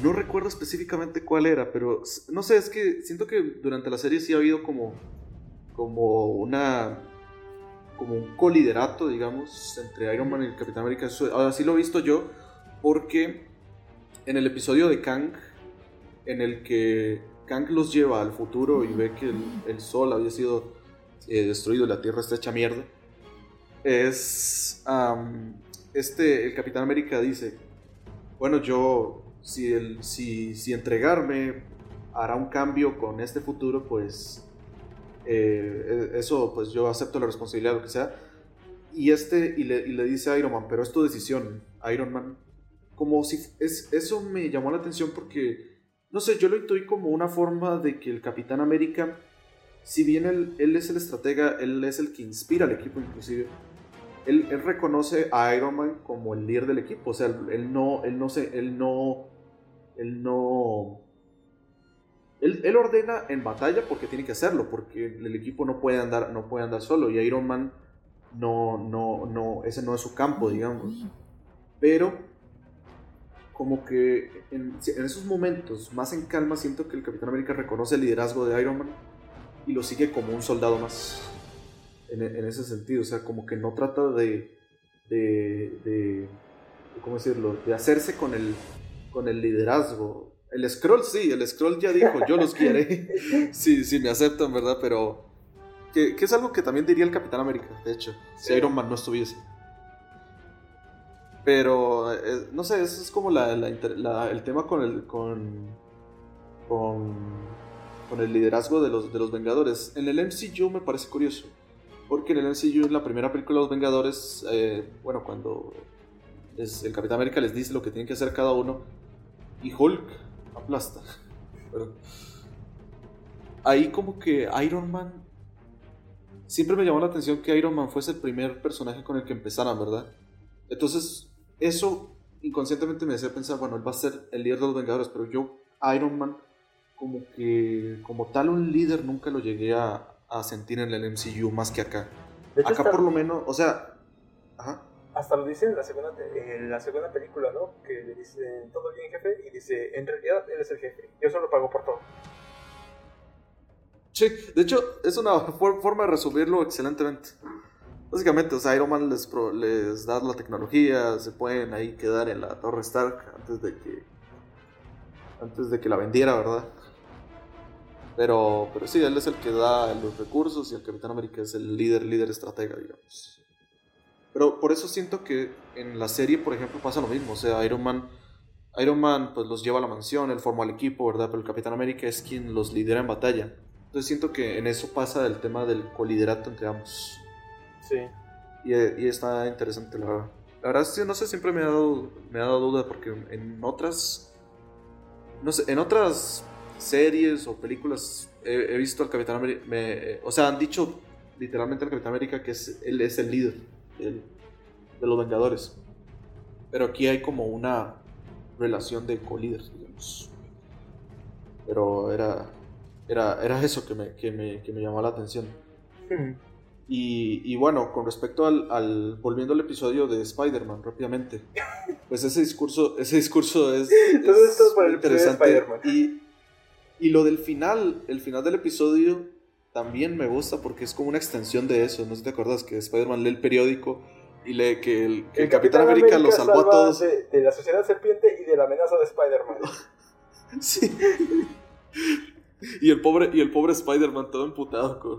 No recuerdo específicamente cuál era, pero no sé, es que siento que durante la serie sí ha habido como. como una. como un coliderato, digamos, entre Iron Man y el Capitán América. Eso- Así lo he visto yo, porque en el episodio de Kang, en el que Kang los lleva al futuro y ve que el, el sol había sido eh, destruido y la Tierra está hecha mierda, es este el Capitán América dice, bueno yo si el si, si entregarme hará un cambio con este futuro, pues eh, eso pues yo acepto la responsabilidad lo que sea. Y este y le, y le dice a Iron Man, pero es tu decisión, Iron Man. Como si es eso me llamó la atención porque no sé, yo lo intuí como una forma de que el Capitán América, si bien él, él es el estratega, él es el que inspira al equipo inclusive, él, él reconoce a Iron Man como el líder del equipo, o sea, él no, él no, se, él no él no... Él, él, ordena en batalla porque tiene que hacerlo, porque el equipo no puede andar, no puede andar solo. Y Iron Man no, no, no, ese no es su campo, digamos. Pero como que en, en, esos momentos, más en calma, siento que el Capitán América reconoce el liderazgo de Iron Man y lo sigue como un soldado más. En, en ese sentido, o sea, como que no trata de, de, de, ¿cómo decirlo? De hacerse con el, con el liderazgo. El scroll sí, el scroll ya dijo, yo los quiero. sí, sí, me aceptan, ¿verdad? Pero que, que, es algo que también diría el Capitán América, de hecho, si Iron Man no estuviese. Pero, eh, no sé, eso es como el tema con el, con, con, con, el liderazgo de los, de los Vengadores. En el MCU me parece curioso, porque en el MCU, en la primera película de los Vengadores, eh, bueno, cuando el Capitán América les dice lo que tienen que hacer cada uno, y Hulk aplasta. Ahí como que Iron Man siempre me llamó la atención que Iron Man fuese el primer personaje con el que empezaran, ¿verdad? Entonces, eso inconscientemente me hacía pensar, bueno, él va a ser el líder de los Vengadores, pero yo, Iron Man, como que, como tal, un líder nunca lo llegué a, a sentir en el MCU más que acá. Acá por lo menos, o sea, ajá. Hasta lo dice en la segunda, en la segunda película, ¿no? Que le dicen todo bien, jefe, y dice, en realidad él es el jefe, yo solo pago por todo. Sí, de hecho, es una for- forma de resumirlo excelentemente. Básicamente, o sea, Iron Man les, pro- les da la tecnología, se pueden ahí quedar en la Torre Stark antes de que antes de que la vendiera, ¿verdad? Pero, pero sí, él es el que da los recursos y el Capitán América es el líder, líder estratega, digamos. Pero por eso siento que en la serie, por ejemplo, pasa lo mismo. O sea, Iron Man, Iron Man pues los lleva a la mansión, él forma el equipo, ¿verdad? Pero el Capitán América es quien los lidera en batalla. Entonces siento que en eso pasa el tema del coliderato entre ambos. Sí. Y, y está interesante, la verdad. La verdad es que no sé, siempre me ha dado, me ha dado duda porque en otras, no sé, en otras series o películas he, he visto al Capitán América, me- o sea, han dicho literalmente al Capitán América que es, él es el líder del- de los Vengadores. Pero aquí hay como una relación de co-líder, digamos. Pero era, era, era eso que me, que, me, que me llamó la atención. Y, y bueno, con respecto al, al- volviendo al episodio de Spider-Man rápidamente, pues ese discurso, ese discurso es, Todo es esto es el episodio de Spider-Man. y, y lo del final, el final del episodio también me gusta porque es como una extensión de eso. No sé si te acuerdas que Spider-Man lee el periódico y lee que el, que el Capitán, América, lo salvó a todos. De, de la sociedad serpiente y de la amenaza de Spider-Man. Sí. Y el pobre, y el pobre Spider-Man todo emputado con,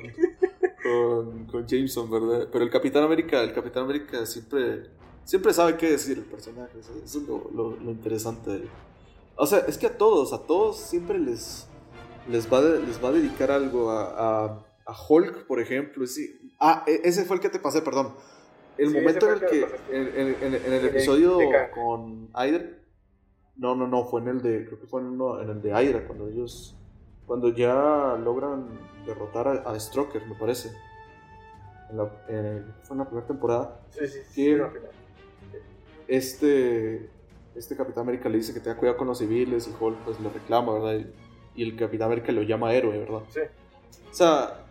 con, con Jameson, ¿verdad? Pero el Capitán América, el Capitán América siempre, siempre sabe qué decir el personaje. Eso es lo, lo- lo interesante. de él. O sea, es que a todos, a todos siempre les, les, va, de- les va a dedicar algo. A, a, a Hulk, por ejemplo. Sí. Ah, e- ese fue el que te pasé, perdón. El Sí, momento en el que, en, en- en- en el episodio con Aider, no, no, no, fue en el de, creo que fue en, el de Aira, cuando ellos, cuando ya logran derrotar a, a Stroker, me parece. En la, eh, fue en la primera temporada. Sí, sí, sí. que este, este Capitán América le dice que tenga cuidado con los civiles y Hulk pues le reclama, ¿verdad? Y, y el Capitán América lo llama héroe, ¿verdad? Sí. O sea,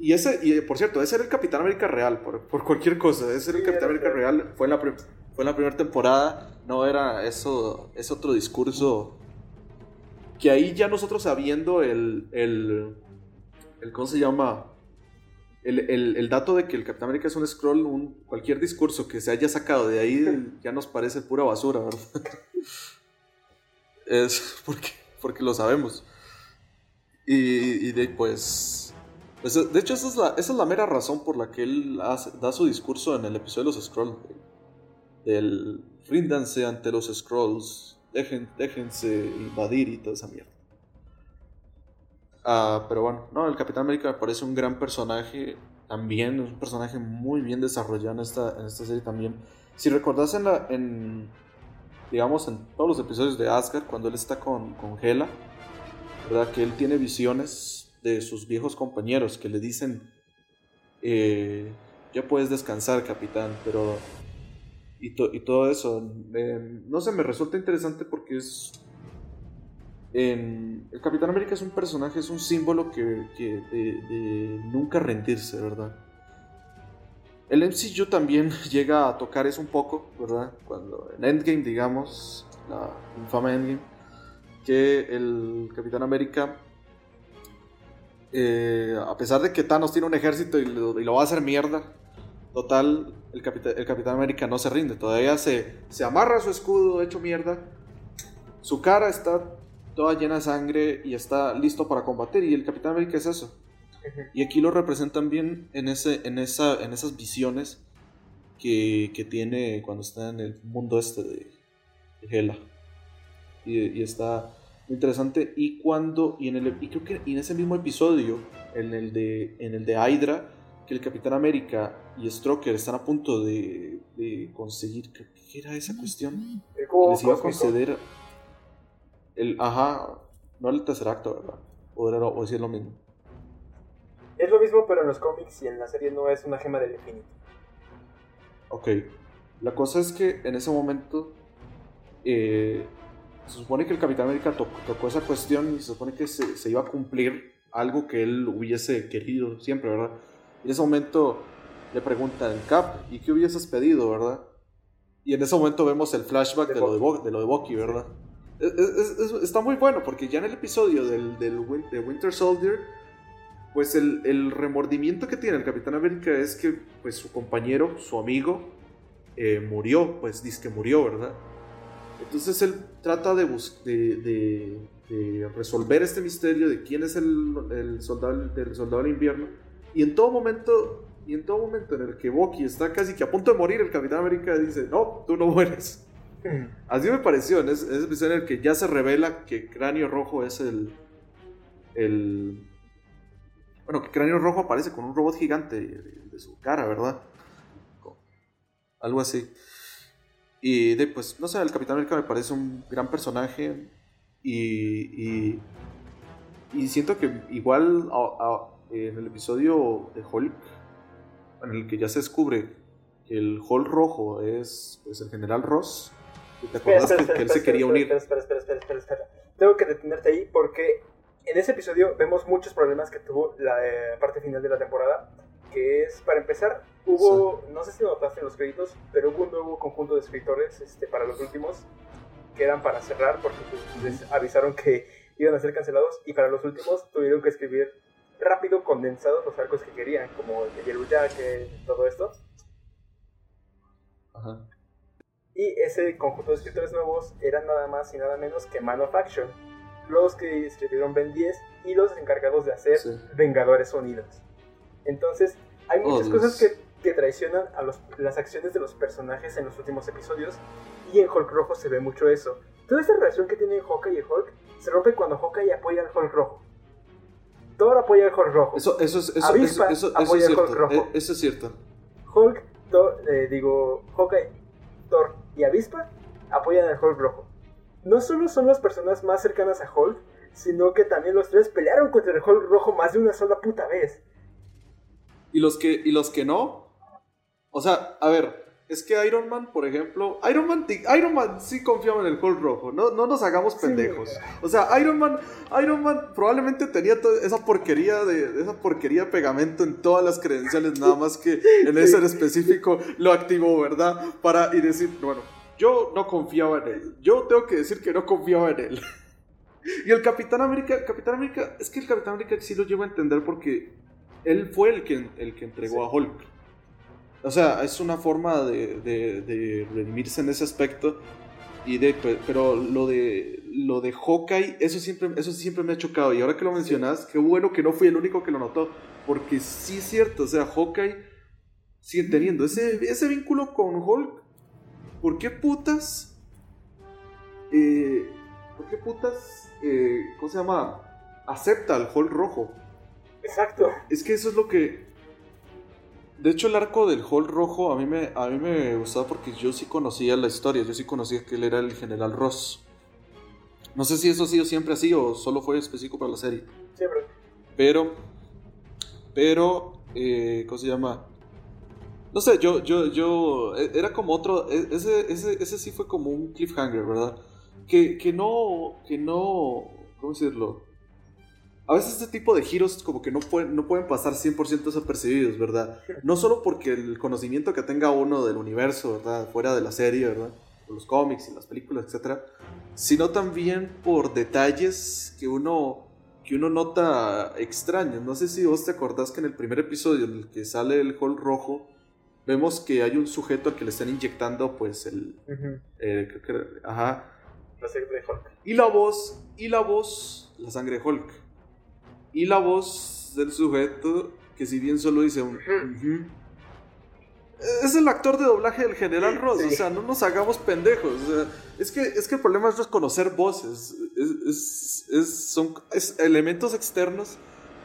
y ese, y por cierto, ese era el Capitán América real, por, por cualquier cosa. Ese era el Capitán América real, fue en la, fue en la primera temporada, no era eso, es otro discurso. Que ahí ya nosotros sabiendo el, el, ¿cómo se llama? El, el- dato de que el Capitán América es un scroll, un, cualquier discurso que se haya sacado de ahí ya nos parece pura basura, ¿verdad? es porque, porque lo sabemos. Y, y de, pues, pues, de hecho, esa es, la, esa es la mera razón por la que él da su discurso en el episodio de los Scrolls. Del ríndanse ante los Scrolls, dejen, déjense invadir y toda esa mierda. Ah, pero bueno, no, el Capitán América parece un gran personaje también, es un personaje muy bien desarrollado en esta, en esta serie también. Si recordás en, la, en, digamos, en todos los episodios de Asgard, cuando él está con, con Hela, ¿verdad? Que él tiene visiones de sus viejos compañeros que le dicen, eh, ya puedes descansar, capitán, pero... Y, to- y todo eso, eh, no sé, me resulta interesante porque es... en, el Capitán América es un personaje, es un símbolo que, que de, nunca rendirse, ¿verdad? El MCU también llega a tocar eso un poco, ¿verdad? Cuando en Endgame, digamos, la infame Endgame, que el Capitán América, eh, a pesar de que Thanos tiene un ejército y lo va a hacer mierda, total, el, Capitán, el Capitán América no se rinde, todavía se, se amarra su escudo hecho mierda, su cara está toda llena de sangre y está listo para combatir, y el Capitán América es eso. Y aquí lo representan bien en, ese, en, esa, en esas visiones que, que tiene cuando está en el mundo este de, de Hela. Y, y está muy interesante. Y cuando, y en el, y creo que en ese mismo episodio, en el de, en el de Hydra, que el Capitán América y Stroker están a punto de, de conseguir, ¿qué era esa cuestión? El cubo Les iba a cósmico. conceder el, ajá, no el tercer acto, ¿verdad? O, era, o si es lo mismo. Es lo mismo, pero en los cómics y en la serie no es una gema del infinito. Ok. La cosa es que en ese momento eh, se supone que el Capitán América to- tocó esa cuestión y se supone que se, se iba a cumplir algo que él hubiese querido siempre, ¿verdad? En ese momento le preguntan, Cap, ¿y qué hubieses pedido, verdad? Y en ese momento vemos el flashback de, lo, de, Bo- de lo de Bucky, ¿verdad? Es- es- es- está muy bueno porque ya en el episodio del, del Win- de Winter Soldier, pues el, el remordimiento que tiene el Capitán América es que pues su compañero, su amigo, eh, murió, pues dice que murió, ¿verdad? Entonces él trata de, de, de- de resolver este misterio de quién es el, el soldado del soldado del invierno y en todo momento y en todo momento en el que Bucky está casi que a punto de morir, el Capitán América dice, no, tú no mueres. Así me pareció, en ese, episodio en el que ya se revela que Cráneo Rojo es el... el bueno, que Cráneo Rojo aparece con un robot gigante de, su cara, ¿verdad? Algo así. Y de, pues, no sé, el Capitán América me parece un gran personaje y, y, y siento que igual a- a- en el episodio de Hulk, en el que ya se descubre que el Hulk rojo es pues, el general Ross, ¿te Espera, acuerdas espera, que, que él se quería unir? Espera, espera, espera, espera. Tengo que detenerte ahí porque en ese episodio vemos muchos problemas que tuvo la eh, parte final de la temporada. Que es, para empezar, hubo, no sé si lo notaste en los créditos, pero hubo un nuevo conjunto de escritores este, para los últimos que eran para cerrar porque pues, les avisaron que iban a ser cancelados y para los últimos tuvieron que escribir rápido, condensados los arcos que querían, como el de Yellow Jacket, todo esto. Ajá. Y ese conjunto de escritores nuevos eran nada más y nada menos que Man of Action, los que escribieron Ben 10 y los encargados de hacer Sí. Vengadores Unidos. Entonces, hay Oh, muchas cosas que, que traicionan a los- las acciones de los personajes en los últimos episodios, y en Hulk Rojo se ve mucho eso. Toda esta relación que tienen Hawkeye y Hulk se rompe cuando Hawkeye apoya al Hulk Rojo. Thor apoya al Hulk Rojo. Eso, eso, es- eso, eso, Avispa eso, eso apoya es al Hulk cierto. Rojo. eh, Eso es cierto. Hulk, Thor, eh, digo, Hawkeye, Thor y Avispa apoyan al Hulk rojo. No solo son las personas más cercanas a Hulk, sino que también los tres pelearon contra el Hulk rojo más de una sola puta vez. Y los que, y los que no. O sea, a ver, es que Iron Man, por ejemplo, Iron Man, Iron Man sí confiaba en el Hulk rojo, no, no nos hagamos pendejos. O sea, Iron Man, Iron Man probablemente tenía esa porquería de esa porquería de pegamento en todas las credenciales, nada más que en ese en específico lo activó, ¿verdad? Para y decir, bueno, yo no confiaba en él. Yo tengo que decir que no confiaba en él. Y el Capitán América, Capitán América, es que el Capitán América sí lo llego a entender porque él fue el que, el que entregó a Hulk. O sea, es una forma de, de- de redimirse en ese aspecto. Y de, pe- pero lo de lo de Hawkeye, eso siempre, eso siempre me ha chocado. Y ahora que lo mencionas, qué bueno que no fui el único que lo notó. Porque sí es cierto, o sea, Hawkeye sigue teniendo ese, ese vínculo con Hulk. ¿Por qué putas? Eh, ¿Por qué putas? eh, ¿Cómo se llama? Acepta al Hulk rojo. Exacto. Es que eso es lo que. De hecho, el arco del Hulk rojo a mí me, a mí me gustaba porque yo sí conocía la historia. Yo sí conocía que él era el general Ross. No sé si eso ha sido siempre así o solo fue específico para la serie. Siempre. Pero. Pero. Eh, ¿Cómo se llama? No sé, yo, yo, yo. e- Era como otro. e- Ese, ese, ese sí fue como un cliffhanger, ¿verdad? Que, que no. Que no. ¿Cómo decirlo? A veces este tipo de giros como que no pueden, no pueden pasar 100% desapercibidos, ¿verdad? No solo porque el conocimiento que tenga uno del universo, ¿verdad? Fuera de la serie, ¿verdad? Los cómics y las películas, etcétera, sino también por detalles que uno que uno nota extraños. No sé si vos te acordás que en el primer episodio en el que sale el Hall rojo, vemos que hay un sujeto al que le están inyectando, pues, el... eh, creo que- ajá. La serie de Hulk. Y la voz, y la voz, la sangre de Hulk. Y la voz del sujeto, que si bien solo dice un... Es el actor de doblaje del General Ross, o sea, no nos hagamos pendejos. o sea, es, que, es que el problema es reconocer voces, es, es- es- son es elementos externos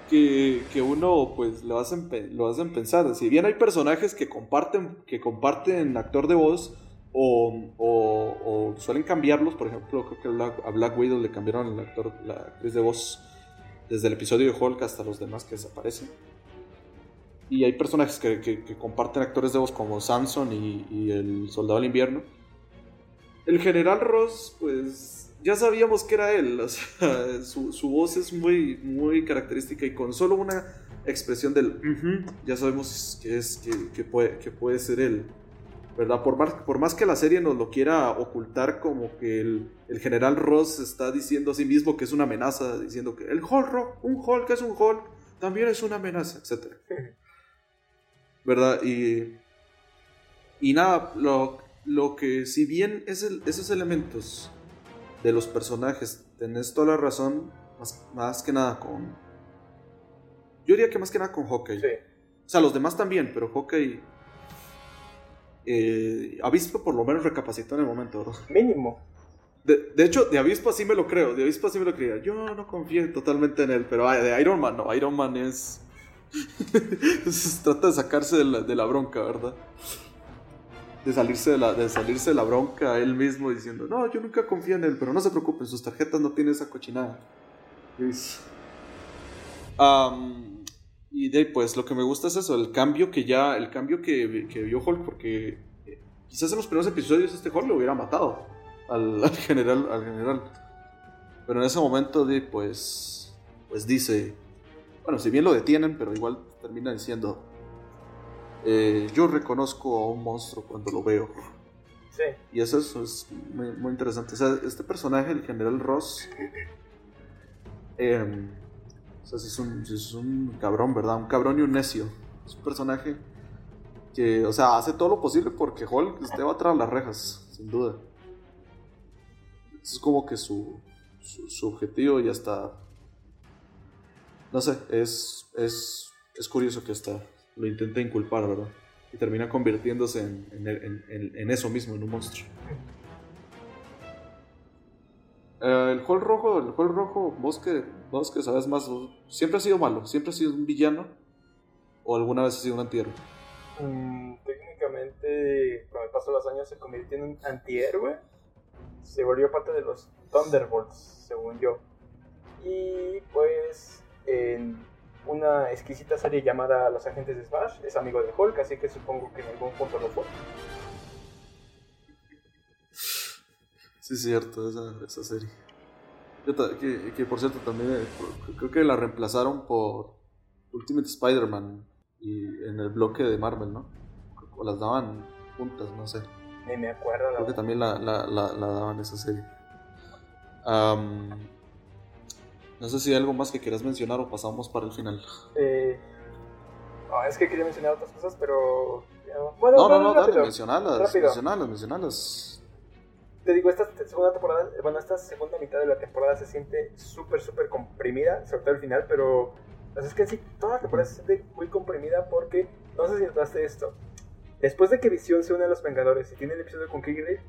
que, que uno pues lo hacen, lo hacen pensar. Si bien hay personajes que comparten, que comparten actor de voz o, o- o suelen cambiarlos, por ejemplo, creo que a Black, a Black Widow le cambiaron el actor, la actriz de voz desde el episodio de Hulk hasta los demás que desaparecen. Y hay personajes que, comparten actores de voz como Samson y, el Soldado del Invierno. El General Ross, pues ya sabíamos que era él. o sea, su, su voz es muy, muy característica y con solo una expresión del ya sabemos que, es, que puede, que puede ser él. ¿Verdad? Por más, por más que la serie nos lo quiera ocultar como que el, el General Ross está diciendo a sí mismo que es una amenaza, diciendo que el Hulk, Rock, un Hulk es un Hulk, también es una amenaza, etc. ¿verdad? Y, y nada, lo, lo que si bien es el- esos elementos de los personajes, tenés toda la razón, más, más que nada con... Yo diría que más que nada con Hawkeye. O sea, los demás también, pero Hawkeye... Eh, Avispa por lo menos recapacitó en el momento, ¿verdad? Mínimo. De, de hecho, de Avispa sí me lo creo, de Avispa sí me lo creía. Yo no confío totalmente en él, pero de Iron Man no, Iron Man es... Trata de sacarse de la, de la bronca, ¿verdad? De salirse de, la, de salirse de la bronca él mismo diciendo, no, yo nunca confío en él, pero no se preocupen, sus tarjetas no tienen esa cochinada. Am, y de pues lo que me gusta es eso, el cambio que ya, el cambio que, que vio Hulk, porque eh, quizás en los primeros episodios este Hulk lo hubiera matado al, al general, al general. Pero en ese momento, de, pues, pues dice, bueno, si bien lo detienen, pero igual termina diciendo, eh, yo reconozco a un monstruo cuando lo veo. Sí. Y eso, eso es muy, muy interesante. O sea, este personaje, el general Ross, eh, o sea, sí es, un, sí es un cabrón, ¿verdad? Un cabrón y un necio. Es un personaje que, o sea, hace todo lo posible porque Hulk esté atrás de las rejas, sin duda. Es como que su, su, objetivo ya está. No sé, es, es, es curioso que hasta lo intenta inculpar, ¿verdad? Y termina convirtiéndose en, en, en- en- eso mismo, en un monstruo. Eh, el Hulk rojo, el Hulk rojo, vos que, vos que sabes más, siempre ha sido malo, siempre ha sido un villano o alguna vez ha sido un antihéroe. Mm, técnicamente, con el paso de los años, se convirtió en un antihéroe. Se volvió parte de los Thunderbolts, según yo. Y pues, en una exquisita serie llamada Los Agentes de Smash, es amigo de Hulk, así que supongo que en algún punto lo fue. Sí, es cierto, esa, esa serie. Que, que, por cierto también eh, creo que la reemplazaron por Ultimate Spider-Man y en el bloque de Marvel, ¿no? O las daban juntas, no sé. Ni me acuerdo. La Creo que también la, la, la, la daban esa serie. Am, no sé si hay algo más que quieras mencionar o pasamos para el final. Eh, ah, es que quería mencionar otras cosas, pero... Bueno, no, no, no, rápido, dale, mencionalas, mencionalas, mencionalas. Te digo, esta segunda temporada, bueno, esta segunda mitad de la temporada se siente súper, súper comprimida, sobre todo el final, pero pues es que sí, toda la temporada se siente muy comprimida porque, no sé si notaste esto, después de que Visión se une a los Vengadores y tiene el episodio con Kilgrave,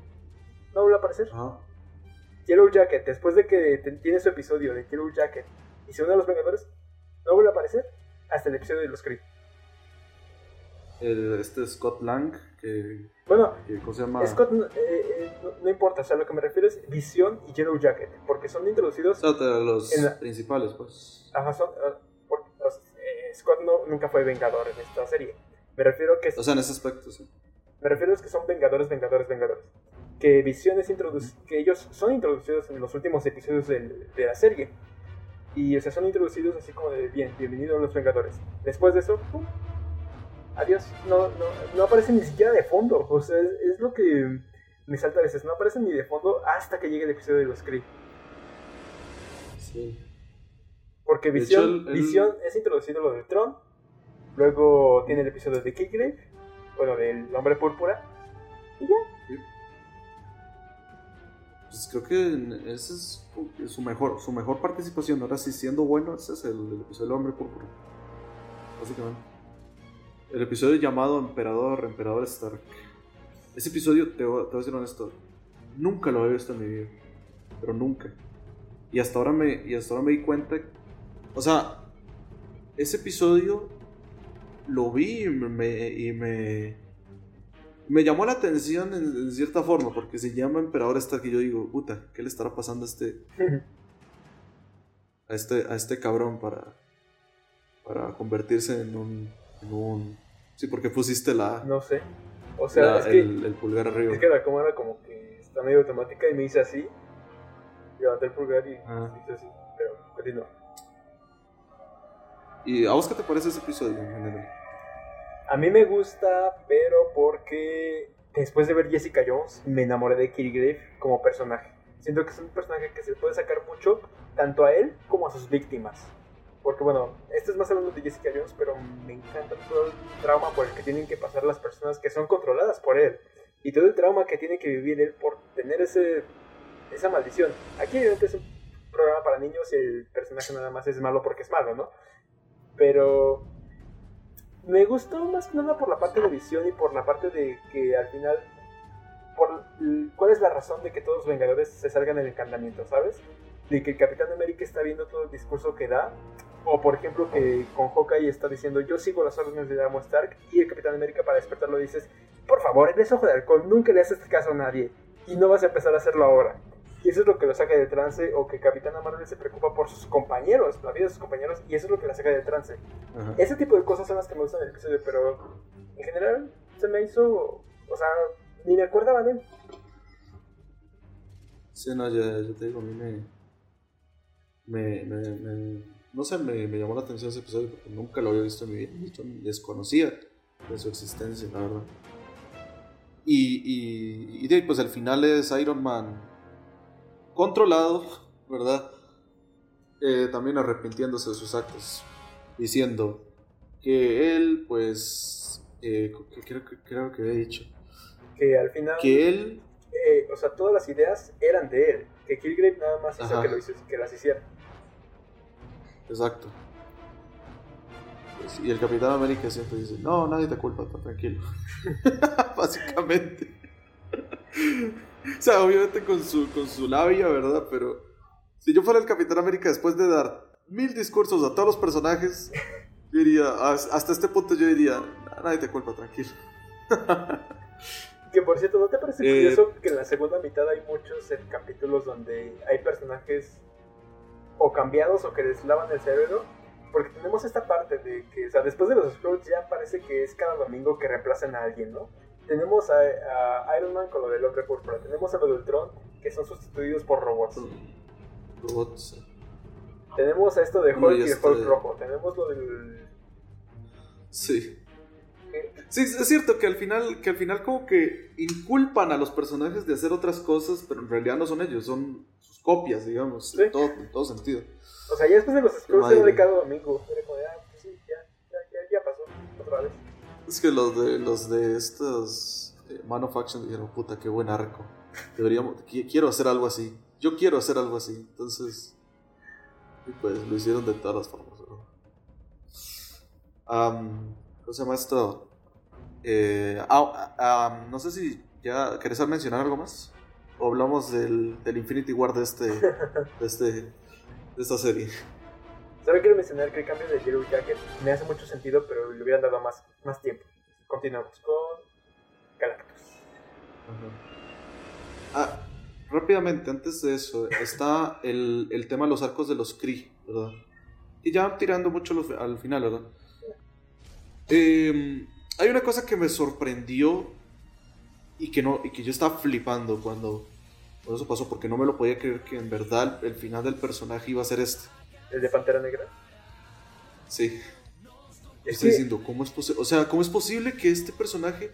no vuelve a aparecer. Yellow Jacket, después de que tiene su episodio de Yellow Jacket y se une a los Vengadores, no vuelve a aparecer hasta el episodio de los Kree. El- este Scott Lang, que. Bueno, que, ¿Cómo se llama? Scott, no, eh, eh, no, no importa, o sea, lo que me refiero es Visión y Yellow Jacket, porque son introducidos O sea, los en la- principales, pues. Ajá, son, ah, por- o sea, eh, Scott no, nunca fue vengador en esta serie. Me refiero que O sea, en ese aspecto, sí. me refiero es que son vengadores, vengadores, vengadores. que Visión es introduc- que ellos son introducidos en los últimos episodios del- de la serie. Y o sea, son introducidos así como de bien, bienvenido a los Vengadores. Después de eso, ¡pum! Adiós. No, no, no aparecen ni siquiera de fondo. O sea, es, es lo que me salta a veces. No aparecen ni de fondo hasta que llegue el episodio de los Kree. Sí. Porque Visión, hecho, el- el- Visión es introducido lo del Tron. Luego tiene el episodio de Killgrave. Bueno, del Hombre Púrpura. Y ya. Pues creo que esa es su mejor, su mejor participación. Ahora sí, siendo bueno, ese es el, el episodio del Hombre Púrpura. Básicamente. El episodio llamado Emperador, Emperador Stark. Ese episodio, te voy, te voy a ser honesto, nunca lo había visto en mi vida. Pero nunca. Y hasta ahora me, y hasta ahora me di cuenta. O sea, ese episodio lo vi y me, y me, me llamó la atención en, en cierta forma, porque se llama Emperador Stark y yo digo, puta, ¿qué le estará pasando a este, a este, a este cabrón para, para convertirse en un, un... Sí, porque pusiste la, No sé. O sea, la- es que. el, el pulgar arriba. Es que la cámara como que está medio automática y me hice así. Levanté el pulgar y Ah. hice así. Pero continúa. ¿Y a vos qué te parece ese episodio en general? A mí me gusta, pero porque después de ver Jessica Jones me enamoré de Killgrave como personaje. Siento que es un personaje que se puede sacar mucho tanto a él como a sus víctimas. Porque bueno, esto es más hablando de Jessica Jones, pero me encanta todo el trauma por el que tienen que pasar las personas que son controladas por él. Y todo el trauma que tiene que vivir él por tener ese, esa maldición. Aquí evidentemente es un programa para niños y el personaje nada más es malo porque es malo, ¿no? Pero me gustó más que nada por la parte de visión y por la parte de que al final por cuál es la razón de que todos los Vengadores se salgan del encantamiento, ¿sabes? De que el Capitán América está viendo todo el discurso que da o por ejemplo que con Hawkeye está diciendo yo sigo las órdenes de Amo Stark y el Capitán América para despertarlo dices por favor, eres ojo de halcón, nunca le haces caso a nadie y no vas a empezar a hacerlo ahora. Y eso es lo que lo saca del trance o que Capitán Marvel se preocupa por sus compañeros, la vida de sus compañeros y eso es lo que la saca del trance. Ese tipo de cosas son las que me gustan del episodio, pero en general se me hizo, o sea, ni me acordaba de él. Sí, no, ya, ya te digo, a mí me, me, me, me- no sé, me, me llamó la atención ese episodio porque nunca lo había visto en mi vida. De hecho, desconocía de su existencia, la verdad. Y, y, y pues al final es Iron Man controlado, ¿verdad? Eh, también arrepintiéndose de sus actos, diciendo que él, pues, eh, que creo, que creo que había dicho, Que al final, que él eh, o sea, todas las ideas eran de él. Que Killgrave nada más hizo Ajá. que, lo hizo, que las hiciera. Exacto. Pues, y el Capitán América siempre dice, no, nadie te culpa, está tranquilo. Básicamente. o sea, obviamente con su, con su labia, ¿verdad? Pero si yo fuera el Capitán América después de dar mil discursos a todos los personajes, yo diría, "Has- hasta este punto yo diría, nadie te culpa, tranquilo. Que por cierto, ¿no te parece Eh, curioso que en la segunda mitad hay muchos capítulos donde hay personajes o cambiados o que les lavan el cerebro? Porque tenemos esta parte de que, o sea, después de los Scrolls ya parece que es cada domingo que reemplazan a alguien, ¿no? Tenemos a, a Iron Man con lo del hombre púrpura, tenemos a lo del Tron que son sustituidos por robots. Robots. Tenemos a esto de Hulk y y el Hulk rojo, tenemos lo del... Sí. Sí, es cierto que al final, que al final como que inculpan a los personajes de hacer otras cosas, pero en realidad no son ellos, son copias, digamos, en, todo, en todo sentido. O sea, ya después de los Scrolls era de cada domingo. Era como de, ah, sí, ya, ya, ya, ya pasó, otra vez. Es que los de los de estos eh, Man of Action dijeron, puta, qué buen arco. Deberíamos, qui- quiero hacer algo así. Yo quiero hacer algo así. Entonces, pues lo hicieron de todas las formas. ¿no? Am, ¿Cómo se llama esto? Eh, ah, ah, no sé si ya querés mencionar algo más. O hablamos del, del Infinity War de este, de este, de esta serie. Solo quiero mencionar que el cambio de Yellow Jacket me hace mucho sentido, pero le hubieran dado más, más tiempo. Continuamos con Galactus. Ah, rápidamente, antes de eso, está el, el tema de los arcos de los Kree, ¿verdad? Y ya tirando mucho los- al final, ¿verdad? Eh, hay una cosa que me sorprendió y que, no, y que yo estaba flipando cuando, cuando eso pasó, porque no me lo podía creer que en verdad el final del personaje iba a ser este. ¿El de Pantera Negra? Sí. Es Estoy que- diciendo, ¿cómo es posible? O sea, ¿cómo es posible que este personaje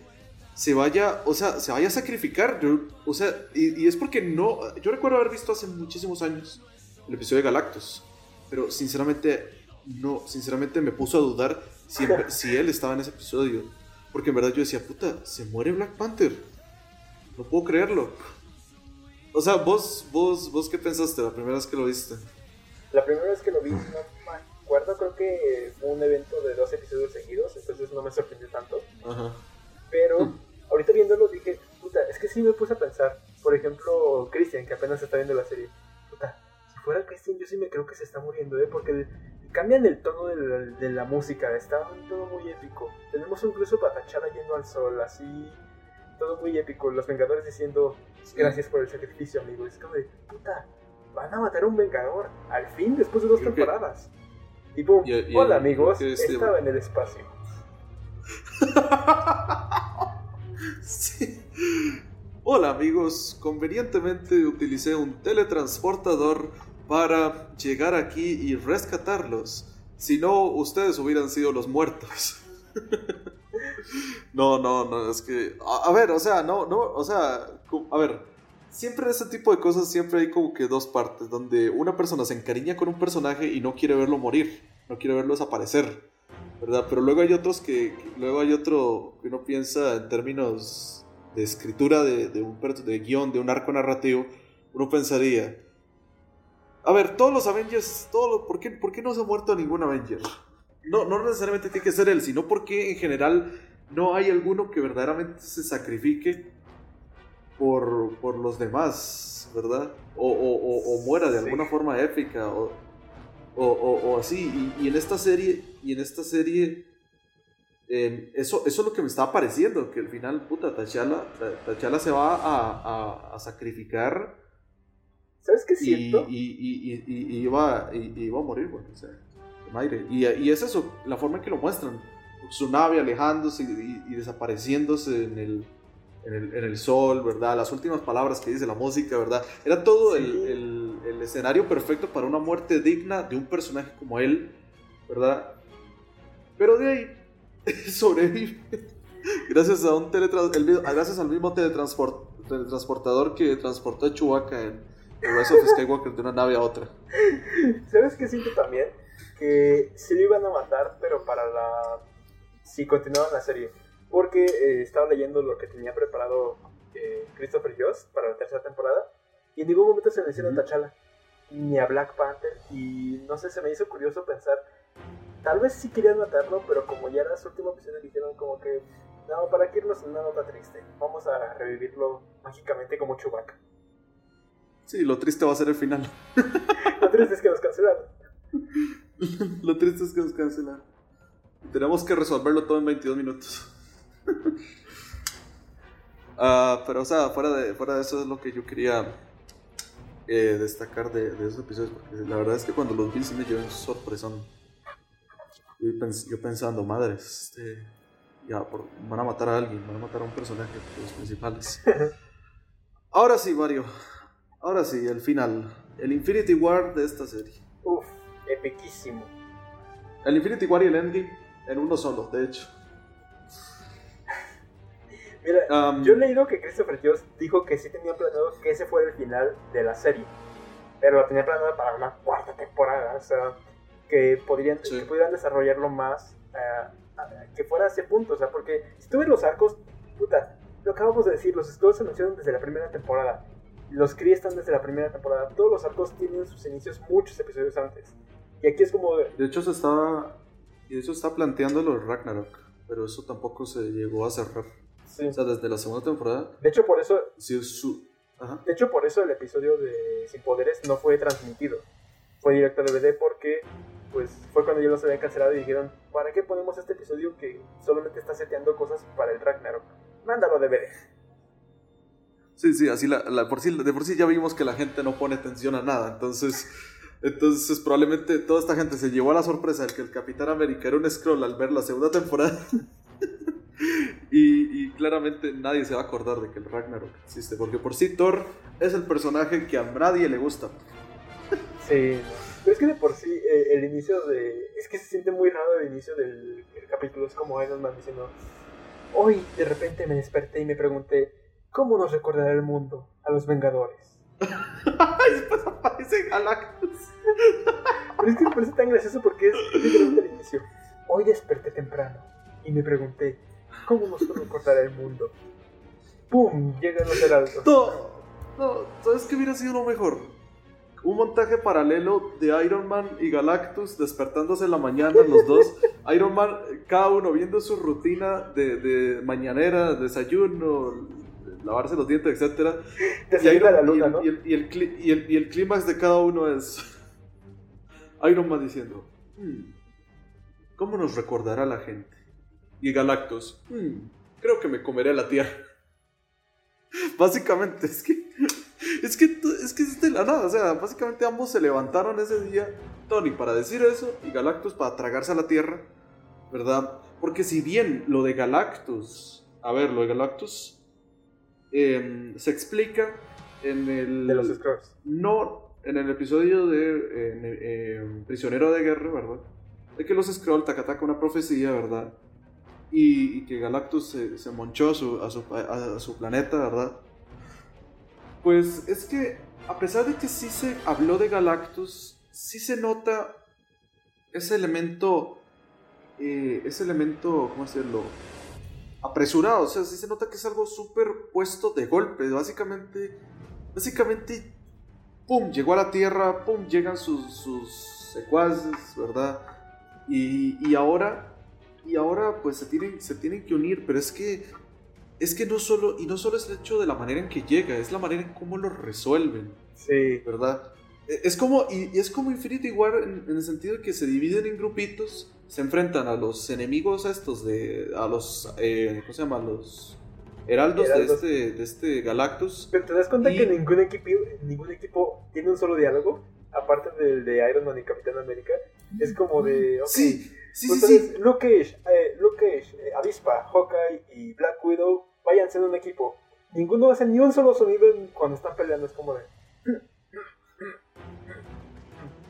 se vaya, o sea, se vaya a sacrificar? Yo- o sea, y, y es porque no, yo recuerdo haber visto hace muchísimos años el episodio de Galactus, pero sinceramente, no, sinceramente me puso a dudar si, si él estaba en ese episodio, porque en verdad yo decía, puta, se muere Black Panther, no puedo creerlo. O sea, vos, vos, vos, ¿qué pensaste la primera vez que lo viste? La primera vez que lo vi, no me acuerdo, creo que fue un evento de dos episodios seguidos, entonces no me sorprendió tanto. Ajá. Pero ahorita viéndolo dije, puta, es que sí me puse a pensar. Por ejemplo, Christian, que apenas está viendo la serie. Puta, si fuera Christian, yo sí me creo que se está muriendo, ¿eh? Porque cambian el tono de la, de la música, está un tono muy épico. Tenemos incluso a T'Challa yendo al sol, así, todo muy épico. Los Vengadores diciendo, gracias por el sacrificio, amigo. Es como de, puta, van a matar a un Vengador, al fin, después de dos temporadas. Y y- hola amigos, este- estaba en el espacio. Sí. Hola amigos, convenientemente utilicé un teletransportador para llegar aquí y rescatarlos. Si no, ustedes hubieran sido los muertos. no, no, no, es que... A, ver, o sea, no, no, o sea, a ver, siempre en ese tipo de cosas siempre hay como que dos partes, donde una persona se encariña con un personaje y no quiere verlo morir, no quiere verlo desaparecer. ¿verdad? Pero luego hay otros que, luego hay otro que uno piensa en términos de escritura de, de un de guion, de un arco narrativo, uno pensaría, a ver, todos los Avengers, todos los- ¿por, qué, ¿por qué no se ha muerto ningún Avenger? No, no necesariamente tiene que ser él, sino porque en general no hay alguno que verdaderamente se sacrifique por, por los demás, ¿verdad? O, o- o- o muera de alguna forma épica, o, así. Y, y en esta serie, y en esta serie, eh, eso, eso es lo que me estaba pareciendo, que al final, puta, T'Challa, Ta- T'Challa se va a, a- a sacrificar ¿Sabes qué siento? y, y, y- y- iba, y, y iba a morir, güey. O sea, en aire. Y, y es eso, la forma en que lo muestran. Su nave alejándose y, y desapareciéndose en el, en, el, en el sol, ¿verdad? Las últimas palabras que dice la música, ¿verdad? Era todo el, el- el escenario perfecto para una muerte digna de un personaje como él, ¿verdad? Pero de ahí sobrevive. Gracias a un el, gracias al mismo teletransport- teletransportador que transportó a Chewbacca en, en Rise of Skywalker de una nave a otra. ¿Sabes qué siento también? Que sí lo iban a matar, pero para la... Si continuaban la serie. Porque eh, estaba leyendo lo que tenía preparado eh, Christopher Joss para la tercera temporada. Y en ningún momento se menciona a T'Challa. Ni a Black Panther. Y no sé, se me hizo curioso pensar... Tal vez sí querían matarlo, pero como ya era su último episodio, dijeron como que... No, ¿para qué irnos en una nota triste? Vamos a revivirlo mágicamente como Chewbacca. Sí, lo triste va a ser el final. Lo triste es que nos cancelaron. lo triste es que nos cancelan. Tenemos que resolverlo todo en 22 minutos. Ah, pero, o sea, fuera de, fuera de eso es lo que yo quería eh, destacar de, de esos episodios. Porque la verdad es que cuando los vi sí me llevé un sorpresón. Yo, pens- yo pensando, madres, este, ya por- van a matar a alguien, van a matar a un personaje de los principales. Ahora sí, Mario. Ahora sí, el final. El Infinity War de esta serie. Uf, epiquísimo. El Infinity War y el Endgame en uno solo, de hecho. Mira, Um, yo he leído que Christopher Joss dijo que sí tenía planeado que ese fuera el final de la serie. Pero lo tenía planeado para una cuarta temporada. O sea, que podrían, que pudieran desarrollarlo más. ah, que fuera a ese punto. O sea, porque si tú ves los arcos, puta, lo acabamos de decir, los escudos se mencionan desde la primera temporada. Los Kree están desde la primera temporada. Todos los arcos tienen sus inicios muchos episodios antes. Y aquí es como de, De hecho, se está. Y de hecho, está planteando lo de Ragnarok. Pero eso tampoco se llegó a cerrar. O sea, desde la segunda temporada. De hecho, por eso. Sí, su. Ajá. De hecho, por eso el episodio de Sin Poderes no fue transmitido. Fue directo a DVD porque pues fue cuando ya los habían cancelado y dijeron, ¿para qué ponemos este episodio que solamente está seteando cosas para el Ragnarok? Mándalo a DVD. Sí, sí, así la, la- por sí, de por sí ya vimos que la gente no pone atención a nada. Entonces, entonces probablemente toda esta gente se llevó a la sorpresa de que el Capitán América era un scroll al ver la segunda temporada. y, claramente nadie se va a acordar de que el Ragnarok existe, porque por sí Thor es el personaje que a nadie le gusta. Sí, pero es que de por sí eh, el inicio de... Es que se siente muy raro el inicio del capítulo, es como Iron Man diciendo, hoy de repente me desperté y me pregunté, ¿cómo nos recordará el mundo a los Vengadores? Y después aparece Galactus. pero es que me parece tan gracioso porque es literalmente el inicio. Hoy desperté temprano y me pregunté, ¿cómo nos recordará el mundo? ¡Pum! Llegan los heraldos. No, no, ¿sabes qué hubiera sido lo mejor? Un montaje paralelo de Iron Man y Galactus despertándose en la mañana los dos. Iron Man, cada uno viendo su rutina de, de mañanera, desayuno, lavarse los dientes, etc. Y, Iron, la luna, y, ¿no? y, el, y, el, y, el, y el clímax de cada uno es Iron Man diciendo, hmm, ¿cómo nos recordará la gente? Y Galactus, hmm, creo que me comeré la tierra. Básicamente, es que, es que es que es de la nada, o sea, básicamente ambos se levantaron ese día, Tony para decir eso y Galactus para tragarse a la tierra, ¿verdad? Porque si bien lo de Galactus, a ver, lo de Galactus eh, se explica en el... De los Scrolls. No, en el episodio de eh, eh, Prisionero de Guerra, ¿verdad? De que los Scrolls taca una profecía, ¿verdad? Y, y, que Galactus se, se monchó a su, a, su, a su, planeta, ¿verdad? Pues es que, a pesar de que sí se habló de Galactus, sí se nota ese elemento, eh, ese elemento, ¿cómo decirlo? Apresurado, o sea, sí se nota que es algo súper puesto de golpe, básicamente, básicamente, ¡pum!, llegó a la Tierra, ¡pum!, llegan sus, sus secuaces, ¿verdad? Y, y ahora y ahora pues se tienen, se tienen que unir, pero es que es que no solo y no solo es el hecho de la manera en que llega, es la manera en cómo lo resuelven. Sí, ¿verdad? Es como y, y es como Infinity War en, en, el sentido de que se dividen en grupitos, se enfrentan a los enemigos estos de a los eh, ¿cómo se llama? los heraldos, heraldos. De, este, de este Galactus. Pero te das cuenta y... que ningún equipo ningún equipo tiene un solo diálogo, aparte del de Iron Man y Capitán América, es como de okay, Sí. Sí, sí, sí. Luke Cage, eh, Luke Cage eh, Avispa, Hawkeye y Black Widow vayan siendo un equipo. Ninguno hace ni un solo sonido cuando están peleando, es como de.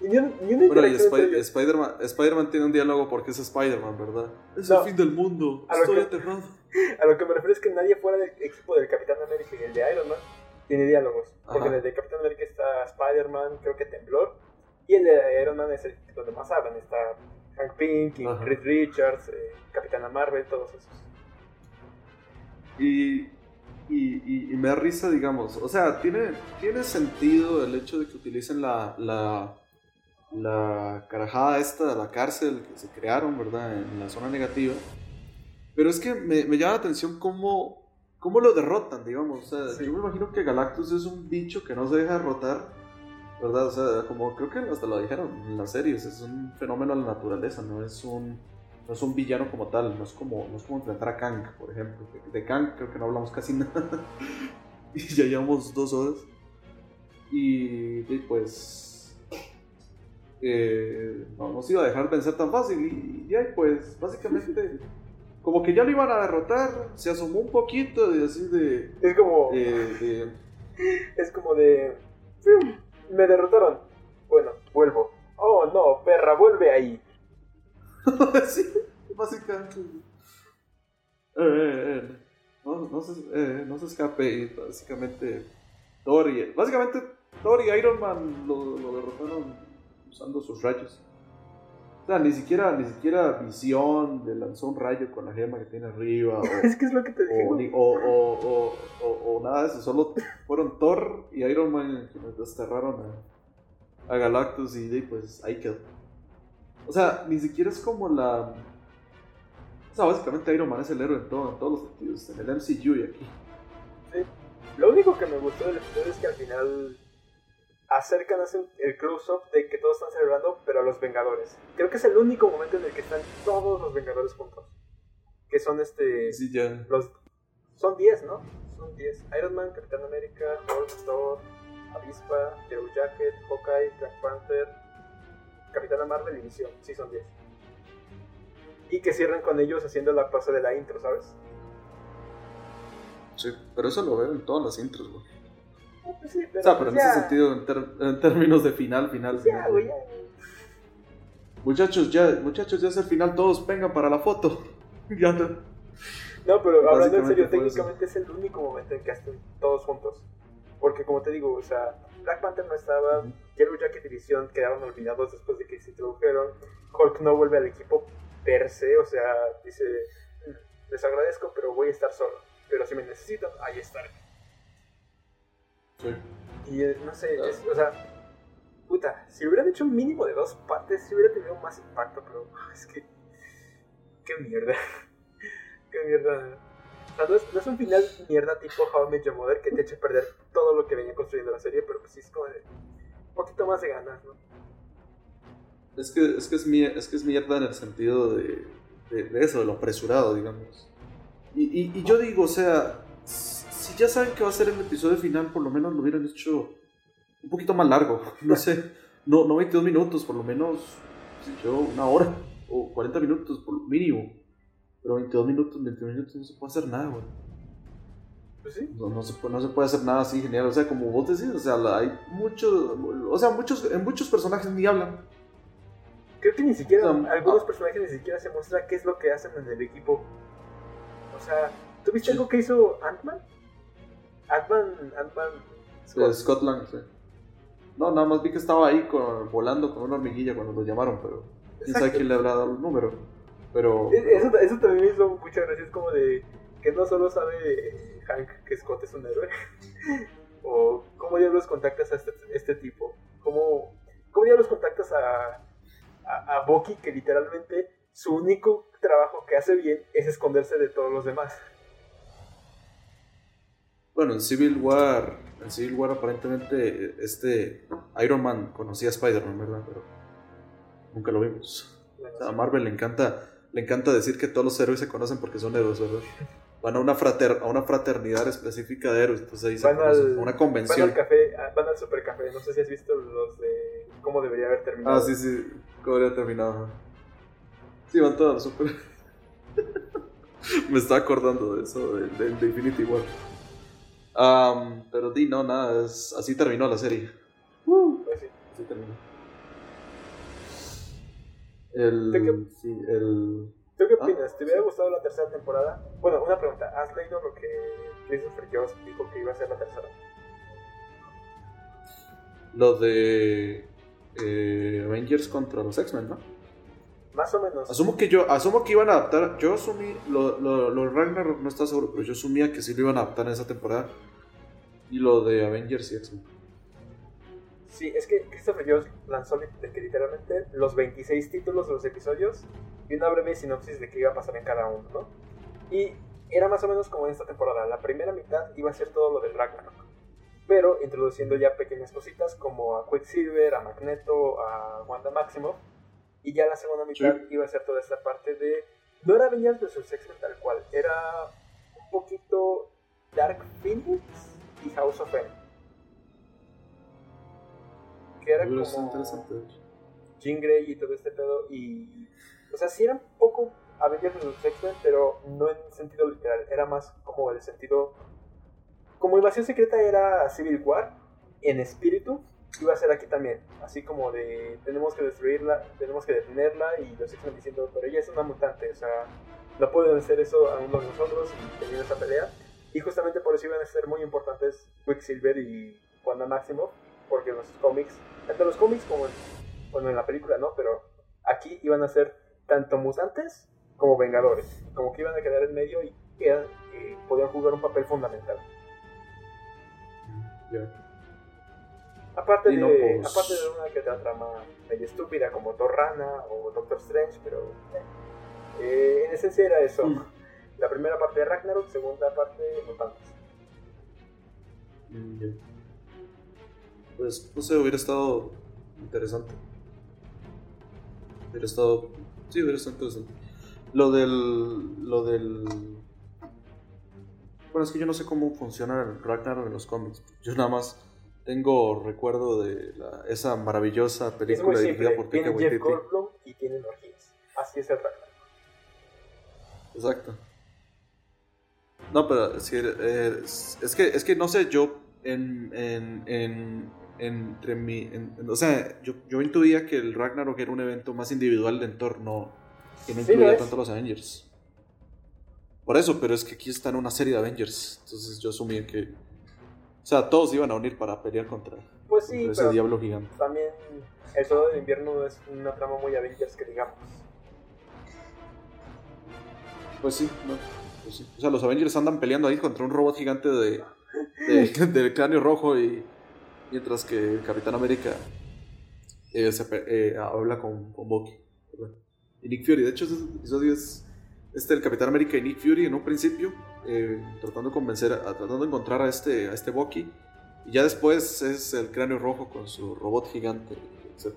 Bueno, y Sp Spider-Man Spider tiene un diálogo porque es Spider-Man, ¿verdad? Es no, el fin del mundo, estoy que, aterrado. A lo que me refiero es que nadie fuera del equipo del Capitán América y el de Iron Man tiene diálogos. Porque Ajá. en el de Capitán América está Spider-Man, creo que Temblor. Y el de Iron Man es el donde más hablan. Está Hank Pink, y Reed Richards, eh, Capitana Marvel, todos esos. Y, y, y, y, me da risa, digamos, o sea, tiene, tiene sentido el hecho de que utilicen la, la, la carajada esta de la cárcel que se crearon, ¿verdad? En la zona negativa. Pero es que me, me llama la atención cómo, cómo lo derrotan, digamos. O sea, sí. yo me imagino que Galactus es un bicho que no se deja derrotar ¿verdad? O sea, como creo que hasta lo dijeron en las series, es un fenómeno de la naturaleza, no es un, no es un villano como tal, no es como, no es como enfrentar a Kang, por ejemplo. De, de Kang creo que no hablamos casi nada, y ya llevamos dos horas. Y, y pues, eh, no nos iba a dejar vencer tan fácil, y, y ahí pues, básicamente... Como que ya lo iban a derrotar, se asomó un poquito y así de... Es como... De, de, es como de... Me derrotaron. Bueno, vuelvo. Oh, no, perra, vuelve ahí. sí, básicamente. Eh, eh, eh. No, no, se, eh, no se escape. Y básicamente, Thor y, básicamente, Thor y Iron Man lo, lo, derrotaron usando sus rayos. O sea, ni siquiera, ni siquiera visión le lanzó un rayo con la gema que tiene arriba. O, es que es lo que te digo. O, o, o, nada de eso. Solo fueron Thor y Iron Man quienes desterraron a, a Galactus y pues ahí quedó. O sea, ni siquiera es como la. O sea, básicamente Iron Man es el héroe en, todo, en todos los sentidos, en el MCU y aquí. Sí. Lo único que me gustó del episodio es que al final acercan el close-up de que todos están celebrando, pero a los Vengadores. Creo que es el único momento en el que están todos los Vengadores juntos. Que son este. Sí, ya. Los, son 10, ¿no? Son 10. Iron Man, Capitán América, Hulk, Thor, Avispa, Yellow Jacket, Hawkeye, Black Panther, Capitana Marvel y Visión. Sí, son 10. Y que cierran con ellos haciendo la pose de la intro, ¿sabes? Sí, pero eso lo veo en todas las intros, güey. Pues sí, pero, o sea, pero en pues ese ya- sentido, en, ter- en términos de final, final, Ya, final. güey, ya. Muchachos, ya, muchachos, ya es el final, todos vengan para la foto. ya no. No, pero hablando en serio, técnicamente es el único momento en que están todos juntos. Porque como te digo, o sea, Black Panther no estaba, Yellow Jacket y Vision quedaron olvidados después de que se introdujeron, Hulk no vuelve al equipo per se, o sea, dice, "Mm, les agradezco, pero voy a estar solo. Pero si me necesitan, ahí estaré. Sí. Y eh, no sé, es- o sea, puta, si hubieran hecho un mínimo de dos partes, si hubiera tenido más impacto, pero ah, es que, qué mierda, qué mierda. O sea, no es, no es un final mierda tipo How I Met Your Mother que te eche a perder todo lo que venía construyendo la serie, pero pues sí es como de un poquito más de ganas, ¿no? Es que es, que es, mier- es que es mierda en el sentido de, de, de eso, de lo apresurado, digamos. Y, y, y yo digo, o sea, si ya saben que va a ser el episodio final, por lo menos lo hubieran hecho un poquito más largo. No sé, no, no 22 minutos, por lo menos, yo, una hora o 40 minutos, por lo mínimo. Pero 22 minutos, 21 minutos no se puede hacer nada, güey. Pues sí. No, no, se puede, no se puede hacer nada así genial. O sea, como vos decís, o sea, hay muchos, o sea, muchos, en muchos personajes ni hablan. Creo que ni siquiera, Um, algunos ah. personajes ni siquiera se muestra qué es lo que hacen en el equipo. O sea, ¿tú viste Sí. algo que hizo Ant-Man? Ant-Man, Ant-Man, De Scotland, sí. No, nada más vi que estaba ahí con- volando con una hormiguilla cuando lo llamaron, pero quién sabe quién le habrá dado el número. Pero, E- Eso, eso también me hizo mucha gracia, es como de que no solo sabe eh, Hank que Scott es un héroe, o cómo diablos contactas a este, este tipo, cómo, cómo diablos contactas a, a, a Bucky que literalmente su único trabajo que hace bien es esconderse de todos los demás. Bueno, en Civil War, en Civil War aparentemente este Iron Man conocía a Spider-Man, ¿verdad? Pero nunca lo vimos. A Marvel le encanta, le encanta decir que todos los héroes se conocen porque son héroes, ¿verdad? Van a una, frater, a una fraternidad específica de héroes, entonces ahí se Van conocen, al, a una van convención. al café, ah, van al super café, no sé si has visto los de cómo debería haber terminado. Ah, sí, sí, cómo habría terminado. Sí, van todos super. Me estaba acordando de eso, de, de- de Infinity War. Am, pero di, no, nada, es, así terminó la serie. Pues sí. Así terminó. El. ¿De qué- Sí, el. ¿Tú qué Ah, opinas? ¿Te hubiera gustado la tercera temporada? Bueno, una pregunta. ¿Has leído lo que Christopher Jones dijo que iba a ser la tercera? Lo de. eh, Avengers contra los X-Men, ¿no? Más o menos. Asumo que yo, asumo que iban a adaptar, yo asumí, lo, lo, lo Ragnarok no estaba seguro, pero yo asumía que sí lo iban a adaptar en esa temporada. Y lo de Avengers y X-Men. Sí, es que Christopher Jones lanzó que literalmente los 26 títulos de los episodios y una breve sinopsis de qué iba a pasar en cada uno, ¿no? Y era más o menos como en esta temporada. La primera mitad iba a ser todo lo del Ragnarok. Pero introduciendo ya pequeñas cositas como a Quicksilver, a Magneto, a Wanda Maximoff. Y ya la segunda mitad iba a ser toda esta parte de... No era Avengers vs. X-Men tal cual. Era un poquito Dark Phoenix y House of M. Que era como... interesante, de. Jean Grey y todo este pedo y o sea sí era un poco Avengers vs X-Men pero no en sentido literal era más como el sentido como invasión secreta era Civil War en espíritu iba a ser aquí también así como de tenemos que destruirla tenemos que detenerla y los X-Men diciendo pero ella es una mutante o sea no pueden hacer eso a uno de nosotros y teniendo esa pelea y justamente por eso iban a ser muy importantes Quicksilver y Wanda Maximoff porque en los cómics tanto en los cómics como en bueno, en la película no, pero aquí iban a ser tanto mutantes como vengadores, como que iban a quedar en medio y, quedan- y podían jugar un papel fundamental. Ya. Aparte, de, no, pues- aparte de una que otra trama medio estúpida como Torrana o Doctor Strange, pero eh, en esencia era eso. La primera parte de Ragnarok, segunda parte de mutantes. Mm. Pues, no sé, hubiera estado interesante. Hubiera estado. Sí, hubiera estado interesante. Lo del. Lo del. Bueno, es que yo no sé cómo funciona el Ragnarok en los cómics. Yo nada más tengo recuerdo de la- esa maravillosa película dirigida por Taika Jeff Waititi. Goldblum y tienen orgías. Así es el. Exacto. No, pero es que, eh, es, que, es que no sé, yo en, en, en, entre mi, en- o sea, yo, yo intuía que el Ragnarok era un evento más individual de entorno, que no Sí, incluía lo tanto a los Avengers. Por eso, pero es que aquí está en una serie de Avengers, entonces yo asumía que, o sea, todos iban a unir para pelear contra, Pues sí, contra ese pero diablo gigante. también el soldado de invierno no es una trama muy Avengers que digamos. Pues sí, no, pues sí. O sea, los Avengers andan peleando ahí contra un robot gigante de, de- del cráneo rojo y mientras que el Capitán América eh, se eh, habla con, con Bucky. Y Nick Fury, de hecho, ese episodio es este el Capitán América y Nick Fury en un principio eh, tratando de convencer, a, tratando de encontrar a este, a este Bucky. Y ya después es el cráneo rojo con su robot gigante, etc.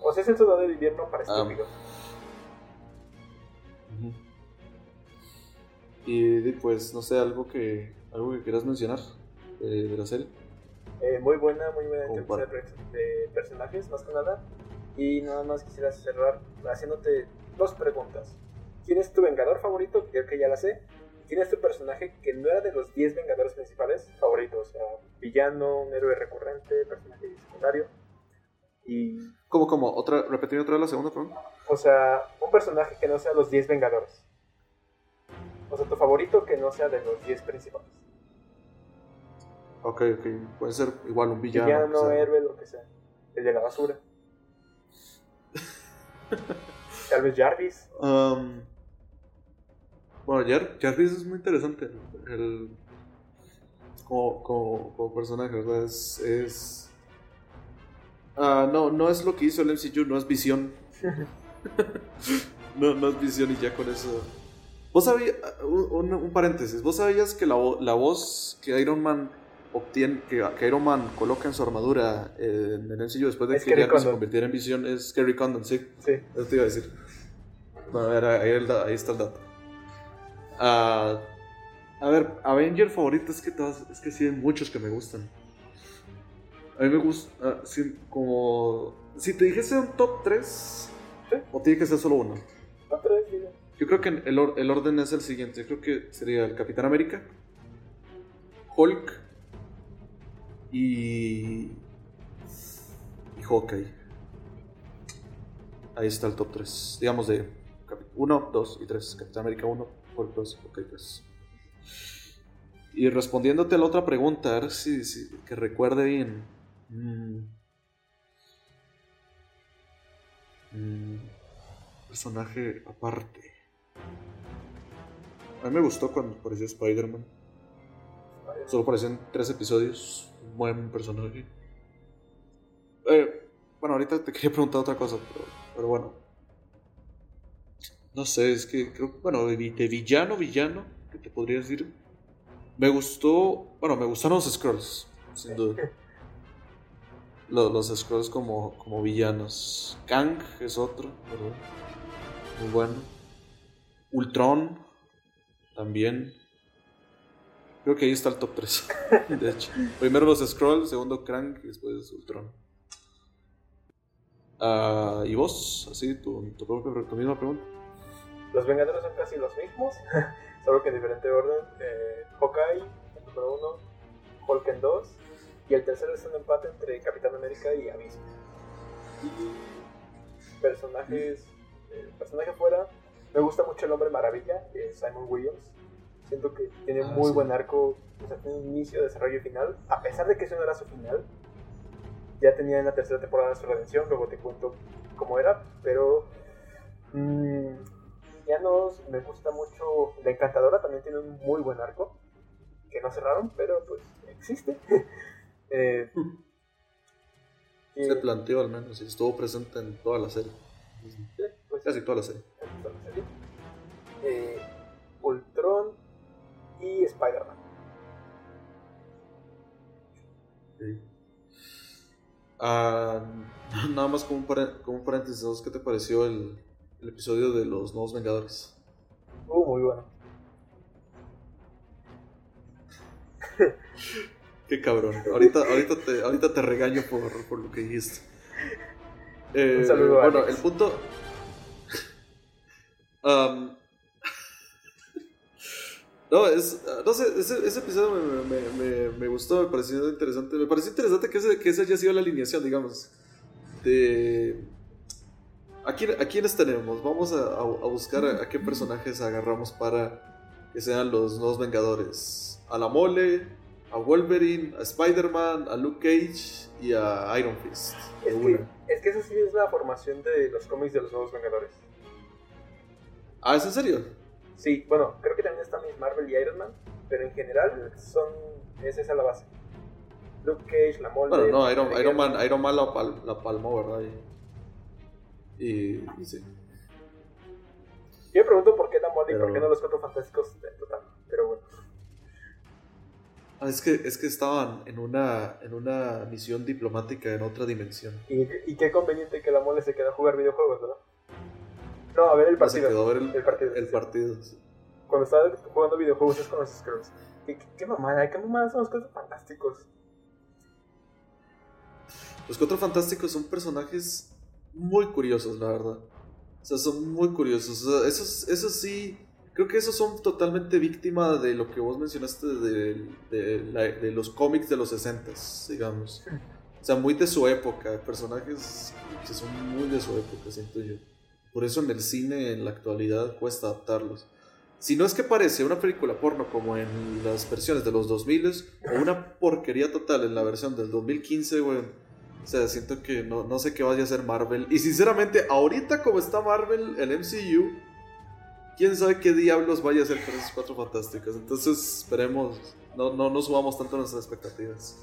O sea, es el soldado de invierno para Ah. estúpidos. Y pues, no sé, algo que, algo que quieras mencionar eh, de la serie. Eh, muy buena, muy buena per- de personajes, más que nada. Y nada más quisiera cerrar haciéndote dos preguntas. ¿Quién es tu vengador favorito? Creo que ya la sé. ¿Quién es tu personaje que no era de los 10 vengadores principales favoritos? O sea, villano, un héroe recurrente, personaje secundario. Y, ¿Cómo, cómo? ¿Otra, repetir otra vez la segunda pregunta? o sea, un personaje que no sea los 10 vengadores. O sea, tu favorito que no sea de los 10 principales. Ok, ok. Puede ser igual un villano. Villano, o sea. héroe, lo que sea. El de la basura. Tal vez Jarvis. Um, bueno, Jar- Jarvis es muy interesante. El, como, como, como personaje, ¿verdad? Es. es Ah, no, no es lo que hizo el MCU, no es visión. no, no es visión y ya con eso. Vos sabías. Un, paréntesis. ¿Vos sabías que la, la voz que Iron Man obtiene. Que, que Iron Man coloca en su armadura eh, en el MCU después de Es que Jarvis se convirtiera en visión es Kerry Condon, sí. Sí. Eso te iba a decir. No, a ver, ahí, el da- ahí está el dato. Ah, a ver, Avenger favorito es que, todas, es que sí hay muchos que me gustan. A mí me gusta, como... Si te dijese un top 3, o tiene que ser solo uno. Top 3, digo. Yo creo que el, or- el orden es el siguiente. Yo creo que sería el Capitán América, Hulk y... y Hawkeye. Ahí está el top 3. Digamos de 1, 2 y 3. Capitán América 1, Hulk 2, Hawkeye 3. Y respondiéndote a la otra pregunta, a ver si, si- que recuerde bien. Mm. Mm. Personaje aparte. A mí me gustó cuando apareció Spider-Man. Solo apareció en tres episodios. Un buen personaje. Eh, bueno, ahorita te quería preguntar otra cosa, pero, pero bueno. No sé, es que creo bueno, de, vi- de villano, villano, ¿qué te podría decir? Me gustó, bueno, me gustaron los Scrolls, sin duda. Los, los Scrolls como, como villanos. Kang es otro, ¿verdad? Muy bueno. Ultron, también. Creo que ahí está el top 3. De hecho, primero los Scrolls, segundo Krang y después Ultron. Ah, ¿Y vos? Así, tu, tu, propia- tu misma pregunta. Los Vengadores son casi los mismos, solo que en diferente orden. Eh, Hawkeye, en número 1, Hulk en 2, y el tercero es un empate entre Capitán América y Abismo. Y personajes, eh, personaje fuera, me gusta mucho el Hombre Maravilla, que es Simon Williams. Siento que tiene Ah, muy sí. buen arco, o sea, tiene un inicio, desarrollo y final, a pesar de que eso no era su final. Ya tenía en la tercera temporada su redención, luego te cuento cómo era, pero mm, villanos me gusta mucho. La Encantadora también tiene un muy buen arco, que no cerraron, pero pues existe. Eh, y- Se planteó al menos y estuvo presente en toda la serie. pues, Casi toda la serie. eh, Ultron y Spider-Man. Sí. Ah, nada más como un, como un paréntesis, ¿sabes ¿qué te pareció el, el episodio de los nuevos Vengadores? Uh, muy bueno. Qué cabrón. Ahorita, ahorita, te, ahorita te regaño por, por lo que dijiste. Eh, Un saludo a Bueno, Alex. el punto. Am, No, es, no sé, ese, ese episodio me, me, me, me gustó, me pareció interesante. Me pareció interesante que, ese, que esa haya sido la alineación, digamos. De. ¿A, quién, a quiénes tenemos? Vamos a, a, a buscar a, a, qué personajes agarramos para que sean los nuevos Vengadores. A la Mole, a Wolverine, a Spider-Man, a Luke Cage y a Iron Fist. Es que, es que esa sí es la formación de los cómics de los nuevos Vengadores. ¿Ah, es en serio? Sí, bueno, creo que también está Miss Marvel y Iron Man, pero en general son es esa la base. Luke Cage, la Mole... Bueno, no, Iron, Iron Man, Iron Man la, pal, la palmó, ¿verdad? Y, y, y, sí. Yo me pregunto por qué la Mole pero... y por qué no los Cuatro Fantásticos total, pero bueno. Ah, es que, es que estaban en una, en una misión diplomática en otra dimensión. Y, y qué conveniente que la Mole se quedó a jugar videojuegos, ¿verdad? No, a ver el partido. Se quedó a ver el, el partido. El partido. Cuando estaba jugando videojuegos es con los Scrolls. ¿Qué, qué, qué mamada? ¿Qué mamada son los Cuatro Fantásticos? Los Cuatro Fantásticos son personajes muy curiosos, la verdad. O sea, son muy curiosos. O sea, esos, esos sí. Creo que esos son totalmente víctima de lo que vos mencionaste de, de, la, de los cómics de los 60, digamos. O sea, muy de su época. Personajes que son muy de su época, siento yo. Por eso en el cine en la actualidad cuesta adaptarlos. Si no es que parece una película porno como en las versiones de los 2000 o una porquería total en la versión del 2015, güey. O sea, siento que no, no sé qué vaya a hacer Marvel. Y sinceramente, ahorita como está Marvel, el MCU, quién sabe qué diablos vaya a hacer con esos cuatro fantásticos. Entonces, esperemos, no, no, no subamos tanto nuestras expectativas.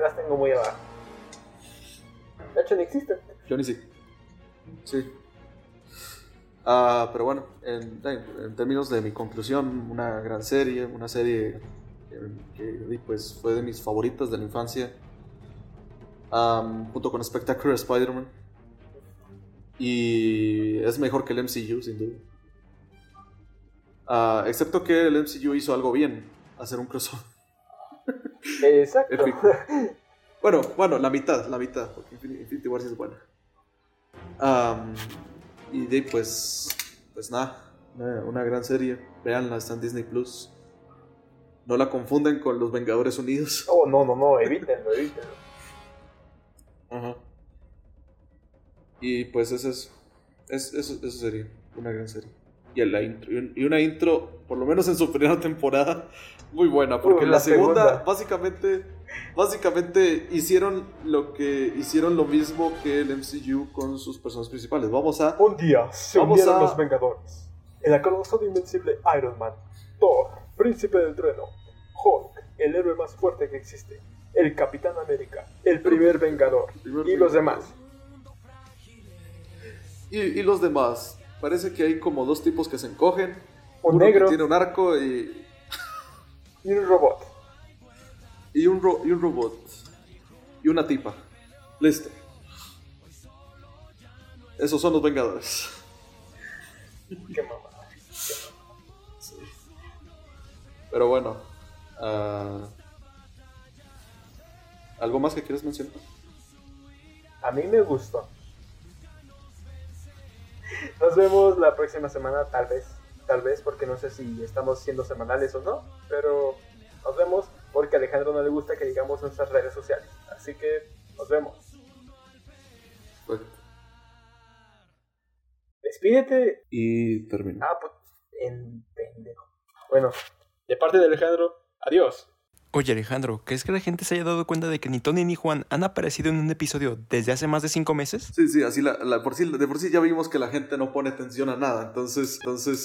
Las tengo muy abajo. De hecho, ni existen. Yo ni sí. Sí. Uh, pero bueno, en, en, términos de mi conclusión, una gran serie, una serie que, que pues, fue de mis favoritas de la infancia, um, junto con Spectacular Spider-Man. Y es mejor que el MCU, sin duda. Uh, excepto que el MCU hizo algo bien, hacer un crossover. Exacto. bueno, bueno, la mitad, la mitad, porque Infinity War sí es buena. Um, y de pues, pues nada, una, una, gran serie. Veanla, está en Disney Plus. No la confunden con los Vengadores Unidos. Oh, no, no, no, evítenlo, evítenlo. Ajá. Y pues eso es, es eso, eso sería una gran serie. Y, la intro, y una intro, por lo menos en su primera temporada, muy buena. Porque uh, en la, la segunda, segunda, básicamente, básicamente hicieron lo que hicieron lo mismo que el MCU con sus personajes principales. Vamos a. Un día se vamos unieron a... los Vengadores. El acorazado invencible Iron Man, Thor, Príncipe del Trueno, Hulk, el héroe más fuerte que existe, el Capitán América, el primer Vengador primer y Vengador. los demás. Y, y los demás. Parece que hay como dos tipos que se encogen. Un Uno negro. Que tiene un arco y. y un robot. Y un, ro y un robot. Y una tipa. Listo. Esos son los Vengadores. Qué mamada. Sí. Pero bueno. Uh... ¿Algo más que quieras mencionar? A mí me gustó. Nos vemos la próxima semana, tal vez. Tal vez, porque no sé si estamos siendo semanales o no. Pero nos vemos porque a Alejandro no le gusta que digamos nuestras redes sociales. Así que nos vemos. Pues. Despídete. Y termina. Ah, pues. En pendejo. Bueno, de parte de Alejandro, adiós. Oye Alejandro, ¿crees que la gente se haya dado cuenta de que ni Tony ni Juan han aparecido en un episodio desde hace más de cinco meses? Sí, sí, así la, la, por sí, de por sí ya vimos que la gente no pone atención a nada, entonces, entonces